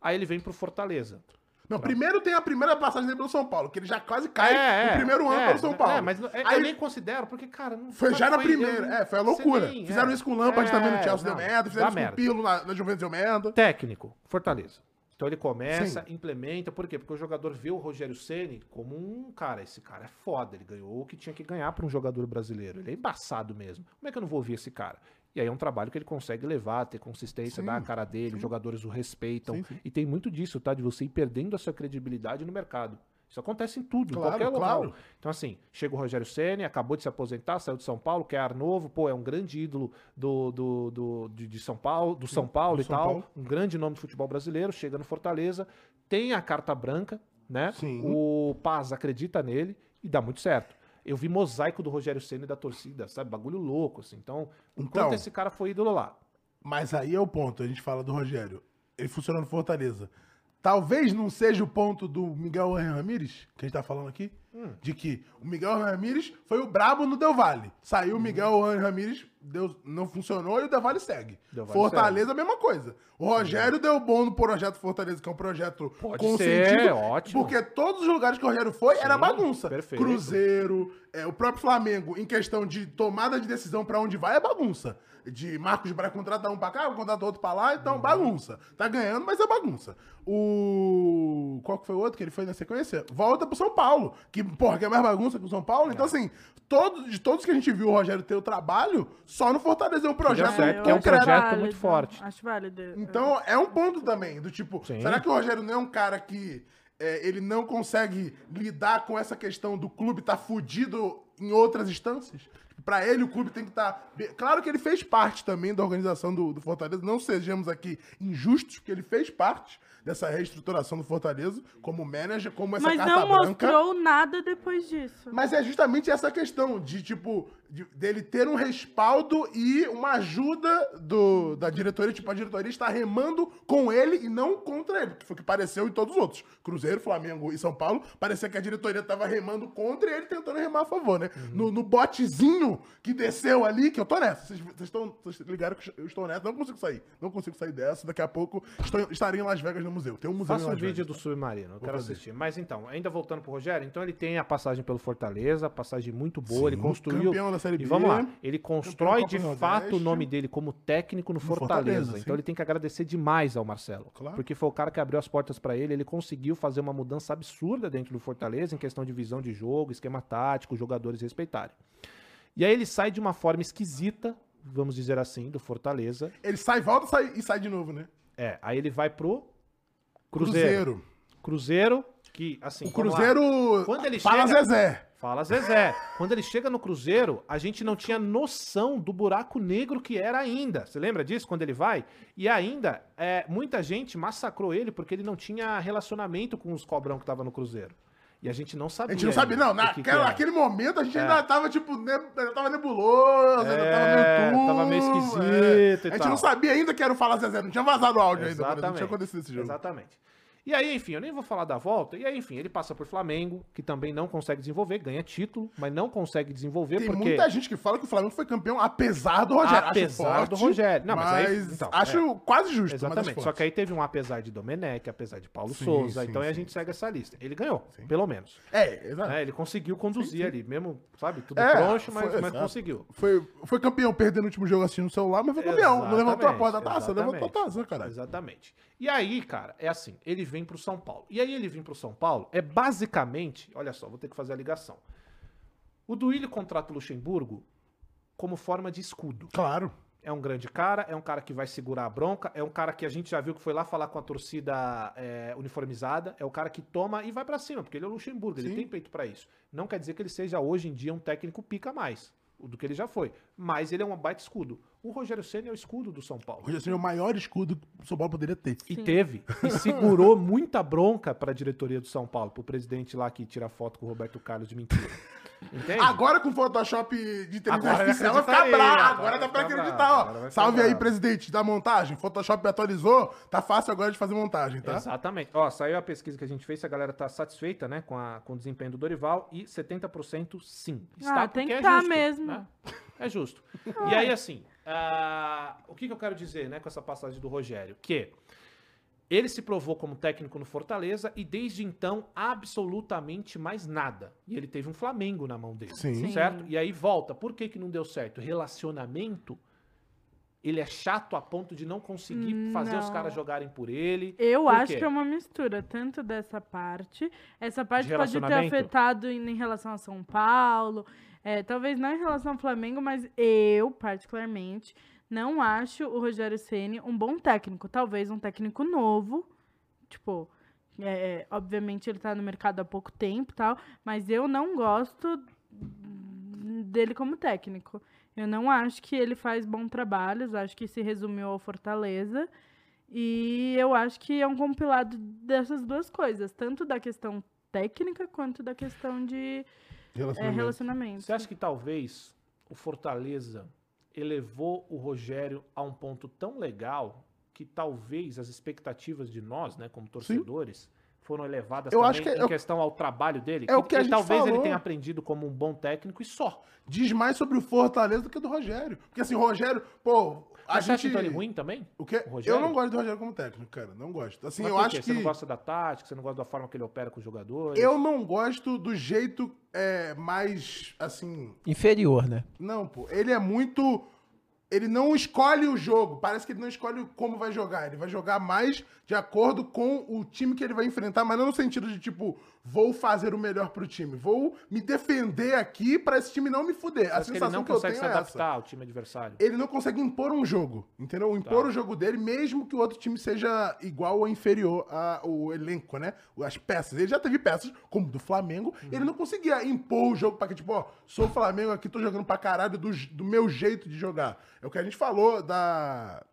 Aí ele vem pro Fortaleza. Não, pra... primeiro tem a primeira passagem dele pelo São Paulo, que ele já quase cai é, no é, primeiro ano é, pelo São Paulo. É, mas é, Aí, eu nem considero, porque, cara, não Foi já na primeira, é, foi a loucura. Nem, fizeram isso com o Lampard também no Chelsea, não, deu merda. Fizeram isso com o Pirlo na, na Juventus, deu merda. Técnico, Fortaleza. Então ele começa, Sim. implementa, por quê? Porque o jogador vê o Rogério Ceni como um cara, esse cara é foda, ele ganhou o que tinha que ganhar para um jogador brasileiro. Ele é embaçado mesmo. Como é que eu não vou ouvir esse cara? E aí é um trabalho que ele consegue levar, ter consistência, sim, dar a cara dele, sim. os jogadores o respeitam. Sim, e tem muito disso, tá? De você ir perdendo a sua credibilidade no mercado. Isso acontece em tudo, claro, em qualquer local. Claro. Então, assim, chega o Rogério Senna, acabou de se aposentar, saiu de São Paulo, quer ar novo, pô, é um grande ídolo do, do, do de, de, São Paulo, do São Paulo do e São tal, Paulo. um grande nome do futebol brasileiro, chega no Fortaleza, tem a carta branca, né? Sim. O Paz acredita nele e dá muito certo. Eu vi mosaico do Rogério Senna e da torcida, sabe? Bagulho louco, assim. Então, enquanto então, esse cara foi ídolo lá. Mas aí é o ponto, a gente fala do Rogério. Ele funciona no Fortaleza. Talvez não seja o ponto do Miguel Ramírez, que a gente tá falando aqui, hum. de que o Miguel Ramírez foi o brabo no Del Valle. Saiu o Miguel Ramírez, deu, não funcionou e o Del Valle segue. Del Valle Fortaleza, segue. a mesma coisa. O Rogério deu bom no projeto Fortaleza, que é um projeto Pode consentido. Ser, ótimo. Porque todos os lugares que o Rogério foi, Sim, era bagunça. Perfeito. Cruzeiro, é, o próprio Flamengo, em questão de tomada de decisão para onde vai, é bagunça de Marcos Braz contratar um pra cá, contratar outro pra lá, então uhum. bagunça. Tá ganhando, mas é bagunça. O. Qual que foi o outro que ele foi na sequência? Volta pro São Paulo, que porra, que é mais bagunça que o São Paulo. Então, é. assim, todos, de todos que a gente viu o Rogério ter o trabalho, só no Fortaleza é um projeto é, é um projeto válido, muito forte. Acho válido. Então, é um ponto também, do tipo, Sim. será que o Rogério não é um cara que é, ele não consegue lidar com essa questão do clube estar tá fudido em outras instâncias? Para ele, o clube tem que estar. Tá... Claro que ele fez parte também da organização do, do, Fortaleza. Não sejamos aqui injustos, porque ele fez parte dessa reestruturação do Fortaleza, como manager, como essa Mas carta branca. Mas não mostrou nada depois disso. Mas é justamente essa questão de, tipo, de, dele ter um respaldo e uma ajuda do, da diretoria. Tipo, a diretoria está remando com ele e não contra ele, que foi o que pareceu em todos os outros. Cruzeiro, Flamengo e São Paulo, parecia que a diretoria estava remando contra ele tentando remar a favor, né? Uhum. No, no botezinho que desceu ali, que eu tô nessa. Vocês, estão ligaram que eu estou nessa, não consigo sair. Não consigo sair dessa. Daqui a pouco estou, estarei em Las Vegas no museu. Tem um museu Faça um vídeo do Submarino, eu quero fazer. assistir. Mas então, ainda voltando pro Rogério, então ele tem a passagem pelo Fortaleza, passagem muito boa, Sim, ele construiu. Campeão da Série B. E vamos lá, ele constrói de fato o nome dele como técnico no, no Fortaleza. Fortaleza então ele tem que agradecer demais ao Marcelo. Claro. Porque foi o cara que abriu as portas para ele, ele conseguiu fazer uma mudança absurda dentro do Fortaleza em questão de visão de jogo, esquema tático, jogadores respeitarem. E aí ele sai de uma forma esquisita, vamos dizer assim, do Fortaleza. Ele sai, volta sai, e sai de novo, né? É, aí ele vai pro Cruzeiro. Cruzeiro, Cruzeiro que assim. O Cruzeiro. Quando ele fala chega, Zezé. Fala Zezé. Quando ele chega no Cruzeiro, a gente não tinha noção do buraco negro que era ainda. Você lembra disso quando ele vai? E ainda, é, muita gente massacrou ele porque ele não tinha relacionamento com os cobrão que tava no Cruzeiro. E a gente não sabia. A gente não sabia, não. Que naquele momento a gente é. ainda tava, tipo, ne tava nebuloso, é, ainda tava meio tudo. Tava meio esquisito é. A gente não sabia ainda que era o Fala Zezé, não tinha vazado o áudio Exatamente. ainda, não tinha acontecido esse jogo. Exatamente. E aí, enfim, eu nem vou falar da volta. E aí, enfim, ele passa por Flamengo, que também não consegue desenvolver, ganha título, mas não consegue desenvolver Tem porque... muita gente que fala que o Flamengo foi campeão apesar do Rogério. Apesar forte, do Rogério. Não, mas, mas aí, então, acho é. quase justo. Exatamente. Só que aí teve um apesar de Domenech, apesar de Paulo sim, Souza. Sim, então sim. a gente segue essa lista. Ele ganhou, pelo menos. É, exato. É, ele conseguiu conduzir ali, mesmo, sabe, tudo é, troncho, mas, foi, mas conseguiu. Foi, foi campeão perdendo o último jogo assistindo no celular, mas foi campeão. Não levantou a porta da taça, levantou a taça, cara. Exatamente. E aí, cara, é assim, ele vem pro São Paulo. E aí ele vir pro São Paulo é basicamente, olha só, vou ter que fazer a ligação. O Duílio contrata o Luxemburgo como forma de escudo. Claro. É um grande cara, é um cara que vai segurar a bronca, é um cara que a gente já viu que foi lá falar com a torcida é, uniformizada, é o cara que toma e vai para cima, porque ele é o Luxemburgo, Sim. ele tem peito para isso. Não quer dizer que ele seja hoje em dia um técnico pica mais do que ele já foi. Mas ele é um baita escudo. O Rogério Senna é o escudo do São Paulo. O Rogério Senna é o maior escudo que o São Paulo poderia ter. E Sim. teve. E segurou muita bronca para a diretoria do São Paulo, pro presidente lá que tira foto com o Roberto Carlos de mentira. Entende? Agora com o Photoshop de inteligência artificial vai ficar bravo. Agora dá pra acreditar, ó. Salve aí, presidente, da montagem. Photoshop atualizou, tá fácil agora de fazer montagem, tá? Exatamente. Ó, saiu a pesquisa que a gente fez, se a galera tá satisfeita, né, com, a, com o desempenho do Dorival e 70% sim. Está ah, tem que estar é tá mesmo. Né? É justo. e aí, assim, uh, o que, que eu quero dizer, né, com essa passagem do Rogério? Que ele se provou como técnico no Fortaleza e desde então absolutamente mais nada. E ele teve um Flamengo na mão dele, Sim. certo? E aí volta. Por que, que não deu certo? Relacionamento ele é chato a ponto de não conseguir não. fazer os caras jogarem por ele. Eu por acho que é uma mistura, tanto dessa parte. Essa parte pode ter afetado em, em, relação a São Paulo. É, talvez não em relação ao Flamengo, mas eu, particularmente, não acho o Rogério Ceni um bom técnico. Talvez um técnico novo. Tipo, é, é, obviamente ele tá no mercado há pouco tempo e tal, mas eu não gosto dele como técnico. Eu não acho que ele faz bons trabalhos, acho que se resumiu ao Fortaleza. E eu acho que é um compilado dessas duas coisas, tanto da questão técnica quanto da questão de relacionamento. É, relacionamento. Você acha que talvez o Fortaleza elevou o Rogério a um ponto tão legal que talvez as expectativas de nós, né, como torcedores, Sim. foram elevadas eu acho que em é, questão ao trabalho dele. É o que gente talvez falou. ele tenha aprendido como um bom técnico e só. Diz mais sobre o Fortaleza do que do Rogério. Porque assim, o Rogério, pô, a Mas gente... você acha ruim também? O quê? O eu não gosto do Rogério como técnico, cara. Não gosto. Assim, Mas eu acho que... Você não gosta da tática, você não gosta da forma que ele opera com os jogadores? Eu não gosto do jeito é, mais, assim... Inferior, né? Não, pô. Ele é muito ele não escolhe o jogo. Parece que ele não escolhe como vai jogar. Ele vai jogar mais de acordo com o time que ele vai enfrentar, mas não no sentido de tipo, vou fazer o melhor pro time. Vou me defender aqui para esse time não me fuder. A sensação que, ele não que consegue eu tenho se adaptar é ao time adversário. Ele não consegue impor um jogo, entendeu? Impor tá. o jogo dele, mesmo que o outro time seja igual ou inferior ao elenco, né? As peças. Ele já teve peças, como do Flamengo, uhum. ele não conseguia impor o jogo para que, tipo, ó, sou Flamengo aqui, tô jogando pra caralho do, do meu jeito de jogar. É o que a gente falou da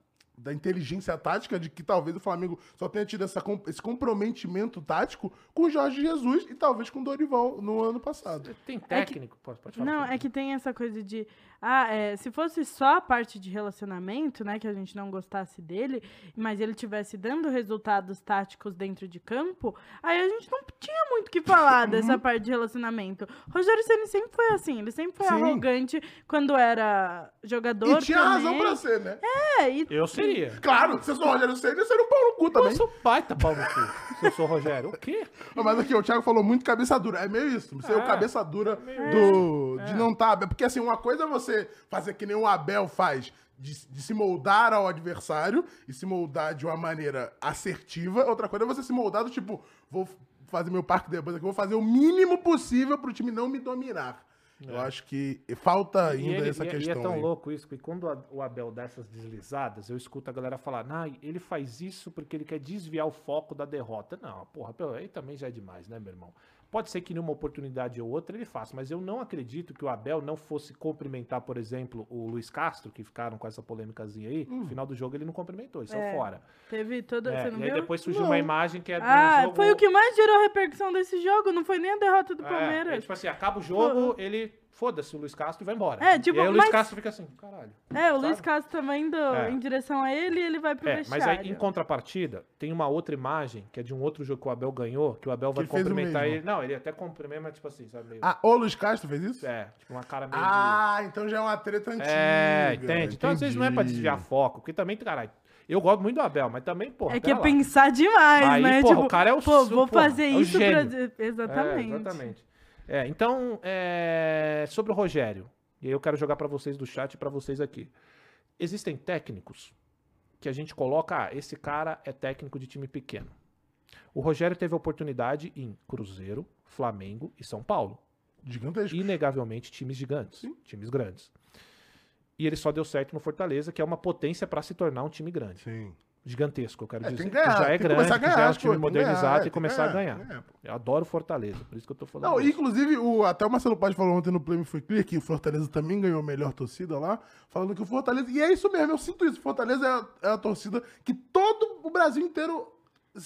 da inteligência tática de que talvez o Flamengo só tenha tido essa, esse comprometimento tático com o Jorge Jesus e talvez com o Dorival no ano passado. Tem técnico? É que, pode, pode falar. Não, é que tem essa coisa de ah, é, se fosse só a parte de relacionamento, né, que a gente não gostasse dele, mas ele tivesse dando resultados táticos dentro de campo, aí a gente não tinha muito o que falar uhum. dessa parte de relacionamento. Rogério Ceni sempre foi assim, ele sempre foi Sim. arrogante quando era jogador. E tinha também. razão pra ser, né? É, e... Eu seria. Claro, se eu sou o Rogério Ceni, eu seria um pau no cu também. Eu sou pai, tá pau no cu. se eu sou o Rogério, o quê? Mas aqui, o Thiago falou muito cabeça dura. É meio isso. Você é, o cabeça dura é, do, é. de não estar. Tá, porque assim, uma coisa é você você fazer que nem o Abel faz, de, de, se moldar ao adversário e se moldar de uma maneira assertiva. Outra coisa é você se moldar do tipo, vou fazer meu parque de aqui, vou fazer o mínimo possível para o time não me dominar. É. Eu acho que falta ainda ele, essa e, questão. E é tão aí. louco isso, porque quando o Abel dá essas deslizadas, eu escuto a galera falar, nah, ele faz isso porque ele quer desviar o foco da derrota. Não, porra, aí também já é demais, né, meu irmão? Pode ser que numa oportunidade ou outra ele faça, mas eu não acredito que o Abel não fosse cumprimentar, por exemplo, o Luiz Castro, que ficaram com essa polêmicazinha aí. Hum. No final do jogo ele não cumprimentou, ele é, fora. Teve toda. É, você não e viu? aí depois surgiu não. uma imagem que é do ah, jogo. Foi o que mais gerou repercussão desse jogo, não foi nem a derrota do é, Palmeiras. É, tipo assim, acaba o jogo, ele foda-se o Luiz Castro e vai embora. É, tipo, e aí o Luiz mas... Castro fica assim, caralho. É, o sabe? Luiz Castro também indo é. em direção a ele e ele vai pro é, vestiário. Mas aí, em contrapartida, tem uma outra imagem, que é de um outro jogo que o Abel ganhou, que o Abel vai cumprimentar ele. Não, ele até cumprimenta, mas tipo assim, sabe? Meio... Ah, o Luiz Castro fez isso? É, tipo uma cara meio Ah, de... então já é uma treta antiga. É, entende? Entendi. Então às vezes não é pra desviar foco, porque também, caralho, eu gosto muito do Abel, mas também, pô. É que é lá. pensar demais, aí, né? Porra, tipo, o cara é o Pô, vou porra, fazer é isso pra. Exatamente. É, exatamente. É, então, é, sobre o Rogério, e aí eu quero jogar para vocês do chat e para vocês aqui. Existem técnicos que a gente coloca, ah, esse cara é técnico de time pequeno. O Rogério teve oportunidade em Cruzeiro, Flamengo e São Paulo. Gigantesco. Inegavelmente times gigantes, Sim. times grandes. E ele só deu certo no Fortaleza, que é uma potência para se tornar um time grande. Sim gigantesco, eu quero é, dizer. Que ganhar, já é grande, ganhar, já é um time modernizado e começar a ganhar. ganhar eu adoro Fortaleza, por isso que eu tô falando. Não, inclusive, o, até o Marcelo Paz falou ontem no Play Foi Clear que o Fortaleza também ganhou a melhor torcida lá, falando que o Fortaleza. E é isso mesmo, eu sinto isso. Fortaleza é a, é a torcida que todo o Brasil inteiro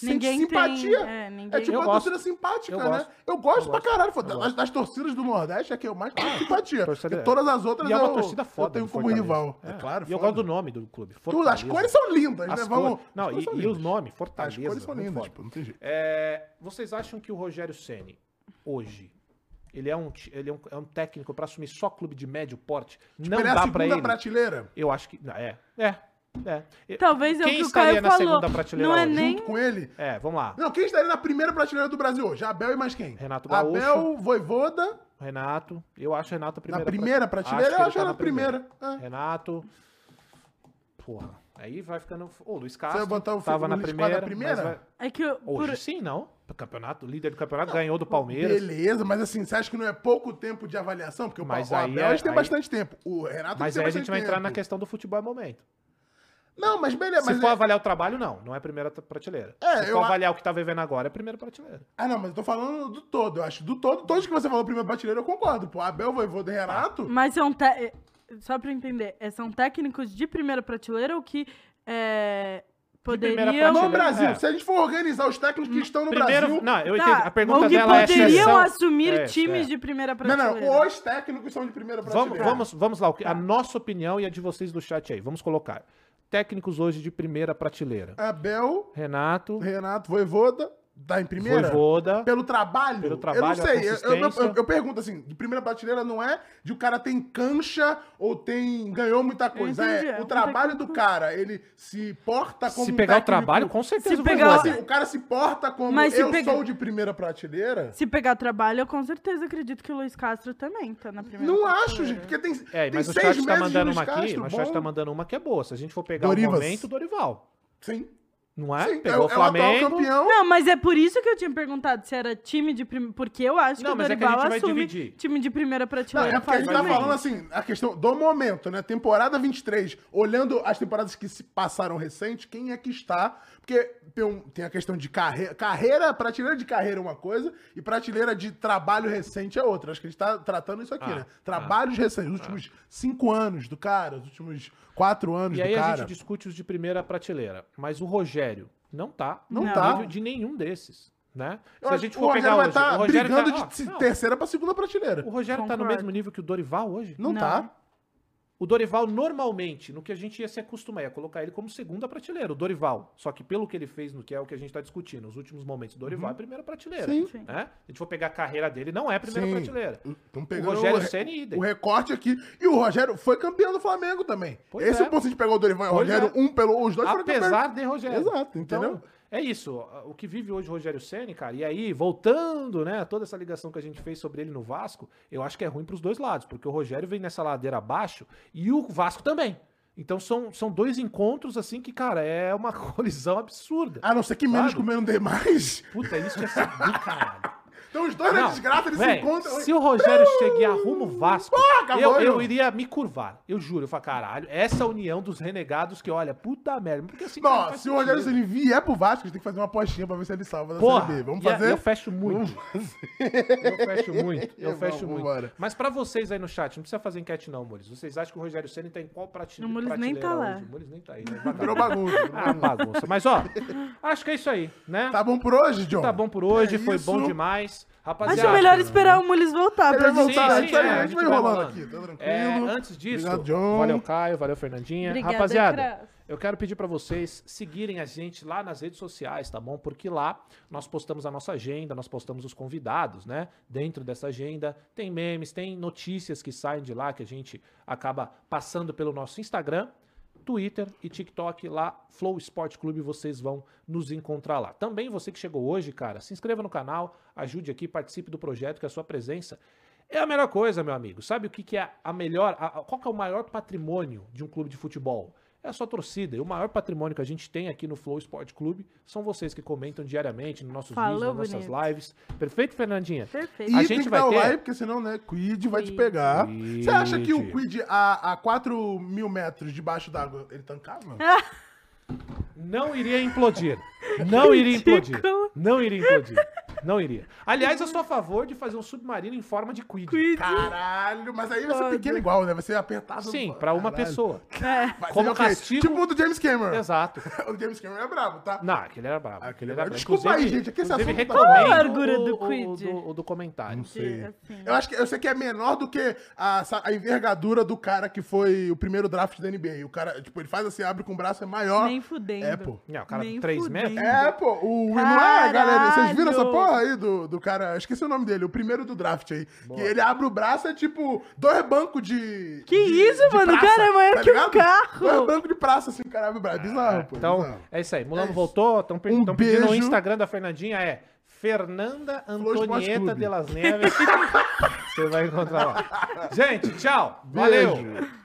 ninguém simpatia. Tem, é, ninguém... é tipo eu uma gosto. torcida simpática, eu né? Gosto. Eu gosto eu pra caralho. Das, das, torcidas do Nordeste é que eu mais tenho ah, simpatia. Porque todas as outras e é uma torcida foda eu tenho como rival. É, é claro. E eu gosto do nome do clube. Fortaleza. As cores são lindas, as né? Vamos... Não, e, e os nomes, Fortaleza. As cores são lindas, tipo, não tem jeito. É, vocês acham que o Rogério Ceni hoje ele é um, ele é um, é um técnico para assumir só clube de médio porte. Tipo, não ele dá é para ele. prateleira? Eu acho que é. É, é. Talvez é o que o Caio na falou. segunda prateleira não é hoje? nem... Junto com ele? É, vamos lá. Não, quem estaria na primeira prateleira do Brasil hoje? Abel e mais quem? Renato Gaúcho. Abel, Voivoda... Renato. Eu acho Renato a primeira. Na primeira prateleira? Acho eu acho tá na primeira. primeira. É. Renato... Porra. Aí vai ficando... Ô, Luiz Castro Você vai botar o tava na primeira, na primeira? Vai... É que... Hoje por... sim, não. O campeonato, líder do campeonato, não, ganhou do Palmeiras. Beleza, mas assim, você acha que não é pouco tempo de avaliação? Porque mas o Abel é, tem aí... bastante tempo. O Renato Mas aí a gente vai entrar na questão do futebol momento. Não, mas beleza. Se mas for é... avaliar o trabalho, não. Não é primeira prateleira. É, Se for eu... avaliar o que tá vivendo agora, é primeira prateleira. Ah, não, mas eu tô falando do todo. Eu acho do todo. Todos que você falou primeira prateleira, eu concordo. Pô, Abel, Voivoda e Renato... Mas são... Te... Só pra entender. É, são técnicos de primeira prateleira ou que... É... Poderiam... No Brasil, é. se a gente for organizar os técnicos que estão no Primeiro, Brasil... Não, eu tá. entendo. A pergunta dela é... poderiam assumir é, times é. de primeira prateleira. Não, não, os técnicos são de primeira prateleira. Vamos, vamos, vamos lá, a tá. nossa opinião e a de vocês do chat aí. Vamos colocar técnicos hoje de primeira prateleira? Abel. Renato. Renato Voivoda. Tá em primeira? Voivoda. Pelo trabalho? Pelo trabalho, Eu não sei. Eu, eu, eu, eu, pergunto assim, de primeira prateleira não é de o cara tem cancha ou tem ganhou muita coisa. É, é o trabalho do cara, ele se porta como Se pegar técnico, o trabalho, com certeza se pegar, assim, o cara se porta como Mas eu pega... sou de primeira prateleira. Se pegar trabalho, eu com certeza acredito que o Luiz Castro também tá na primeira Não acho, gente, porque tem, é, tem mas seis o chat tá mandando uma aqui, o chat tá mandando uma que é boa. Se a gente for pegar o momento, Dorival. Sim. Não é? Sim, Pegou é, o Flamengo. campeão. Não, mas é por isso que eu tinha perguntado se era time de primeira. Porque eu acho não, que o Dorival é que assume time de primeira prateleira. Não, é porque a gente tá falando assim, a questão do momento, né? Temporada 23, olhando as temporadas que se passaram recente, quem é que está? Porque tem, tem a questão de carreira. Carreira, prateleira de carreira é uma coisa, e prateleira de trabalho recente é outra. Acho que a gente tá tratando isso aqui, ah, né? Trabalhos ah, recentes, os últimos ah. cinco anos do cara, os últimos quatro anos e do cara. E aí a gente discute os de primeira prateleira. Mas o Rogério não tá não, não tá de nenhum desses. Né? Se a gente for pegar hoje, tá o Rogério brigando tá, de ó, terceira para segunda prateleira. O Rogério Concordo. tá no mesmo nível que o Dorival hoje? Não, não. tá. O Dorival, normalmente, no que a gente ia se acostumar, ia colocar ele como segunda prateleira, o Dorival. Só que pelo que ele fez, no que é o que a gente está discutindo, nos últimos momentos, o Dorival uhum. é primeira prateleira. Sim. Sim. Né? A gente for pegar a carreira dele, não é primeira Sim. prateleira. o Rogério o, Senna idem. O recorte aqui. E o Rogério foi campeão do Flamengo também. Pois Esse é. é o ponto de pegar o Dorival e o Rogério, é. um pelo. Os dois Apesar de Rogério. Exato, entendeu? Então, é isso. O que vive hoje o Rogério Ceni, cara. E aí, voltando, né, toda essa ligação que a gente fez sobre ele no Vasco, eu acho que é ruim para os dois lados, porque o Rogério vem nessa ladeira abaixo e o Vasco também. Então são, são dois encontros, assim, que, cara, é uma colisão absurda. A não ser que menos comendo demais. Puta, isso que é do caralho. Então os dois na desgraça, eles véio, se encontram. Se o Rogério chegue e arruma o Vasco, eu, eu iria me curvar. Eu juro, eu falo, caralho, essa união dos renegados que, olha, puta merda. Porque assim, Não, cara, se o Rogério se ele vier pro Vasco, a gente tem que fazer uma apostinha pra ver se ele salva da Porra, Série B. Vamos fazer? Eu fecho muito. Eu fecho muito. Eu fecho muito. Vambora. Mas pra vocês aí no chat, não precisa fazer enquete não, Mules. Vocês acham que o Rogério Senna tá em qual prateleira? O Mules nem tá lá. O Mules nem tá aí. Né? Virou bagunça. Ah, bagunça. Mas, ó, acho que é isso aí, né? Tá bom por hoje, John? Tá bom por hoje, é foi bom demais. Rapaziada. Acho melhor esperar o Mules voltar pra gente. Voltar, sim, sim, é, a gente vai rolando aqui, tá tranquilo. É, antes disso, Obrigado, John. valeu Caio, valeu Fernandinha. Obrigada, Rapaziada, eu quero pedir para vocês seguirem a gente lá nas redes sociais, tá bom? Porque lá nós postamos a nossa agenda, nós postamos os convidados, né? Dentro dessa agenda tem memes, tem notícias que saem de lá que a gente acaba passando pelo nosso Instagram Twitter e TikTok lá, Flow Sport Clube, vocês vão nos encontrar lá. Também você que chegou hoje, cara, se inscreva no canal, ajude aqui, participe do projeto, que a sua presença é a melhor coisa, meu amigo. Sabe o que, que é a melhor, a, qual que é o maior patrimônio de um clube de futebol? É a sua torcida. E o maior patrimônio que a gente tem aqui no Flow Sport Clube são vocês que comentam diariamente nos nossos Falou, vídeos, nas nossas lives. Perfeito, Fernandinha? Perfeito. A e gente tem vai dar ter... like, porque senão, né, Quid vai te pegar. Quid. Você acha que o Quid a, a 4 mil metros debaixo d'água, ele tancava? Não iria implodir. Não iria implodir. Não iria implodir. Não iria. Aliás, eu sou a favor de fazer um submarino em forma de quid. quid. Caralho, mas aí vai ser pequeno igual, né? Vai ser apertado. Sim, pra uma Caralho. pessoa. É. Como okay. castigo. Tipo o do James Cameron. Exato. o James Cameron é brabo, tá? Não, aquele era brabo. Aquele era brabo. Desculpa inclusive, aí, gente. Aqui esse assunto recomendo tá... Qual a largura do quid? O, do, o do comentário. Não sei. Assim. Eu acho que eu sei que é menor do que a, a envergadura do cara que foi o primeiro draft da NBA. O cara, tipo, ele faz assim, abre com o braço, é maior. Nem fudendo. É, pô. Não, o cara, Nem 3 metros? É, pô. O, não é, galera? Vocês viram essa porra aí do, do cara? Esqueci o nome dele, o primeiro do draft aí. Boa. Que ele abre o braço, é tipo dois bancos de. Que de, isso, de mano? Praça, o cara é maior tá que um carro. Dois bancos de praça, assim, o cara abre o braço. Bizarro, pô. Então, bizarro. é isso aí. Mulano é voltou. Estão um pedindo beijo. o Instagram da Fernandinha é Fernanda Antonieta de las Neves. Você vai encontrar lá. Gente, tchau. Beijo. Valeu.